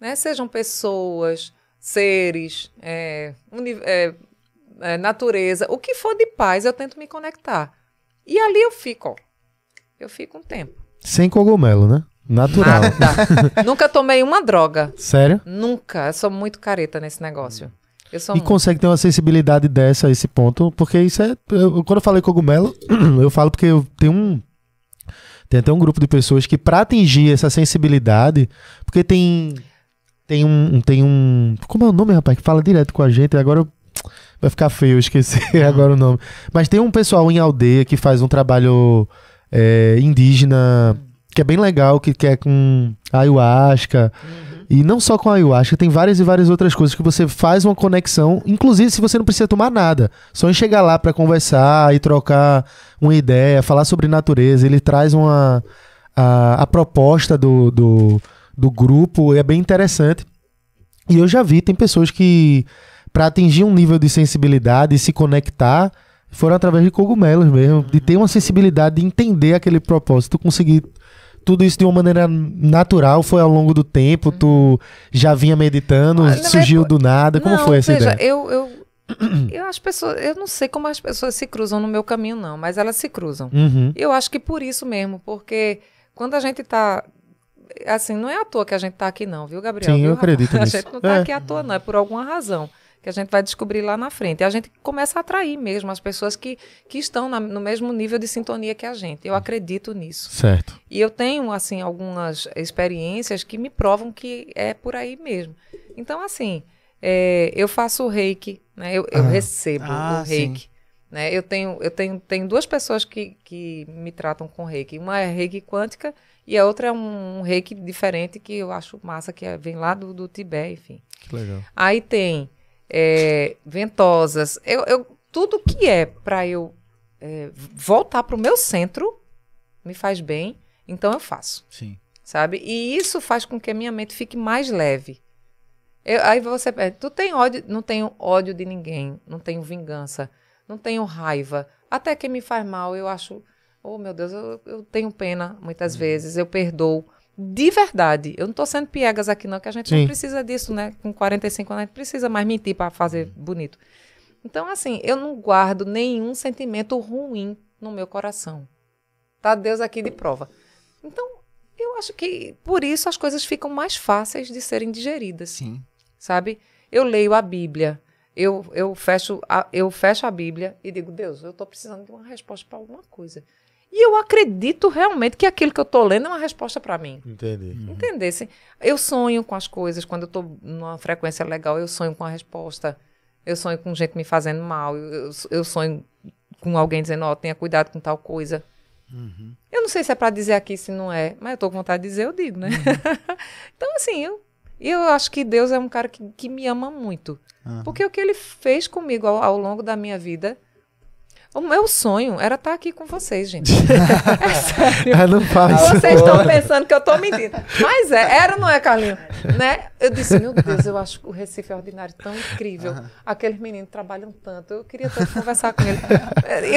Né? Sejam pessoas, seres, é, é, é, natureza, o que for de paz, eu tento me conectar. E ali eu fico, ó. Eu fico um tempo. Sem cogumelo, né? Natural. Nunca tomei uma droga. Sério? Nunca. Eu sou muito careta nesse negócio. E consegue ter uma sensibilidade dessa a esse ponto, porque isso é. eu- quando eu falei cogumelo, eu falo porque eu tenho um. Tem até um grupo de pessoas que, pra atingir essa sensibilidade, porque tem. Tem um. Tem um. Como é o nome, rapaz? Que fala direto com a gente, agora eu- vai ficar feio, eu esqueci agora o nome. Mas tem um pessoal em aldeia que faz um trabalho é, indígena que é bem legal, que, que é com ayahuasca. E não só com a ayahuasca, tem várias e várias outras coisas que você faz uma conexão, inclusive se você não precisa tomar nada, só em chegar lá para conversar e trocar uma ideia, falar sobre natureza, ele traz uma a, a proposta do, do, do grupo, é bem interessante. E eu já vi, tem pessoas que para atingir um nível de sensibilidade e se conectar, foram através de cogumelos mesmo, de ter uma sensibilidade de entender aquele propósito, conseguir tudo isso de uma maneira natural, foi ao longo do tempo, tu já vinha meditando, Ah, não, surgiu é- do nada, como Não, foi essa veja, ideia? Eu, eu, eu, as pessoas, eu não sei como as pessoas se cruzam no meu caminho, não, mas elas se cruzam. Uhum. Eu acho que por isso mesmo, porque quando a gente tá. Assim, não é à toa que a gente tá aqui, não, viu, Gabriel? Sim, Viu, eu acredito A nisso. gente não tá É. aqui à toa, não, é por alguma razão. Que a gente vai descobrir lá na frente. E a gente começa a atrair mesmo as pessoas que, que estão na- no mesmo nível de sintonia que a gente. Eu acredito nisso. Certo. E eu tenho, assim, algumas experiências que me provam que é por aí mesmo. Então, assim, é, eu faço o reiki, né? Eu, eu Ah. recebo Ah, o reiki. Né? Eu tenho, eu tenho, tenho duas pessoas que, que me tratam com reiki. Uma é reiki quântica e a outra é um, reiki diferente que eu acho massa, que é- vem lá do, do Tibete, enfim. Que legal. Aí tem é, ventosas, eu, eu- tudo que é para eu é, voltar para o meu centro me faz bem, então eu faço Sim. sabe? E isso faz com que a minha mente fique mais leve. Eu- aí você pede, tu tem ódio, não tenho ódio de ninguém, não tenho vingança, não tenho raiva. Até quem me faz mal, eu acho, oh meu Deus, eu, eu tenho pena muitas Uhum. vezes, eu perdoo. De verdade, eu não tô sendo piegas aqui não, que a gente Sim. não precisa disso, né? Com 45 anos a gente precisa mais mentir para fazer bonito. Então, assim, eu não guardo nenhum sentimento ruim no meu coração. Tá Deus aqui de prova. Então, eu acho que por isso as coisas ficam mais fáceis de serem digeridas Sim. sabe? Eu leio a Bíblia, eu, eu, fecho a, eu fecho a Bíblia e digo, Deus, eu estou precisando de uma resposta para alguma coisa. E eu acredito realmente que aquilo que eu estou lendo é uma resposta para mim. Entendi. Entendesse? Eu sonho com as coisas, quando eu estou numa frequência legal, eu sonho com a resposta. Eu sonho com gente me fazendo mal, eu, eu, eu sonho com alguém dizendo, ó, tenha cuidado com tal coisa. Eu não sei se é para dizer aqui, se não é, mas eu tô com vontade de dizer, eu digo, né? então, assim, eu, eu acho que Deus é um cara que, que me ama muito. Porque o que ele fez comigo ao, ao longo da minha vida, o meu sonho era estar aqui com vocês, gente. é sério. Ah, não faz. Vocês estão pensando que eu estou mentindo. Mas é, era ou não é, Carlinho? Né? Eu disse, meu Deus, eu acho o Recife é ordinário tão incrível. Aqueles meninos trabalham tanto. Eu queria tanto conversar com ele.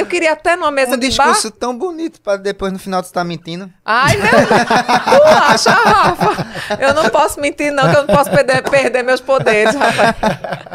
Eu queria até numa mesa Um de bar. discurso tão bonito pra depois no final tu estar mentindo. Ai, meu Tu acha, Rafa? Eu não posso mentir, não, que eu não posso perder, perder meus poderes, Rafa.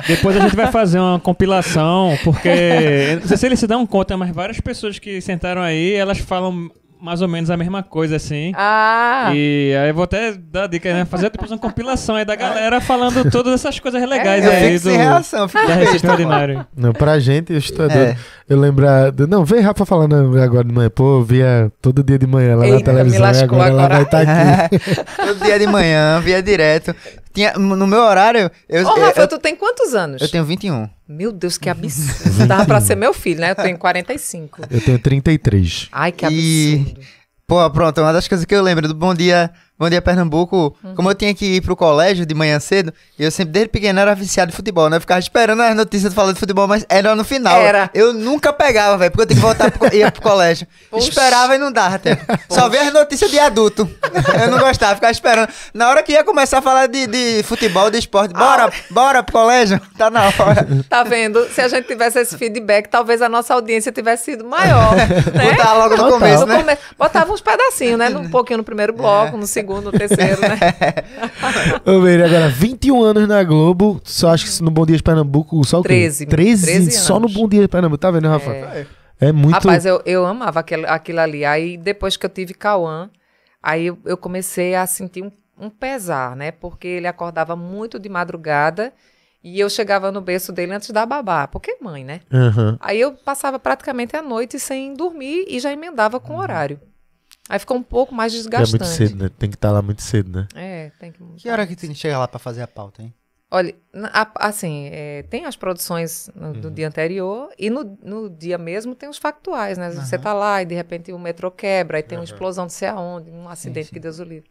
Depois a gente vai fazer uma compilação, porque. Não sei se eles se dão conta, mas várias pessoas que sentaram aí, elas falam mais ou menos a mesma coisa, assim. Ah, E aí eu vou até dar a dica, né? Fazer depois uma compilação aí da galera falando todas essas coisas legais É, Eu aí fico do, sem reação, eu fico da. Não, pra gente, eu estou doido. É. Eu lembrar. do- Não, vem Rafa falando agora de manhã. Pô, eu via todo dia de manhã lá na Eita, me televisão e lascou agora, ela agora. vai estar aqui. Todo dia de manhã, via direto. Tinha, no meu horário, eu, Ô, Rafa, eu, tu tem quantos anos? eu tenho 21. Meu Deus, que absurdo. Dava pra ser meu filho, né? Eu tenho 45. Eu tenho 33. Ai, que E- absurdo. Pô, pronto, uma das coisas que eu lembro do Bom Dia, Bom Dia Pernambuco, Uhum. como eu tinha que ir pro colégio de manhã cedo, e eu sempre, desde pequeno, era viciado de futebol, né? Eu ficava esperando as notícias falando de futebol, mas era no final. Era. Eu nunca pegava, velho, porque eu tinha que voltar pro, ia pro colégio. Poxa. Esperava e não dava tempo. Só via as notícias de adulto. Eu não gostava, ficava esperando. Na hora que ia começar a falar de, de futebol, de esporte, bora, bora pro colégio, tá na hora. Tá vendo? Se a gente tivesse esse feedback, talvez a nossa audiência tivesse sido maior. né? Botar logo no Total. começo, No né? Botava uns pedacinhos, né? Um pouquinho no primeiro bloco, no segundo, no terceiro, né? Ô, Meire, agora 21 anos na Globo, só acho que no Bom Dia de Pernambuco, só o quê? 13, 13, 13 só no. Bom Dia de Pernambuco. Tá vendo, Rafa? É. É, muito. Rapaz, eu, eu amava aquele, aquilo ali. Aí, depois que eu tive Cauã, aí eu, eu comecei a sentir um, um pesar, né? Porque ele acordava muito de madrugada e eu chegava no berço dele antes da babá. Porque mãe, né? Aham. Aí eu passava praticamente a noite sem dormir e já emendava com o horário. Aí ficou um pouco mais É desgastante. muito cedo, né? Tem que estar lá muito cedo, né? É, tem que. Que hora que tu chega lá pra fazer a pauta, hein? Olha, a- assim, é, tem as produções no- Uhum. do dia anterior e no, no dia mesmo tem os factuais, né? Você tá lá e de repente o metrô quebra, aí tem uma explosão de sei aonde, um acidente que Deus o livre.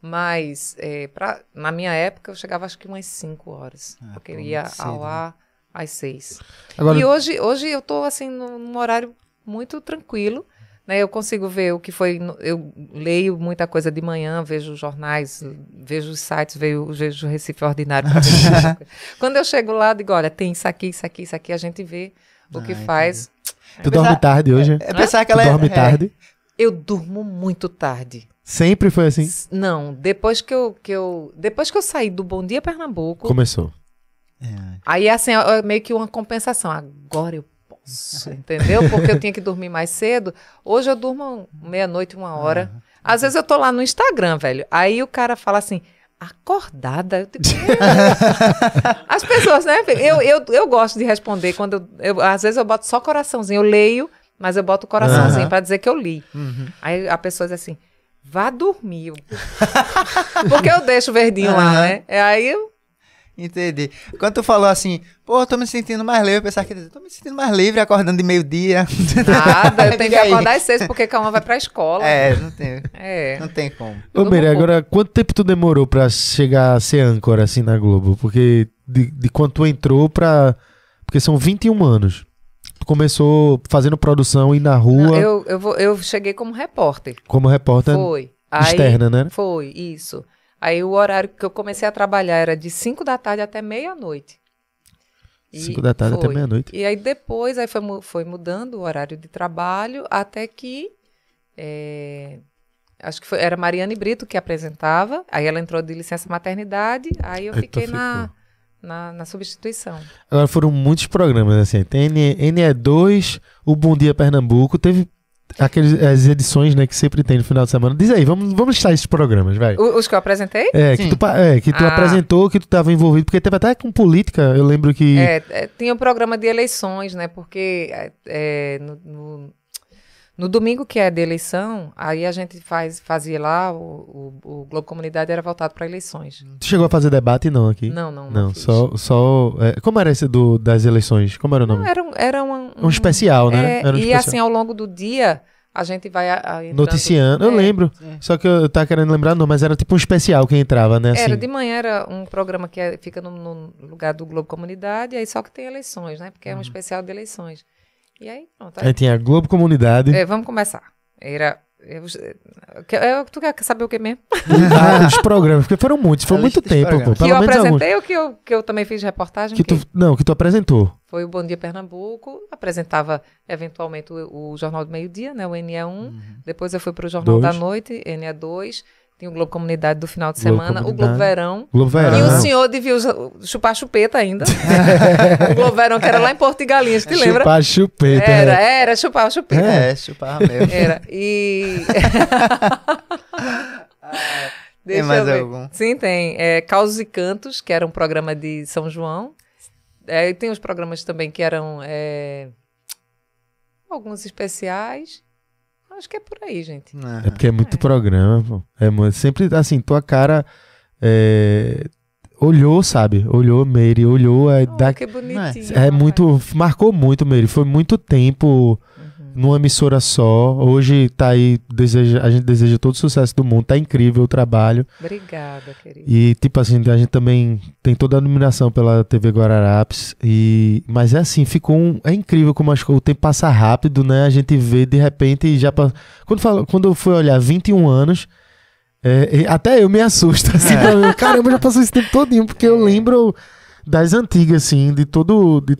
Mas, é, pra, na minha época, eu chegava acho que umas 5 horas, Ah, porque eu ia cedo, ao né? ar às 6. Agora, E hoje, hoje eu tô assim num horário muito tranquilo, né? Eu consigo ver o que foi, eu leio muita coisa de manhã, vejo jornais, vejo os sites, vejo, vejo o Recife Ordinário. Quando eu chego lá, digo, olha, tem isso aqui, isso aqui, isso aqui, a gente vê o que Ah, faz. tu dorme tarde hoje? É pensar que Tu ela é. dorme é, tarde? Eu durmo muito tarde. Sempre foi assim? S- Não, depois que eu, que eu, depois que eu saí do Bom Dia Pernambuco, Começou. Aí, assim, é é meio que uma compensação. Agora eu entendeu? Porque eu tinha que dormir mais cedo. Hoje eu durmo meia-noite, uma hora. Às vezes eu tô lá no Instagram, velho. Aí o cara fala assim, acordada? Eu digo. As pessoas, né? Eu, eu, eu gosto de responder quando eu, eu- Às vezes eu boto só coraçãozinho. Eu leio, mas eu boto o coraçãozinho Aham. pra dizer que eu li. Uhum. Aí a pessoa diz assim, vá dormir. Porque eu deixo o verdinho lá, Aham. né? É Aí eu Entendi. Quando tu falou assim, pô, tô me sentindo mais livre, eu pensava que tô me sentindo mais livre acordando de meio-dia. Nada, eu tenho que aí. acordar às seis porque Calma vai pra escola. É, não tem, É. não tem como. Ô, pouco. agora, quanto tempo tu demorou pra chegar a ser âncora, assim, na Globo? Porque de, de quando tu entrou pra... Porque são 21 anos. Tu começou fazendo produção e na rua Não, eu, eu, vou- eu cheguei como repórter. como repórter Foi. Aí- externa, né? Foi, isso. Aí o horário que eu comecei a trabalhar era de 5 da tarde até meia-noite. E Cinco da tarde até foi. meia-noite. E aí depois aí foi, foi mudando o horário de trabalho até que é, acho que foi, era Mariane Brito que apresentava. Aí ela entrou de licença maternidade. Aí eu Aí fiquei na, na, na substituição. Agora foram muitos programas, assim. Tem N- NE2, o Bom Dia Pernambuco, teve aqueles, as edições, né, que sempre tem no final de semana. Diz aí, vamos, vamos listar esses programas, vai. O- os que eu apresentei? É, que Sim. tu, pa- é, que tu Ah. apresentou, que tu estava envolvido, porque teve até com política, eu lembro que... É, é, tinha o programa de eleições, né? Porque é, é, no, no- no domingo que é de eleição, aí a gente faz, fazia lá, o, o, o Globo Comunidade era voltado para eleições. Tu chegou a fazer debate, não, aqui? Não, não, não. Não, só... só é, como era esse do, das eleições? Como era o nome? Não, era um, era um, um especial, né? é, Era um e especial. assim, ao longo do dia, a gente vai a, a Noticiando, eu É, lembro. Só que eu tava querendo lembrar, não, mas era tipo um especial que entrava, né? Assim. Era, de manhã era um programa que é- fica no, no lugar do Globo Comunidade, aí só que tem eleições, né? Porque é um especial de eleições. E aí, pronto. Aí tinha a Globo Comunidade. É, vamos começar. Era. Eu, é, tu quer saber o que mesmo? Ah, os programas, porque foram muitos, foi muito tempo, pô. que eu alguns. apresentei ou que eu, que eu também fiz reportagem? Que tu, não, que tu apresentou. Foi o Bom Dia Pernambuco, apresentava eventualmente o, o Jornal do Meio Dia, né, o NE1. Depois eu fui para o Jornal Dois. da Noite, NE2. Tinha o Globo Comunidade do final de Globo semana, o. Globo Verão. Globo E Verão. o senhor devia chupar chupeta ainda. o Globo Verão, que era lá em Porto de Galinhas, te lembra? Chupar chupeta. Era, é. era, chupar chupeta. É, chupava mesmo. Era. E. Deixa mais eu ver. algum? Sim, tem. É, Causos e Cantos, que era um programa de São João. É, e tem os programas também que eram é, alguns especiais. Acho que é por aí, gente. É porque é muito programa, pô. É sempre assim, tua cara é, olhou, sabe? Olhou, Meire, olhou. É, Oh, da- que bonitinho. é muito. Marcou muito, Meire. Foi muito tempo. Numa emissora só. Hoje tá aí, deseja, a gente deseja todo o sucesso do mundo. Tá incrível o trabalho. Obrigada, querida. E, tipo assim, a gente também tem toda a iluminação pela TV Guararapes. E... Mas é assim, ficou um... É incrível como acho que o tempo passa rápido, né? A gente vê de repente e já. pa- Quando, fala... Quando eu fui olhar 21 anos. é, e até eu me assusto, assim, pra mim, caramba, já passou esse tempo todinho, porque eu lembro das antigas, assim, de todo, de,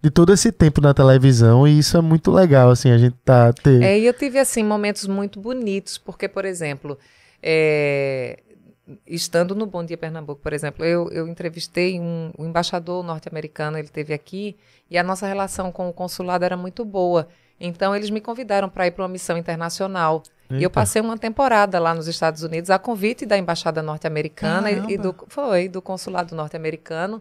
de todo esse tempo na televisão, e isso é muito legal, assim, a gente tá, ter... É, e eu tive, assim, momentos muito bonitos, porque, por exemplo, é, estando no Bom Dia Pernambuco, por exemplo, eu, eu entrevistei um, um embaixador norte-americano, ele esteve aqui, e a nossa relação com o consulado era muito boa. Então, eles me convidaram para ir para uma missão internacional. E eu Eita. passei uma temporada lá nos Estados Unidos, a convite da Embaixada Norte-Americana e, e do, foi, do Consulado Norte-Americano,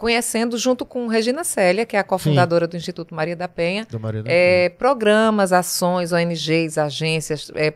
conhecendo junto com Regina Célia, que é a cofundadora do Instituto Maria da Penha, Do Mariana. é, programas, ações, ONGs, agências, é,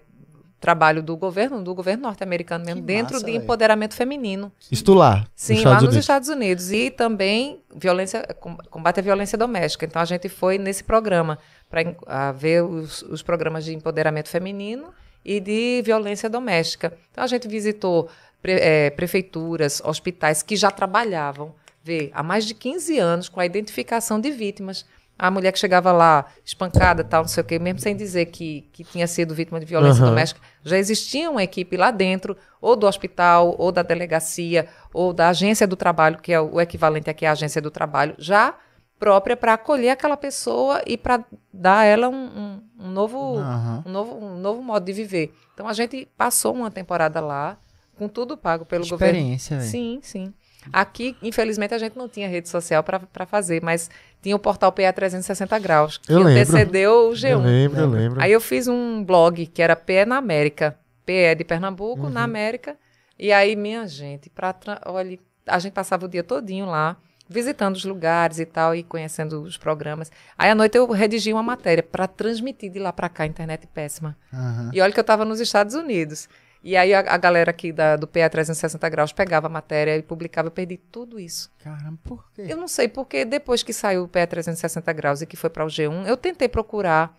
trabalho do governo, do governo norte-americano mesmo, Que dentro massa, de empoderamento feminino. Isso tu lá, Sim, nos lá Estados nos Unidos. Estados Unidos. E também violência, com- combate à violência doméstica. Então a gente foi nesse programa para ver os, os programas de empoderamento feminino e de violência doméstica. Então a gente visitou pre- eh, prefeituras, hospitais que já trabalhavam, vê, há mais de 15 anos com a identificação de vítimas. A mulher que chegava lá espancada, tal, não sei o quê, mesmo sem dizer que, que tinha sido vítima de violência Aham. doméstica, já existia uma equipe lá dentro, ou do hospital, ou da delegacia, ou da agência do trabalho, que é o equivalente aqui à agência do trabalho, já própria para acolher aquela pessoa e para dar a ela um, um- um novo, Aham. um, novo, um novo modo de viver. Então a gente passou uma temporada lá, com tudo pago pelo governo. Experiência. Sim, sim. Aqui, infelizmente, a gente não tinha rede social para fazer, mas tinha o portal PA 360 graus, que Eu lembro. antecedeu o G1. Eu lembro, eu lembro. Aí eu fiz um blog que era PE na América. PE de Pernambuco, Uhum. na América. E aí, minha gente, pra olha, a gente passava o dia todinho lá, visitando os lugares e tal, e conhecendo os programas. Aí à noite eu redigi uma matéria para transmitir de lá para cá, internet péssima. Aham. E olha que eu estava nos Estados Unidos. E aí a, a galera aqui da, do PA 360 graus pegava a matéria e publicava, eu perdi tudo isso. Caramba, por quê? Eu não sei porque depois que saiu o PE 360 graus e que foi para o G1, eu tentei procurar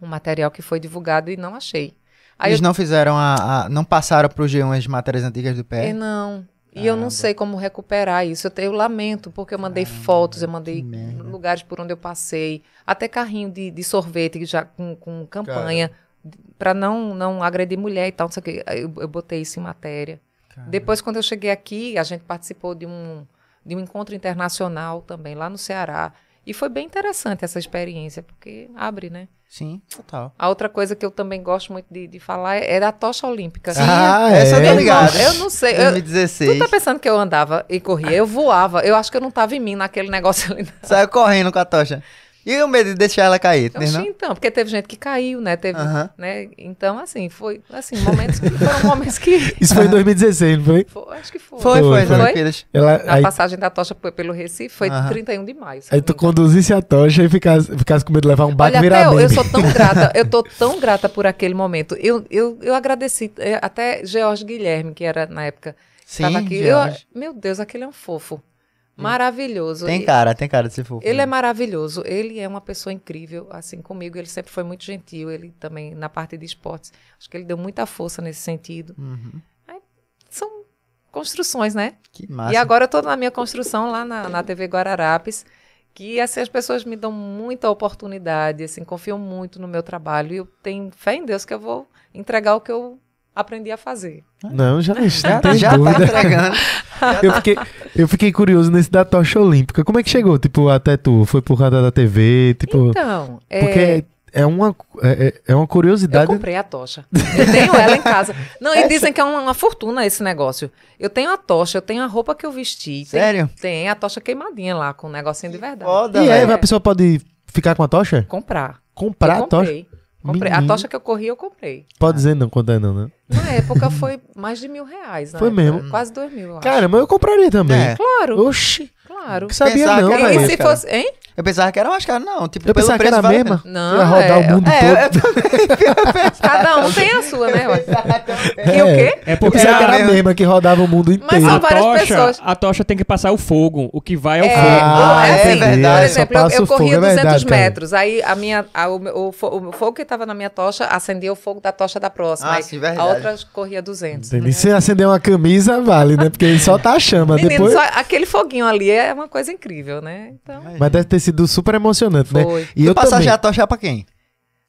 um material que foi divulgado e não achei. Aí Eles eu, não fizeram a, a- Não passaram pro G1 as matérias antigas do é, pé? não. E eu não sei como recuperar isso. Eu, te- eu lamento, porque eu mandei fotos, eu mandei lugares por onde eu passei, até carrinho de, de sorvete já com, com campanha, para não, não agredir mulher e tal, não sei o quê. Aí Eu, eu botei isso em matéria. Depois, quando eu cheguei aqui, a gente participou de um, de um encontro internacional também, lá no Ceará. E foi bem interessante essa experiência, porque abre, né? Sim, total. A outra coisa que eu também gosto muito de, de falar é da tocha olímpica. Ah, essa eu é? tô ligado. Eu não sei. Eu, 2016. tu tá pensando que eu andava e corria? Eu voava. Eu acho que eu não tava em mim naquele negócio ali. Saiu correndo com a tocha. E o medo de deixar ela cair, né? Não? então, porque teve gente que caiu, né? Teve, Aham. né? Então, assim, foi assim, momentos que foram momentos que. Isso foi em 2016, não foi? Foi, acho que foi. Foi, foi, Foi, foi. Ela, A aí, passagem da tocha pe- pelo Recife foi Aham. 31 de maio. aí tu conduzisse a tocha e ficasse, ficasse com medo de levar um baque e Olha, virar eu, eu sou tão grata, eu tô tão grata por aquele momento. Eu, eu, eu agradeci eh, até George Guilherme, que era na época. Sim, Tava aqui. Eu, meu Deus, aquele é um fofo. Maravilhoso. Tem cara, tem cara de ser fofo. Ele é né? maravilhoso. Ele é uma pessoa incrível, assim, comigo. Ele sempre foi muito gentil. Ele também, na parte de esportes, acho que ele deu muita força nesse sentido. Uhum. São construções, né? Que massa. E agora eu tô na minha construção lá na, na TV Guararapes, que assim, as pessoas me dão muita oportunidade, assim, confiam muito no meu trabalho. E eu tenho fé em Deus que eu vou entregar o que eu aprendi a fazer. Não, já, já já, tem já tá dúvida. entregando. Eu fiquei, eu fiquei curioso nesse da tocha olímpica. Como é que chegou, tipo, até tu? Foi por causa da TV, tipo... Então, é, Porque é uma, é, é- é uma eu curiosidade... comprei a tocha. Eu tenho ela em casa. Não, e dizem que é uma, uma fortuna esse negócio. Eu tenho a tocha, eu tenho a roupa que eu vesti. Tem, Sério? tem a tocha queimadinha lá, com um negocinho de verdade. Foda, E aí, velho. a pessoa pode ficar com a tocha? Comprar. Comprar eu a tocha? comprei. Comprei. A Menino. tocha que eu corri, eu comprei. Pode dizer não, quanto é não, né? Na época foi mais de mil reais. na Foi época. mesmo? Quase dois mil, eu acho. Caramba, eu compraria também. É. Claro, Oxi, claro. que sabia Pensava não, que era se cara. fosse, hein? Eu pensava que era mais caro, não. Tipo, Eu pelo pensava que preço era a vale a mesma. Não, Ia rodar é- o mundo É, todo. eu Cada um tem a sua, né? É. E o quê? É Eu porque que Era era a mesma que rodava o mundo Mas inteiro. são a várias tocha, pessoas. a tocha tem que passar o fogo. O que vai é o É, fogo. Ah, é, é assim, verdade. Por exemplo, eu, eu corria é 200 verdade, cara. metros, aí a minha, a- o, o, fo- o fogo que estava na minha tocha acendia o fogo da tocha da próxima. Ah, aí sim, verdade. a outra corria 200. Entendi. né? Se acender uma camisa, vale, né? Porque ele só tá a chama. Menino, depois... aquele foguinho ali é uma coisa incrível, né? Então, Mas deve ter sido super emocionante, né? Foi. E tu eu também. já a tocha pra quem?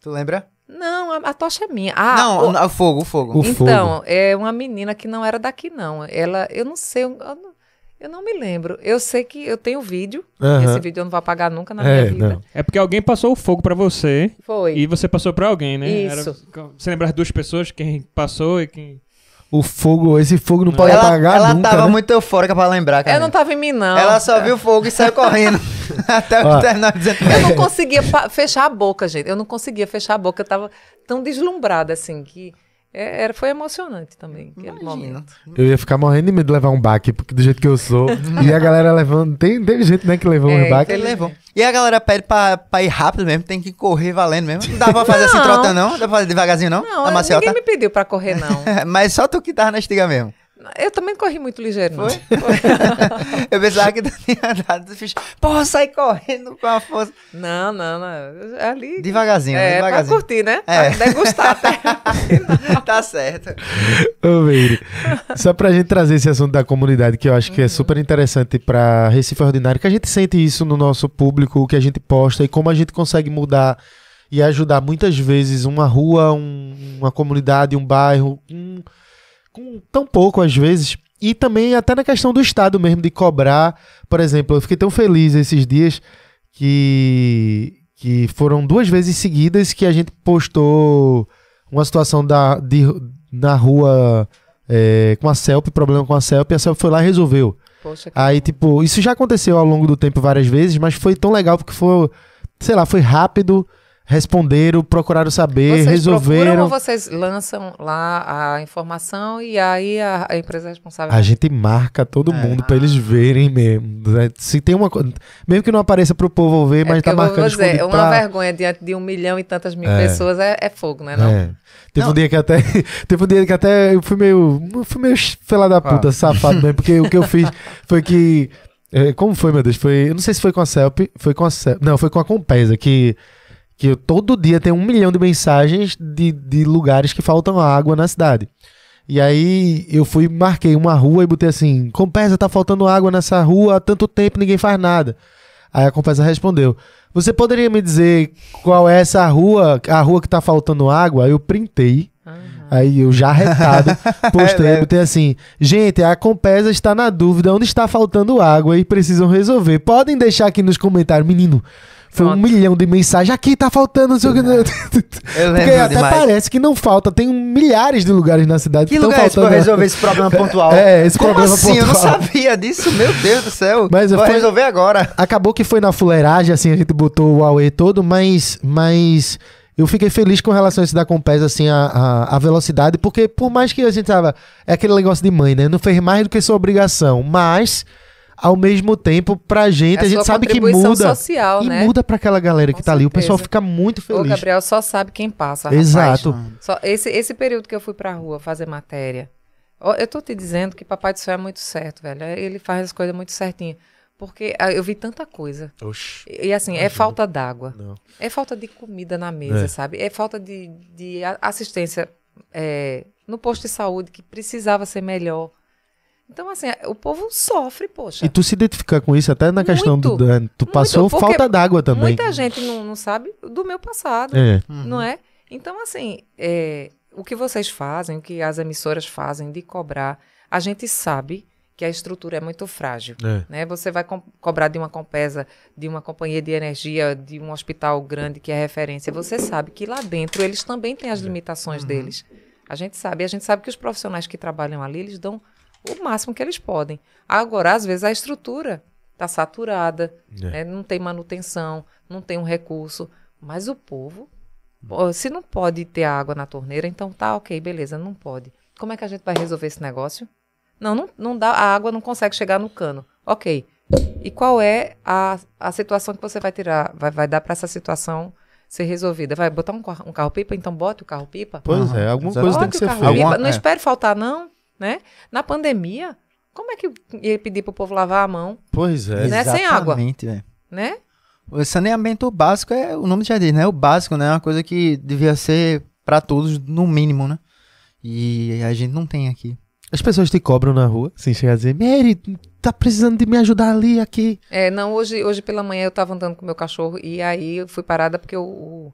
Tu lembra? não, a, a tocha é minha. Ah, não, o- o, fogo, o fogo. O fogo. Então, é uma menina que não era daqui, não. Ela, eu não sei, eu, eu não, eu não me lembro. Eu sei que eu tenho vídeo. Esse vídeo eu não vou apagar nunca na É, minha vida. não. É porque alguém passou o fogo pra você Foi. e você passou pra alguém, né? Isso. você lembra as duas pessoas, quem passou e quem... O fogo, esse fogo não pode ela apagar ela nunca, tava né? muito eufórica pra lembrar, cara. Eu não tava em mim, não. Ela só viu o fogo e saiu correndo. Até Ó. terminar dizendo Eu não conseguia pa- fechar a boca, gente. Eu não conseguia fechar a boca. Eu tava tão deslumbrada, assim, que é- era, foi emocionante também. Aquele Imagino. momento. Eu ia ficar morrendo de medo de levar um baque, porque do jeito que eu sou. e a galera levando. Tem, tem gente, né, que levou É, um baque. Ele levou. E a galera pede pra, pra ir rápido mesmo, tem que correr valendo mesmo. Não dá pra fazer assim Não. trotando, não? Dá pra fazer devagarzinho, não? Não, ninguém me pediu pra correr, não. Mas só tu que tava na estiga mesmo. Eu também corri muito ligeiro, não. Foi? Eu pensava que tu tinha fez, porra, sai correndo com a força. Não, não, não. Ali. Devagarzinho, né? é, pra devagarzinho. curtir, né? É. Pra degustar até. tá certo. Ô, Meire, só pra gente trazer esse assunto da comunidade, que eu acho que é super interessante pra Recife Ordinário, que a gente sente isso no nosso público, o que a gente posta e como a gente consegue mudar e ajudar muitas vezes uma rua, um- uma comunidade, um bairro, um- com tão pouco às vezes. E também até na questão do Estado mesmo, de cobrar. Por exemplo, eu fiquei tão feliz esses dias que, que foram duas vezes seguidas que a gente postou uma situação da, de, na rua é, com a CELP, problema com a CELP, e a CELP foi lá e resolveu. Poxa, Aí, tipo, isso já aconteceu ao longo do tempo várias vezes, mas foi tão legal porque foi, sei lá, foi rápido, responderam, procuraram saber, Vocês resolveram. procuram ou vocês lançam lá a informação e aí a, a empresa responsável. A gente marca todo É. mundo pra eles verem mesmo. né? Se tem uma coisa. Mesmo que não apareça pro povo ver, É mas tá eu vou- marcando vou dizer, uma pra... vergonha diante de um milhão e tantas mil É. pessoas é, é fogo, né? Não? É. Teve Não. um dia que até. Teve um dia que até eu fui meio. eu Fui meio fela da puta, Ah. safado mesmo, porque o que eu fiz foi que. é, como foi, meu Deus? Foi. Eu não sei se foi com a CELP, foi com a CELP. Não, foi com a Compesa, que. Que todo dia tem um milhão de mensagens de, de lugares que faltam água na cidade. E aí eu fui, marquei uma rua e botei assim: Compesa, tá faltando água nessa rua há tanto tempo, ninguém faz nada. Aí a Compesa respondeu: Você poderia me dizer qual é essa rua, a rua que tá faltando água? Eu printei. Aí eu já retado, postei, É, é. botei assim, gente, a Compesa está na dúvida onde está faltando água e precisam resolver. Podem deixar aqui nos comentários, menino. Foi um Pronto. milhão de mensagens. Aqui tá faltando, não sei o que. Eu Porque até demais. parece que não falta. Tem milhares de lugares na cidade Que que estão lugar é esse pra faltando. resolver esse problema pontual? É, esse Como problema assim? Eu não pontual. sabia disso, meu Deus do céu. Mas Vou foi- resolver agora. Acabou que foi na fuleiragem, assim, a gente botou o Huawei todo, mas, mas eu fiquei feliz com relação a isso da Compesa, assim, a, a, a velocidade, porque por mais que a gente tava. É aquele negócio de mãe, né? Não fez mais do que sua obrigação, mas. Ao mesmo tempo, pra gente, É a gente sabe que muda. social, e né? muda pra aquela galera que Com tá ali. O pessoal certeza. fica muito feliz. Gabriel, só sabe quem passa, rapaz. Exato. Só esse, esse período que eu fui pra rua fazer matéria, eu tô te dizendo que Papai do Céu é muito certo, velho. Ele faz as coisas muito certinho. Porque ah, eu vi tanta coisa. Oxi. E, assim, é falta d'água. É falta de comida na mesa, É. sabe? É falta de, de assistência é, no posto de saúde, que precisava ser melhor. Então, assim, o povo sofre, poxa. E tu se identificar com isso, até na questão do. Muito. Tu passou porque falta d'água também. Muita gente não, não sabe do meu passado. É. Não é? Então, assim, é, o que vocês fazem, o que as emissoras fazem de cobrar, a gente sabe que a estrutura é muito frágil. É. Né? Você vai com- cobrar de uma Compesa, de uma companhia de energia, de um hospital grande que é referência. Você sabe que lá dentro eles também têm as limitações deles. A gente sabe. E a gente sabe que os profissionais que trabalham ali, eles dão o máximo que eles podem. Agora, às vezes, a estrutura está saturada, É. né? não tem manutenção, não tem um recurso. Mas o povo, pô, se não pode ter água na torneira, então tá ok, beleza, não pode. Como é que a gente vai resolver esse negócio? Não, não, não dá, a água não consegue chegar no cano. Ok. E qual é a, a situação que você vai tirar, vai, vai dar para essa situação ser resolvida? Vai botar um, um carro-pipa? Então bote o carro-pipa. Pois Aham. é, alguma Exato. coisa tem Bote que o ser feita. Não é. espere faltar, não. Né? Na pandemia, como é que ia pedir pro povo lavar a mão? Pois é. Né? Sem água. Exatamente, velho. Né? O saneamento básico é, o nome já diz, né? O básico, né? É uma coisa que devia ser pra todos, no mínimo, né? E a gente não tem aqui. As pessoas te cobram na rua, assim, chega a dizer, Mary, tá precisando de me ajudar ali, aqui. É, não, hoje, hoje pela manhã eu tava andando com meu cachorro e aí eu fui parada porque o, o,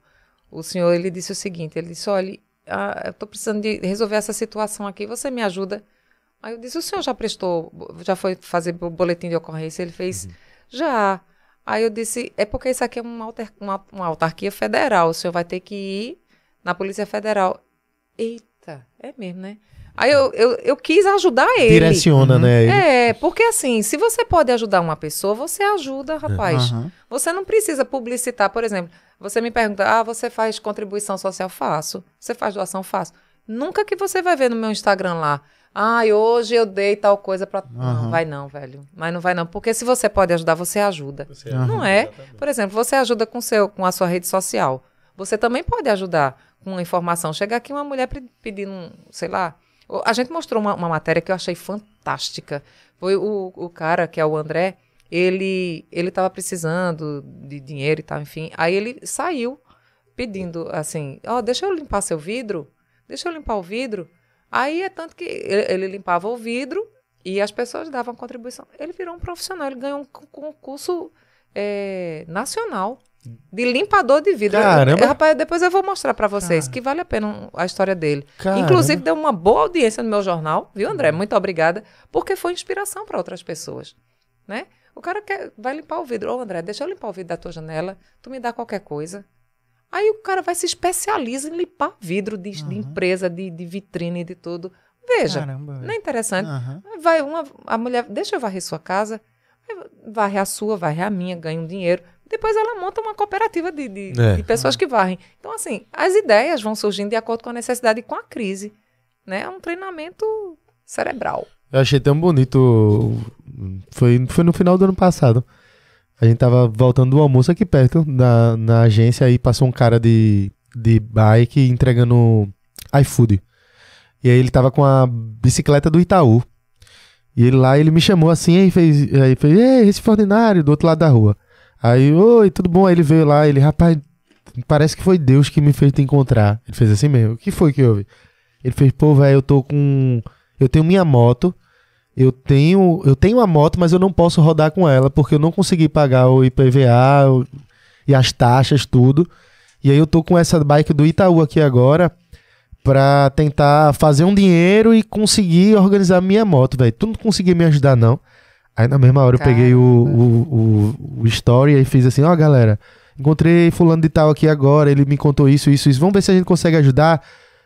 o senhor, ele disse o seguinte, ele disse, olha, ah, eu tô precisando de resolver essa situação aqui, você me ajuda? Aí eu disse, o senhor já prestou, já foi fazer o boletim de ocorrência? Ele fez, já. Aí eu disse, é porque isso aqui é uma, alter- uma, uma autarquia federal, o senhor vai ter que ir na Polícia Federal. Eita, é mesmo, né? Aí eu, eu, eu quis ajudar ele. Direciona, Uhum. né? ele. É, porque assim, se você pode ajudar uma pessoa, você ajuda, rapaz. Aham. Você não precisa publicitar, por exemplo, você me pergunta, ah, você faz contribuição social? Faço. Você faz doação? Faço. Nunca que você vai ver no meu Instagram lá, ah, hoje eu dei tal coisa pra... Não, Aham. vai não, velho. Mas não vai não, porque se você pode ajudar, você ajuda. Aham. Não é? Por exemplo, você ajuda com, seu, com a sua rede social. Você também pode ajudar com uma informação. Chega aqui uma mulher pe- pedindo, sei lá. o- A gente mostrou uma, uma matéria que eu achei fantástica. Foi o, o cara, que é o André, ele ele estava precisando de dinheiro e tal, enfim. Aí ele saiu pedindo assim: Ó, deixa eu limpar seu vidro. Deixa eu limpar o vidro. Aí é tanto que ele, ele limpava o vidro e as pessoas davam contribuição. Ele virou um profissional, ele ganhou um con- concurso é, nacional de limpador de vidro. Caramba! Eu- rapaz, depois eu vou mostrar para vocês que vale a pena a história dele. Caramba. Inclusive deu uma boa audiência no meu jornal, viu, André? Muito obrigada, porque foi inspiração para outras pessoas, né? O cara quer, vai limpar o vidro. Ô, André, deixa eu limpar o vidro da tua janela, tu me dá qualquer coisa. Aí o cara vai se especializa em limpar vidro de, de empresa, de, de vitrine, de tudo. Veja, Caramba, não é interessante? Aham. Vai uma, a mulher, deixa eu varrer sua casa, varre a sua, varre a minha, ganha um dinheiro. Depois ela monta uma cooperativa de, de, É. de pessoas que varrem. Então, assim, as ideias vão surgindo de acordo com a necessidade e com a crise. Né? É um treinamento cerebral. Eu achei tão bonito. Foi, foi no final do ano passado. A gente tava voltando do almoço aqui perto, na, na agência, aí passou um cara de, de bike entregando iFood. E aí ele tava com a bicicleta do Itaú. E ele lá, ele me chamou assim, aí fez, aí fez, ei, esse ordinário do outro lado da rua. Aí, oi, tudo bom? Aí ele veio lá, ele, rapaz, parece que foi Deus que me fez te encontrar. Ele fez assim mesmo. O que foi que houve? Ele fez, pô, velho, eu tô com. Eu tenho minha moto. Eu tenho, eu tenho a moto, mas eu não posso rodar com ela porque eu não consegui pagar o IPVA o- e as taxas, tudo. E aí eu tô com essa bike do Itaú aqui agora pra tentar fazer um dinheiro e conseguir organizar minha moto, velho. Tu não conseguia me ajudar, não. Aí na mesma hora eu peguei o, o, o, o story e fiz assim, ó, galera, encontrei fulano de tal aqui agora, ele me contou isso, isso, isso. Vamos ver se a gente consegue ajudar.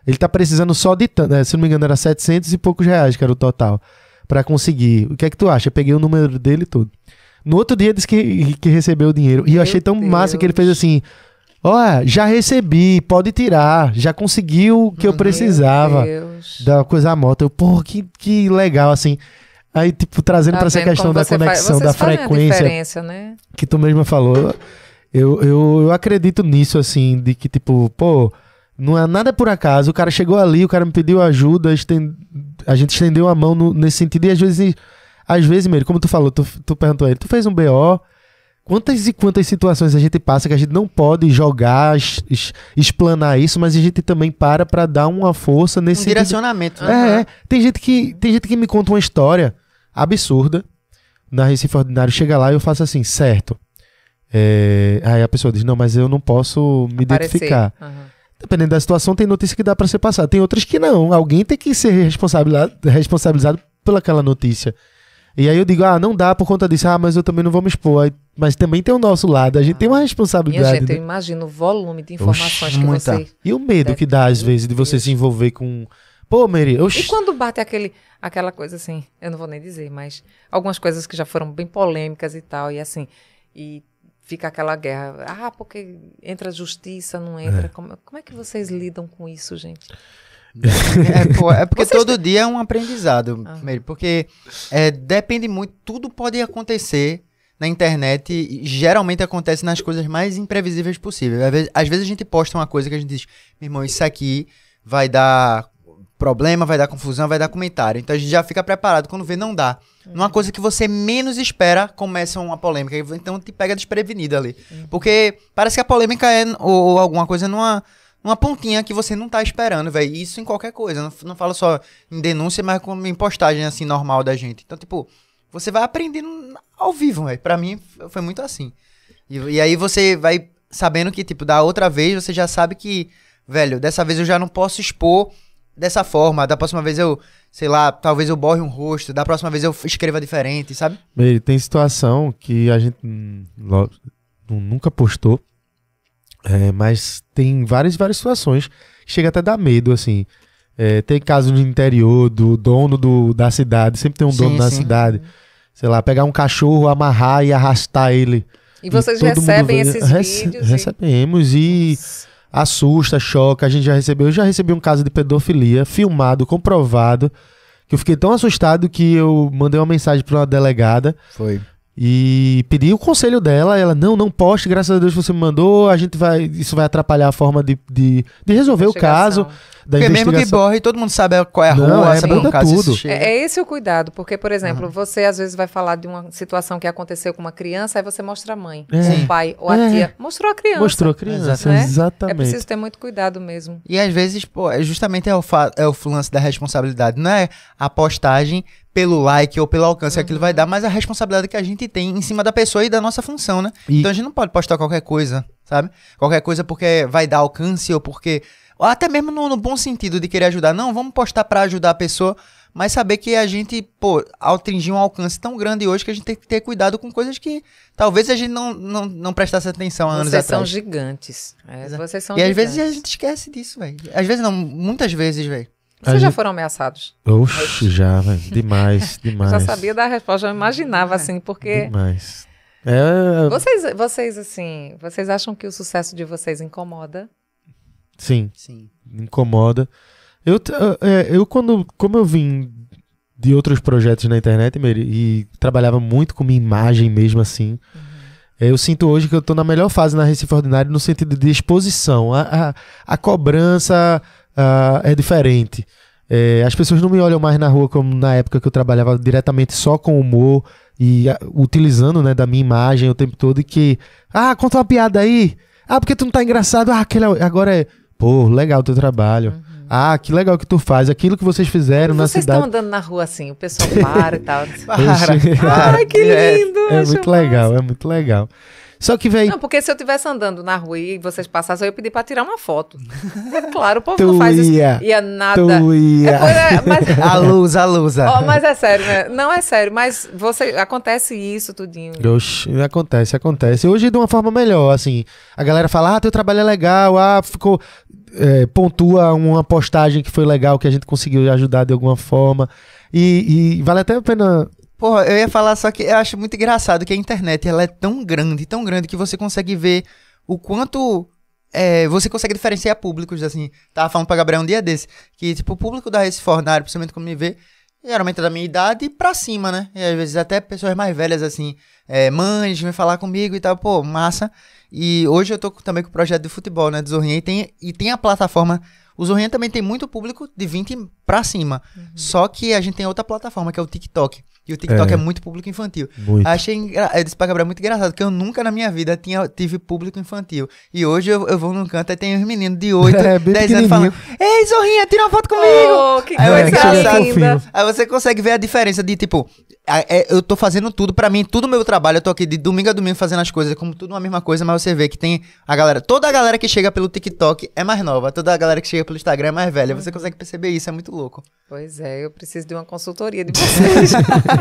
Ele tá precisando só de tanto, né? se não me engano era 700 e poucos reais que era o total pra conseguir. O que é que tu acha? Eu peguei o número dele e tudo. No outro dia disse que, que recebeu o dinheiro. E eu Meu achei tão massa que ele Deus. fez assim: Ó, já recebi, pode tirar, já conseguiu o que eu precisava Meu Deus. da coisa à moto. Eu, pô, que, que legal, assim. Aí, tipo, trazendo Tá pra essa questão da conexão, da frequência né? que tu mesma falou. Eu, eu, eu acredito nisso, assim, de que, tipo, pô, não é nada por acaso. O cara chegou ali, o cara me pediu ajuda, esten- a gente estendeu a mão no- nesse sentido. E às vezes, às vezes, Meire, como tu falou, tu, tu perguntou a ele, tu fez um BO. Quantas e quantas situações a gente passa que a gente não pode jogar, es- es- explanar isso, mas a gente também para pra dar uma força Um nesse sentido. direcionamento. né? É, é. Tem gente que tem gente que me conta uma história absurda na Recife Ordinário. Chega lá e eu faço assim, certo. É, aí a pessoa diz, não, mas eu não posso me Aparecer. identificar. Aham. Dependendo da situação, tem notícia que dá pra ser passada. Tem outras que não. Alguém tem que ser responsabilizado, responsabilizado pelaquela notícia. E aí eu digo, ah, não dá por conta disso. Ah, mas eu também não vou me expor. Aí- mas também tem o nosso lado. A gente tem uma Minha responsabilidade. gente, eu né? imagino o volume de informações que muita. você. E o medo que dá, às vezes, de você se envolver com... Pô, Mary, eu... E quando bate aquele, aquela coisa assim, eu não vou nem dizer, mas algumas coisas que já foram bem polêmicas e tal, e assim, e fica aquela guerra. Ah, porque entra justiça, não entra. Como, como é que vocês lidam com isso, gente? É, pô, é porque Vocês todo dia é um aprendizado, Ah. Mary, porque é, depende muito, tudo pode acontecer na internet e geralmente acontece nas coisas mais imprevisíveis possíveis. Às vezes, às vezes a gente posta uma coisa que a gente diz, meu irmão, isso aqui vai dar problema, vai dar confusão, vai dar comentário. Então a gente já fica preparado. Quando vê, não dá. Numa coisa que você menos espera, começa uma polêmica. Então te pega desprevenido ali. Porque parece que a polêmica é, ou, ou alguma coisa numa, numa pontinha que você não tá esperando, velho. Isso em qualquer coisa. Não, não falo só em denúncia, mas como em postagem, assim, normal da gente. Então, tipo, você vai aprendendo ao vivo, velho. Pra mim, foi muito assim. E, e aí você vai sabendo que, tipo, da outra vez você já sabe que, velho, dessa vez eu já não posso expor dessa forma. Da próxima vez eu, sei lá, talvez eu borre um rosto. Da próxima vez eu escreva diferente, sabe? Meire, tem situação que a gente nunca postou, é, mas tem várias várias situações que chega até a dar medo, assim. É, tem casos no interior do dono do, da cidade, sempre tem um dono Sim, na sim. cidade. Sei lá, pegar um cachorro, amarrar e arrastar ele. E vocês mundo recebem vê- esses Rece- vídeos? e- Recebemos e assusta, choca. A gente já recebeu, eu já recebi um caso de pedofilia filmado, comprovado, que eu fiquei tão assustado que eu mandei uma mensagem para uma delegada Foi. e pedi o conselho dela. Ela, não, não poste, graças a Deus você me mandou. A gente vai, isso vai atrapalhar a forma de, de, de resolver o caso. Da Porque mesmo que investigação. borre, todo mundo sabe qual é a Não, rua, é, sabe muda caso tudo. É, é esse o cuidado, porque, por exemplo, você às vezes vai falar de uma situação que aconteceu com uma criança, aí você mostra a mãe, É. o pai, ou a É. tia. Mostrou a criança. Mostrou a criança, Exatamente. É exatamente. preciso ter muito cuidado mesmo. E às vezes, pô, é justamente é o, é o lance da responsabilidade. Não é a postagem pelo like ou pelo alcance que aquilo vai dar, mas a responsabilidade que a gente tem em cima da pessoa e da nossa função, né? E- Então a gente não pode postar qualquer coisa, sabe? Qualquer coisa porque vai dar alcance ou porque. Ou até mesmo no, no bom sentido de querer ajudar. Não, vamos postar pra ajudar a pessoa, mas saber que a gente, pô, atingir um alcance tão grande hoje que a gente tem que ter cuidado com coisas que talvez a gente não, não, não prestasse atenção há anos Vocês são atrás. gigantes. É, vocês são E às gigantes. vezes a gente esquece disso, velho. Às vezes não, muitas vezes, velho. Vocês já gente- foram ameaçados? Oxe, já, velho. Demais, Eu demais. já sabia da resposta, eu imaginava assim, porque Demais. É, vocês, vocês assim, vocês acham que o sucesso de vocês incomoda? Sim. Sim. incomoda. Eu, é, eu quando, como eu vim de outros projetos na internet, Mary, e trabalhava muito com minha imagem mesmo assim, é, eu sinto hoje que eu tô na melhor fase na Recife Ordinário no sentido de exposição. A, a, a cobrança ah, é diferente. É, as pessoas não me olham mais na rua como na época que eu trabalhava diretamente só com humor e utilizando né, da minha imagem o tempo todo e que, ah, conta uma piada aí. Ah, porque tu não tá engraçado. Ah, aquele, agora é, pô, legal o teu trabalho. Ah, que legal que tu faz. Aquilo que vocês fizeram na Vocês cidade. estão andando na rua assim, o pessoal para e tal. Oxi. Ai, que É, lindo! É acho muito massa. legal, é muito legal. Só que, velho, Não, porque se eu estivesse andando na rua e vocês passassem, eu ia pedir pra tirar uma foto. É claro, o povo Tu não faz isso. ia. Ia nada. tu ia. É, pois é, mas, A luz, a luz. Ó, mas é sério, né? Não é sério, mas você acontece isso tudinho. Oxi, acontece, acontece. Hoje de uma forma melhor, assim. A galera fala, ah, teu trabalho é legal, ah, ficou. É, pontua uma postagem que foi legal, que a gente conseguiu ajudar de alguma forma. E, e vale até a pena. Porra, eu ia falar só que eu acho muito engraçado que a internet ela é tão grande, tão grande que você consegue ver o quanto é, você consegue diferenciar públicos, assim. Tava falando pra Gabriel um dia desse, que tipo, o público da Race Fornário, principalmente quando me vê, geralmente é da minha idade e pra cima, né? E às vezes até pessoas mais velhas, assim, é, mães, vêm falar comigo e tal, pô, massa. E hoje eu tô também com o projeto de futebol, né, do Zorrinha, e tem, e tem a plataforma... O Zorrinha também tem muito público de 20 pra cima. Só que a gente tem outra plataforma, que é o TikTok. E o TikTok É. é, muito público infantil. Muito. Achei engra... Eu disse pra Gabriel muito engraçado, porque eu nunca na minha vida tinha, tive público infantil. E hoje eu, eu vou num canto e tem uns meninos de 8, É, bem 10 anos falando: Ei, Zorrinha, tira uma foto comigo! Oh, que Aí eu É, linda. Aí você consegue ver a diferença de, tipo, a- é, eu tô fazendo tudo, pra mim, tudo meu trabalho, eu tô aqui de domingo a domingo fazendo as coisas, como tudo uma mesma coisa, mas você vê que tem a galera, toda a galera que chega pelo TikTok é mais nova, toda a galera que chega pelo Instagram é mais velha, você consegue perceber isso, é muito louco. Pois é, eu preciso de uma consultoria de vocês.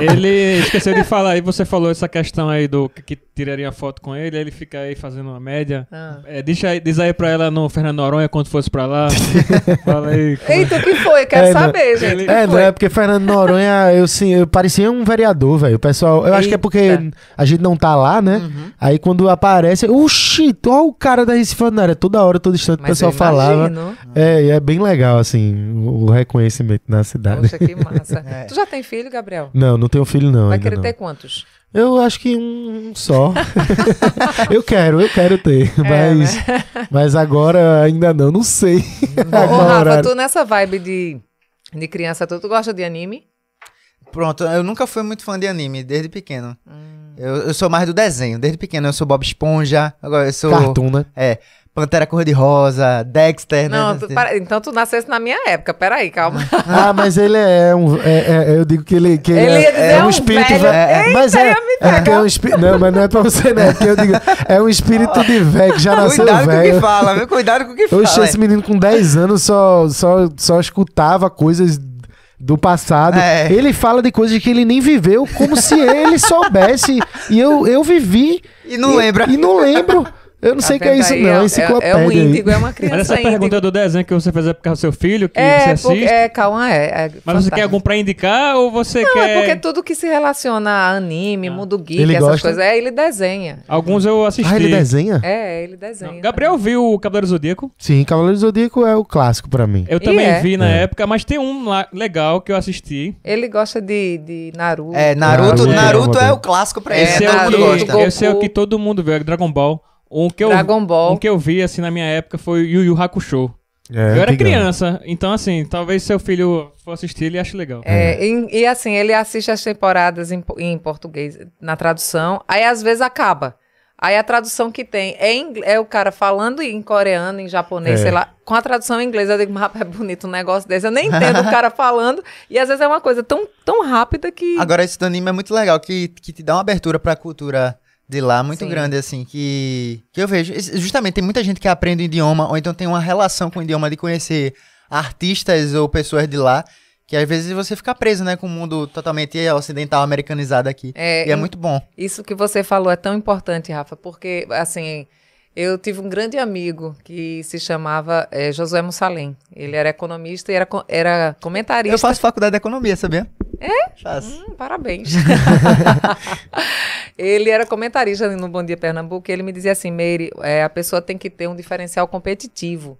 Ele esqueceu de falar, aí você falou essa questão aí do que, tiraria foto com ele, aí ele fica aí fazendo uma média. Ah. É, diz, aí, diz aí pra ela no Fernando Noronha quando fosse pra lá. Fala aí. como é- Eita, o que foi? Quero É, não- saber, gente. o que É, não é porque Fernando Noronha, eu sim, eu parecia um vereador, velho. O pessoal, eu acho que é porque Eita. a gente não tá lá, né? Uhum. Aí quando aparece, oxi, olha o cara da Recife Fanária, toda hora, todo instante o pessoal falava. É, e é bem legal, assim, o, o reconhecimento na cidade. Poxa, que massa. É. Tu já tem filho, Gabriel? Não, não tenho filho, não. Vai ainda querer não. ter quantos? Eu acho que um só. eu quero, eu quero ter. É, mas, mas agora ainda não, não sei. Ô, Agora, Rafa, tu nessa vibe de, de criança, tu, tu gosta de anime? Pronto, eu nunca fui muito fã de anime, desde pequeno. Hum. Eu, eu sou mais do desenho, desde pequeno. Eu sou Bob Esponja, agora eu sou. Cartoon, né? É, Pantera Cor-de-Rosa, Dexter, Não, né? tu, para- então tu nascesse na minha época. Peraí, calma. Ah, mas ele é um. é- é- eu digo que ele, que Ele é, ia dizer é um um espírito. velho. velho. É, mas é, é é um espírito. Não, mas não é pra você, né? É eu digo, é um espírito de velho que já nasceu Cuidado com o que velho. fala, viu? Cuidado com o que fala. Oxe, esse menino com 10 anos só, só, só escutava coisas do passado. É. Ele fala de coisas que ele nem viveu, como se ele soubesse. E eu, eu vivi. E não lembra. E não lembro. Eu não sei o que é Tá isso, vendo não. aí? É É, enciclopédia. é um aí. índigo, é uma Mas criança essa índigo. pergunta do desenho que você fez é por causa do seu filho, que É, você assiste. porque, é, calma, é. é Mas você quer algum pra indicar ou você Não, quer. é porque tudo que se relaciona a anime, Ah. mundo geek, Ele essas gosta? coisas, é, ele desenha. Alguns eu assisti. Ah, ele desenha? É, ele desenha. Não, Gabriel viu o Cavaleiro Zodíaco? Sim, Cavaleiro Zodíaco é o clássico pra mim. Eu E também é? vi na É. época, mas tem um lá legal que eu assisti. Ele gosta de, de Naruto. É, Naruto, Naruto, Naruto é. é o clássico pra É, ele. é o que, esse é o que todo mundo vê, é Dragon Ball. Um que eu, Dragon Ball. um que eu vi assim na minha época foi o Yu Yu Hakusho. É, eu era criança, então assim, talvez seu filho for assistir, ele ache legal. É, e, e assim, ele assiste as temporadas em, em português, na tradução, aí às vezes acaba. Aí a tradução que tem é, em é o cara falando em coreano, em japonês, É. sei lá, com a tradução em inglês. Eu digo, mas é bonito um negócio desse. Eu nem entendo o cara falando. E às vezes é uma coisa tão, tão rápida que. Agora, esse do anime é muito legal, que, que te dá uma abertura pra cultura de lá muito Sim. grande, assim, que, que eu vejo. Justamente, tem muita gente que aprende o idioma, ou então tem uma relação com o idioma de conhecer artistas ou pessoas de lá, que às vezes você fica preso, né, com o mundo totalmente ocidental, americanizado aqui. É, e é muito bom. Isso que você falou é tão importante, Rafa, porque, assim, eu tive um grande amigo que se chamava eh, Josué Mussalem. Ele era economista e era, era comentarista. Eu faço faculdade de economia, sabia? É? Faço. Hum, parabéns. ele era comentarista no Bom Dia Pernambuco e ele me dizia assim, Meire, é, a pessoa tem que ter um diferencial competitivo.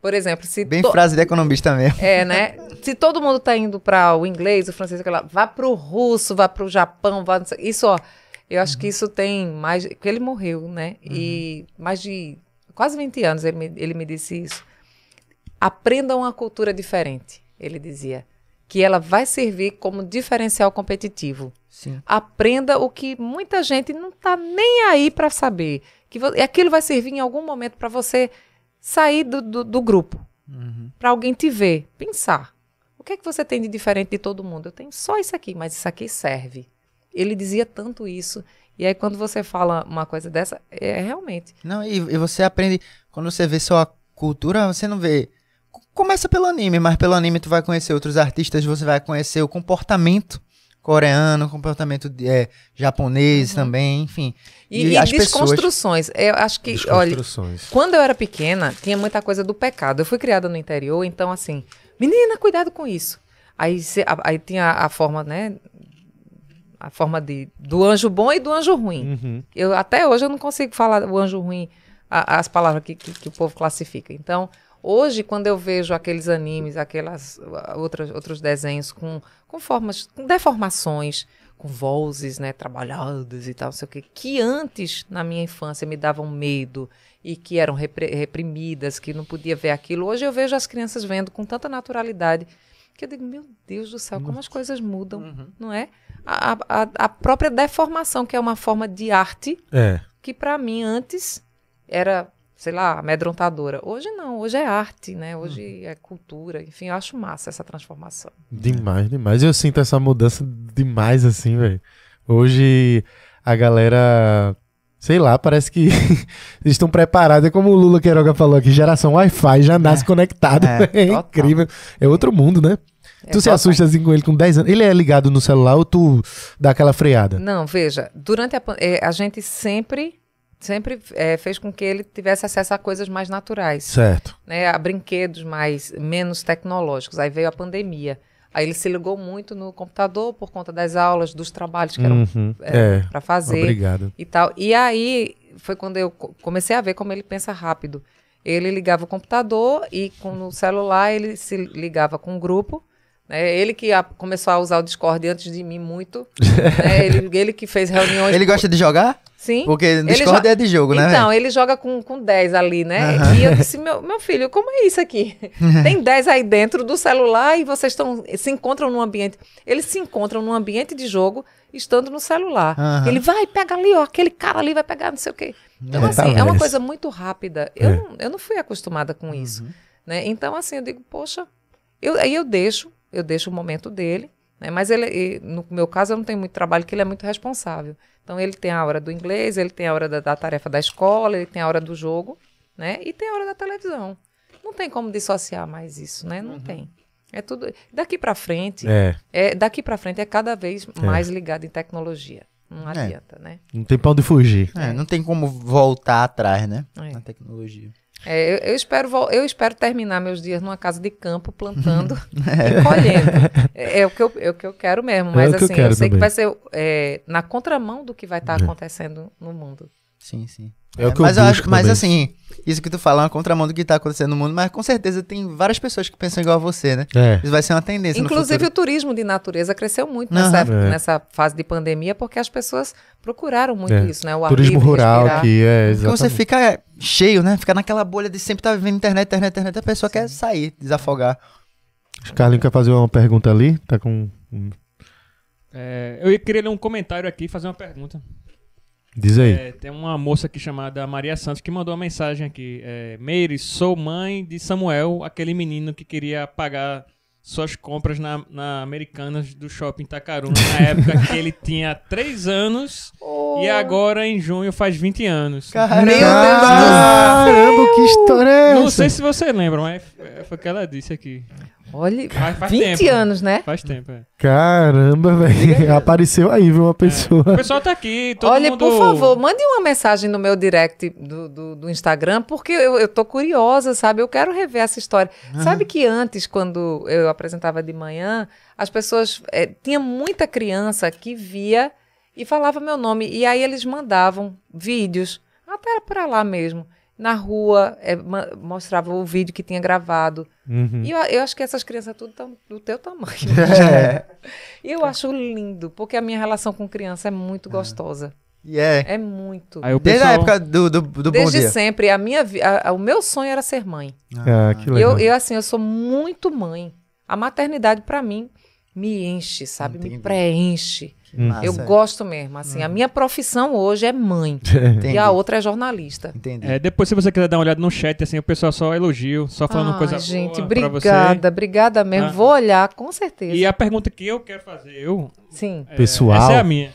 Por exemplo, se Bem to- frase de economista mesmo. é, né? Se todo mundo tá indo para o inglês, o francês, aquela, vá pro russo, vá pro Japão, vá. Isso, ó, eu acho que isso tem mais. Porque ele morreu, né? E mais de quase 20 anos ele me, ele me disse isso. Aprendam uma cultura diferente, ele dizia. Que ela vai servir como diferencial competitivo. Sim. Aprenda o que muita gente não tá nem aí para saber. Que e aquilo vai servir em algum momento para você sair do, do, do grupo. Uhum. Pra alguém te ver, pensar. O que é que você tem de diferente de todo mundo? Eu tenho só isso aqui, mas isso aqui serve. Ele dizia tanto isso. E aí, quando você fala uma coisa dessa, é realmente. Não, e, e você aprende. Quando você vê sua cultura, você não vê. Começa pelo anime, mas pelo anime tu vai conhecer outros artistas, você vai conhecer o comportamento coreano, o comportamento de- é, japonês também, enfim. E, E e as pessoas- desconstruções. Eu acho que, olha, Desconstruções. Quando eu era pequena, tinha muita coisa do pecado. Eu fui criada no interior, então assim, menina, cuidado com isso. Aí, cê- a- aí tinha a forma, né? A forma de do anjo bom e do anjo ruim. Uhum. Eu até hoje eu não consigo falar o anjo ruim, a- as palavras que, que, que o povo classifica. Então, hoje quando eu vejo aqueles animes, aquelas uh, outras outros desenhos com com formas, com deformações, com vozes, né, trabalhadas e tal, não sei o quê, que antes na minha infância me davam medo e que eram reprimidas, que não podia ver aquilo. Hoje eu vejo as crianças vendo com tanta naturalidade que eu digo, meu Deus do céu, como as coisas mudam, não é? A, a, a própria deformação, que é uma forma de arte, É. que para mim antes era, sei lá, amedrontadora. Hoje não, hoje é arte, né? Hoje é cultura. Enfim, eu acho massa essa transformação. Demais, demais. Eu sinto essa mudança demais, assim, velho. Hoje a galera, sei lá, parece que eles estão preparados. É como o Lula Queiroga falou aqui, geração Wi-Fi, já nasce conectado. É, É, incrível. É outro mundo, né? É tu se assusta assim com ele com 10 anos. Ele é ligado no celular ou tu dá aquela freada? Não, veja, durante a, eh, a gente sempre, sempre eh, fez com que ele tivesse acesso a coisas mais naturais. Certo. né, a brinquedos mais menos tecnológicos. Aí veio a pandemia. Aí ele se ligou muito no computador por conta das aulas, dos trabalhos que eram Uhum. É. para fazer Obrigado. e tal. E aí foi quando eu co- comecei a ver como ele pensa rápido. Ele ligava o computador e com no celular ele se ligava com o grupo. Né? Ele que a- começou a usar o Discord antes de mim muito. né? ele, ele que fez reuniões. Ele gosta de jogar? Sim. Porque no Ele Discord jo- é de jogo, né? Então, ele joga com, com 10 ali, né? E eu disse, meu, meu filho, como é isso aqui? Tem 10 aí dentro do celular e vocês estão se encontram num ambiente. Eles se encontram num ambiente de jogo estando no celular. Aham. Ele vai, pega ali, ó, aquele cara ali vai pegar não sei o quê. Então, É, assim, é uma coisa muito rápida. Eu, É. não, eu não fui acostumada com isso. Né? Então, assim, eu digo, poxa, eu, aí eu deixo, eu deixo o momento dele. Né? Mas ele, no meu caso, eu não tenho muito trabalho, porque ele é muito responsável. Então, ele tem a hora do inglês, ele tem a hora da, da tarefa da escola, ele tem a hora do jogo, né? E tem a hora da televisão. Não tem como dissociar mais isso, né? Não tem. É tudo. Daqui para frente, É. é, daqui para frente é cada vez mais ligado em tecnologia. Não É. adianta, né? Não tem pra onde fugir. É, não tem como voltar atrás, né? É. Na tecnologia. É, eu, eu espero, eu espero terminar meus dias numa casa de campo, plantando e colhendo. É, é o que eu, é o que eu quero mesmo. É Mas que eu assim, eu, quero sei que também. vai ser é, na contramão do que vai estar É. acontecendo no mundo. Sim, sim. É o que eu mas acho, mas também. assim, isso que tu fala é uma contramão do que tá acontecendo no mundo, mas com certeza tem várias pessoas que pensam igual a você, né? É. Isso vai ser uma tendência Inclusive, no o turismo de natureza cresceu muito Aham. nessa, É. nessa fase de pandemia, porque as pessoas procuraram muito É. isso, né? O Turismo livre, rural respirar. aqui, é, futuro. Porque você exatamente. fica cheio, né? Fica naquela bolha de sempre estar vivendo internet, internet, internet, a pessoa quer sair, desafogar. Acho que Carlinhos quer fazer uma pergunta ali, tá com... É, eu queria ler um comentário aqui e fazer uma pergunta. Diz aí. É, tem uma moça aqui chamada Maria Santos que mandou uma mensagem aqui. É, Meire, sou mãe de Samuel, aquele menino que queria pagar suas compras na, na Americanas do Shopping Itacaruna na época que ele tinha 3 anos Oh, e agora em junho faz 20 anos. Caramba! Meu Deus do Caramba, que história é essa? Não sei se você lembra, mas é- foi o que ela disse aqui. Olha, Faz, faz 20 tempo. anos, né? Faz tempo, é. Caramba, velho. Apareceu aí, viu, uma pessoa. O pessoal tá aqui, todo Olha, mundo... por favor, mande uma mensagem no meu direct do, do, do Instagram, porque eu, eu tô curiosa, sabe? Eu quero rever essa história. Sabe que antes, quando eu apresentava de manhã, as pessoas. eh, tinha muita criança que via e falava meu nome. E aí eles mandavam vídeos, até para lá mesmo. Na rua, ma- mostrava o vídeo que tinha gravado. Uhum. E eu, eu acho que essas crianças tudo estão do teu tamanho. É. E eu acho lindo, porque a minha relação com criança é muito gostosa. E é. É muito. Desde pessoal... a época do, do, do Bom Desde Dia. sempre, a minha, a- a- o meu sonho era ser mãe. Ah, que E legal. Eu, eu, assim, eu sou muito mãe. A maternidade, pra mim, me enche, sabe? Me Entendi. preenche. Massa. Eu gosto mesmo, assim. A minha profissão hoje é mãe Entendi. e a outra é jornalista. Entendi. É, depois, se você quiser dar uma olhada no chat, assim, o pessoal só elogio, só falando Ai, coisa gente, boa pra você. obrigada, obrigada mesmo. Ah. Vou olhar, com certeza. E a pergunta que eu quero fazer, eu, Sim. É, Pessoal. Essa é a minha.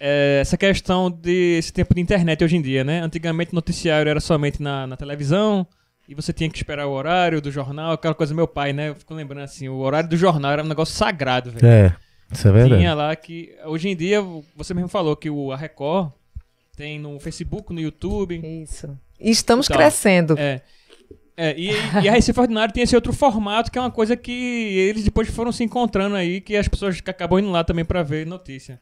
É, essa questão desse tempo de internet hoje em dia, né? Antigamente o noticiário era somente na, na televisão e você tinha que esperar o horário do jornal, aquela coisa meu pai, né? Eu fico lembrando assim, o horário do jornal era um negócio sagrado, velho. É, isso é verdade. Tinha lá que. Hoje em dia, você mesmo falou que o a Record tem no Facebook, no YouTube. Isso. E estamos Então, crescendo. É. É, e, e a Recife Ordinário tem esse outro formato, que é uma coisa que eles depois foram se encontrando aí, que as pessoas acabam indo lá também pra ver notícia.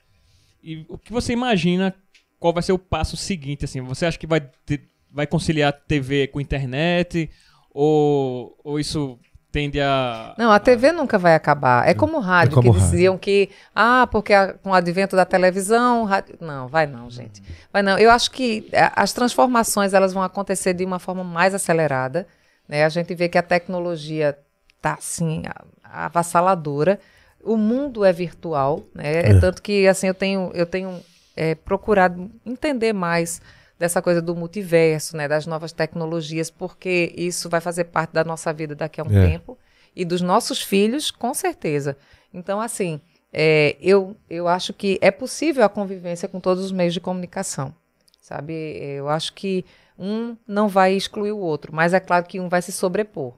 E o que você imagina, qual vai ser o passo seguinte, assim? Você acha que vai, ter- vai conciliar TV com internet? Ou, ou isso tende a... Não, a TV nunca vai acabar. É como o rádio, como que rádio. diziam que, ah, porque a- com o advento da televisão, o rádio... não, vai não, gente. Vai não. Eu acho que eh, as transformações elas vão acontecer de uma forma mais acelerada. Né? A gente vê que a tecnologia está assim a- avassaladora. O mundo é virtual, né? É. Tanto que assim eu tenho eu tenho eh, procurado entender mais dessa coisa do multiverso, né, das novas tecnologias, porque isso vai fazer parte da nossa vida daqui a um É. tempo e dos nossos filhos, com certeza. Então, assim, é, eu, eu acho que é possível a convivência com todos os meios de comunicação, sabe? Eu acho que um não vai excluir o outro, mas é claro que um vai se sobrepor.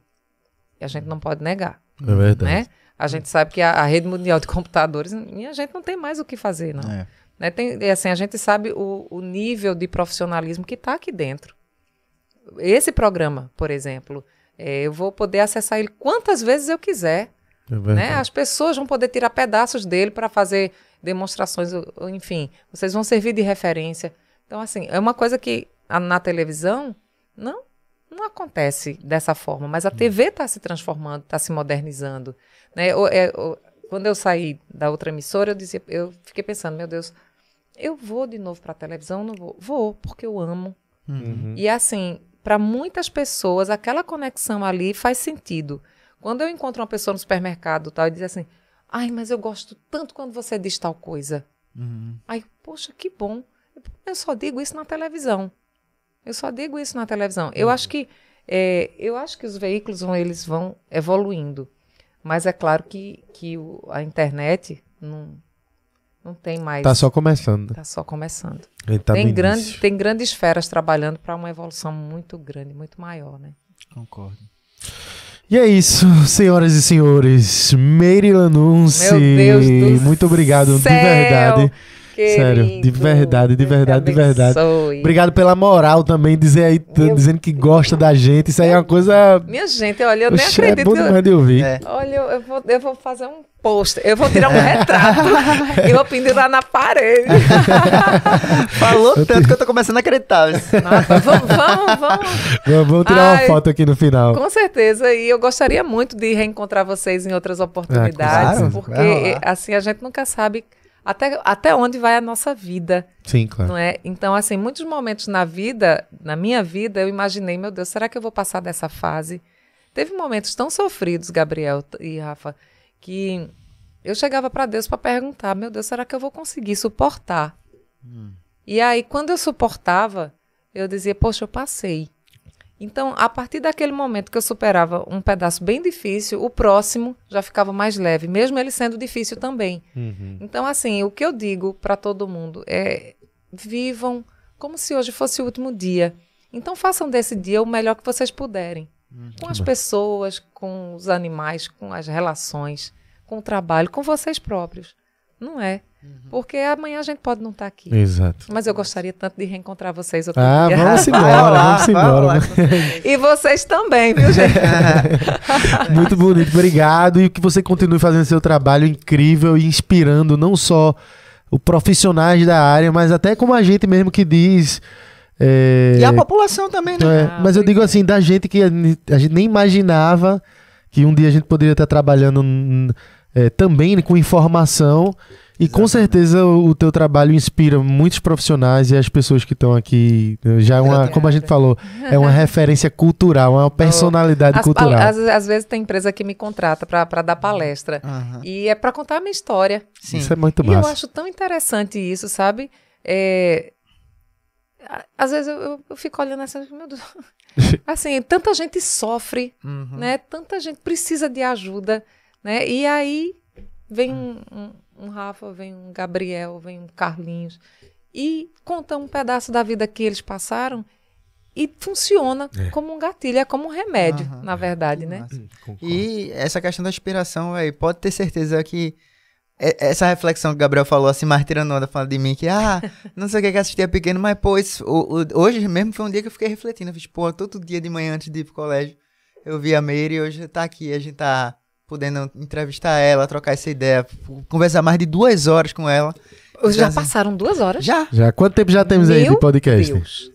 E a gente não pode negar, É verdade. né? A gente sabe que a, a rede mundial de computadores, e a gente não tem mais o que fazer, não. É. Né? Tem, assim, a gente sabe o, o nível de profissionalismo que está aqui dentro. Esse programa, por exemplo, é, eu vou poder acessar ele quantas vezes eu quiser. É Né? As pessoas vão poder tirar pedaços dele para fazer demonstrações, enfim, vocês vão servir de referência. Então, assim, é uma coisa que a- na televisão não, não acontece dessa forma, mas a TV está se transformando, está se modernizando. Né? É, quando eu saí da outra emissora, eu, dizia, eu fiquei pensando, meu Deus, eu vou de novo para a televisão? Não vou. Vou, porque eu amo. Uhum. E assim, para muitas pessoas, aquela conexão ali faz sentido. Quando eu encontro uma pessoa no supermercado tal, e diz assim: Ai, mas eu gosto tanto quando você diz tal coisa. Uhum. Ai, poxa, que bom. Eu só digo isso na televisão. Eu só digo isso na televisão. Eu acho que é, eu acho que os veículos vão, eles vão evoluindo. Mas é claro que, que o- a internet não, não tem mais. Tá só começando. tá só começando Ele tá tem, grande, início. tem grandes esferas trabalhando para uma evolução muito grande, muito maior, né? Concordo. E é isso, senhoras e senhores. Meire Lanunci. Meu Deus do Muito obrigado, céu, de verdade. Sério, de verdade, de verdade, de verdade. Obrigado pela moral também, dizer aí, Meu- dizendo que gosta da gente. Isso aí é uma coisa. Minha gente, olha, eu nem Oxe, é acredito. bom eu- demais de ouvir. É. Olha, eu, vou, eu vou fazer um post, eu vou tirar um retrato e vou pendurar na parede. Falou tanto que eu tô começando a acreditar. Nossa, vamos, vamos, vamos. Vamos tirar uma Ai, foto aqui no final. Com certeza, e eu gostaria muito de reencontrar vocês em outras oportunidades, claro, porque assim a gente nunca sabe até, até onde vai a nossa vida. Sim, claro. Não é? Então, assim, muitos momentos na vida, na minha vida, eu imaginei, meu Deus, será que eu vou passar dessa fase? Teve momentos tão sofridos, Gabriel e Rafa, que eu chegava para Deus para perguntar, meu Deus, será que eu vou conseguir suportar? E aí, quando eu suportava, eu dizia, poxa, eu passei. Então, a partir daquele momento que eu superava um pedaço bem difícil, o próximo já ficava mais leve, mesmo ele sendo difícil também. Uhum. Então, assim, o que eu digo para todo mundo é: vivam como se hoje fosse o último dia. Então, façam desse dia o melhor que vocês puderem. Com as pessoas, com os animais, com as relações, com o trabalho, com vocês próprios. Não é? Porque amanhã a gente pode não estar aqui. Exato. Mas eu gostaria tanto de reencontrar vocês outro Ah, dia. vamos embora, vamos embora. E vocês também, viu, gente? Muito bonito, obrigado. E que você continue fazendo seu trabalho incrível e inspirando não só os profissionais da área, mas até como a gente mesmo que diz. é, E a população também, né? é, Ah, mas eu digo obrigada. assim, da gente que a, gente nem imaginava que um dia a gente poderia estar trabalhando é, também com informação E com certeza o, o teu trabalho inspira muitos profissionais e as pessoas que estão aqui. eh, Já é uma, como a gente falou, é uma referência cultural, uma personalidade As cultural. Às, às vezes tem empresa que me contrata para dar palestra. Aham. E é para contar a minha história. Sim. Isso é muito E eu massa. acho tão interessante isso, sabe? É, Às vezes eu, eu- eu fico olhando assim, meu Deus. Assim, tanta gente sofre, Uhum. né? Tanta gente precisa de ajuda, né? E aí vem um, um- um Rafa, vem um Gabriel, vem um Carlinhos e conta um pedaço da vida que eles passaram e funciona como um gatilho, é como um remédio, Aham. na verdade, né? Massa. E essa questão da inspiração, velho, pode ter certeza que é- essa reflexão que o Gabriel falou, assim, mais tirando onda, falando de mim, que, ah, não sei o que que assistia pequeno, mas, pô, isso- o- o- hoje mesmo foi um dia que eu fiquei refletindo. Eu fiz, pô, todo dia de manhã antes de ir pro colégio, eu vi a Meire e hoje tá aqui, a gente tá podendo entrevistar ela, trocar essa ideia, conversar mais de duas horas com ela. Já passaram duas horas. Já? Já, quanto tempo já temos aí de Meu podcast? Deus.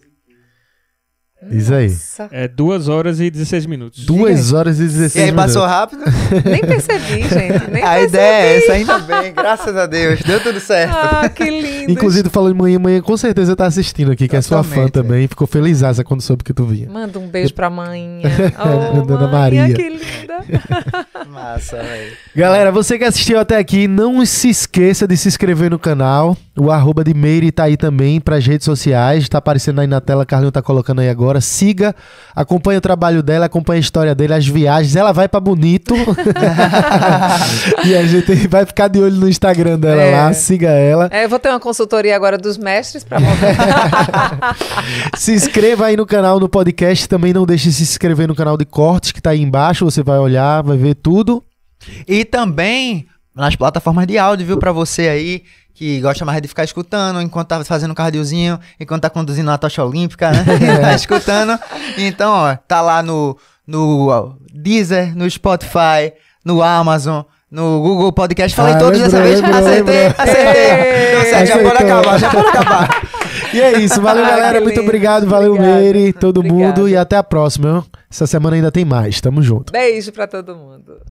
Diz aí. Nossa, É 2 horas e 16 minutos. Duas horas e E 16 aí minutos. passou rápido? nem percebi, gente. Nem a percebi. ideia é essa, ainda bem, graças a Deus, deu tudo certo. Ah, que lindo. Inclusive, tu falou de manhã, manhã com certeza tá assistindo aqui, que é sua fã Totalmente, também. Ficou feliz quando soube que tu vinha. Manda um beijo pra manhinha. Oh, Dona Maria. que linda. Massa, velho. Galera, você que assistiu até aqui, não se esqueça de se inscrever no canal. O arroba de Meire tá aí também pras redes sociais. Tá aparecendo aí na tela, Carlinho tá colocando aí agora. Siga, acompanhe o trabalho dela, acompanhe a história dele, as viagens. Ela vai pra Bonito. e a gente vai ficar de olho no Instagram dela É. lá. Siga ela. É, eu vou ter uma consultoria agora dos mestres pra mostrar. Se inscreva aí no canal, no podcast. Também não deixe de se inscrever no canal de cortes que tá aí embaixo. Você vai olhar, vai ver tudo. E também nas plataformas de áudio, viu? Pra você aí que gosta mais de ficar escutando enquanto tá fazendo um cardiozinho, enquanto tá conduzindo uma tocha olímpica, né? tá escutando. Então, ó, tá lá no, no Deezer, no Spotify, no Amazon. No Google Podcast, falei Ah, todos dessa vez. lembrou, acertei, lembrou. acertei. Deu certo, já pode acabar, já pode acabar. E é isso. Valeu, Ah, galera. Muito obrigado. Valeu. Meire, todo Obrigada. mundo. E até a próxima. Essa semana ainda tem mais. Tamo junto. Beijo pra todo mundo.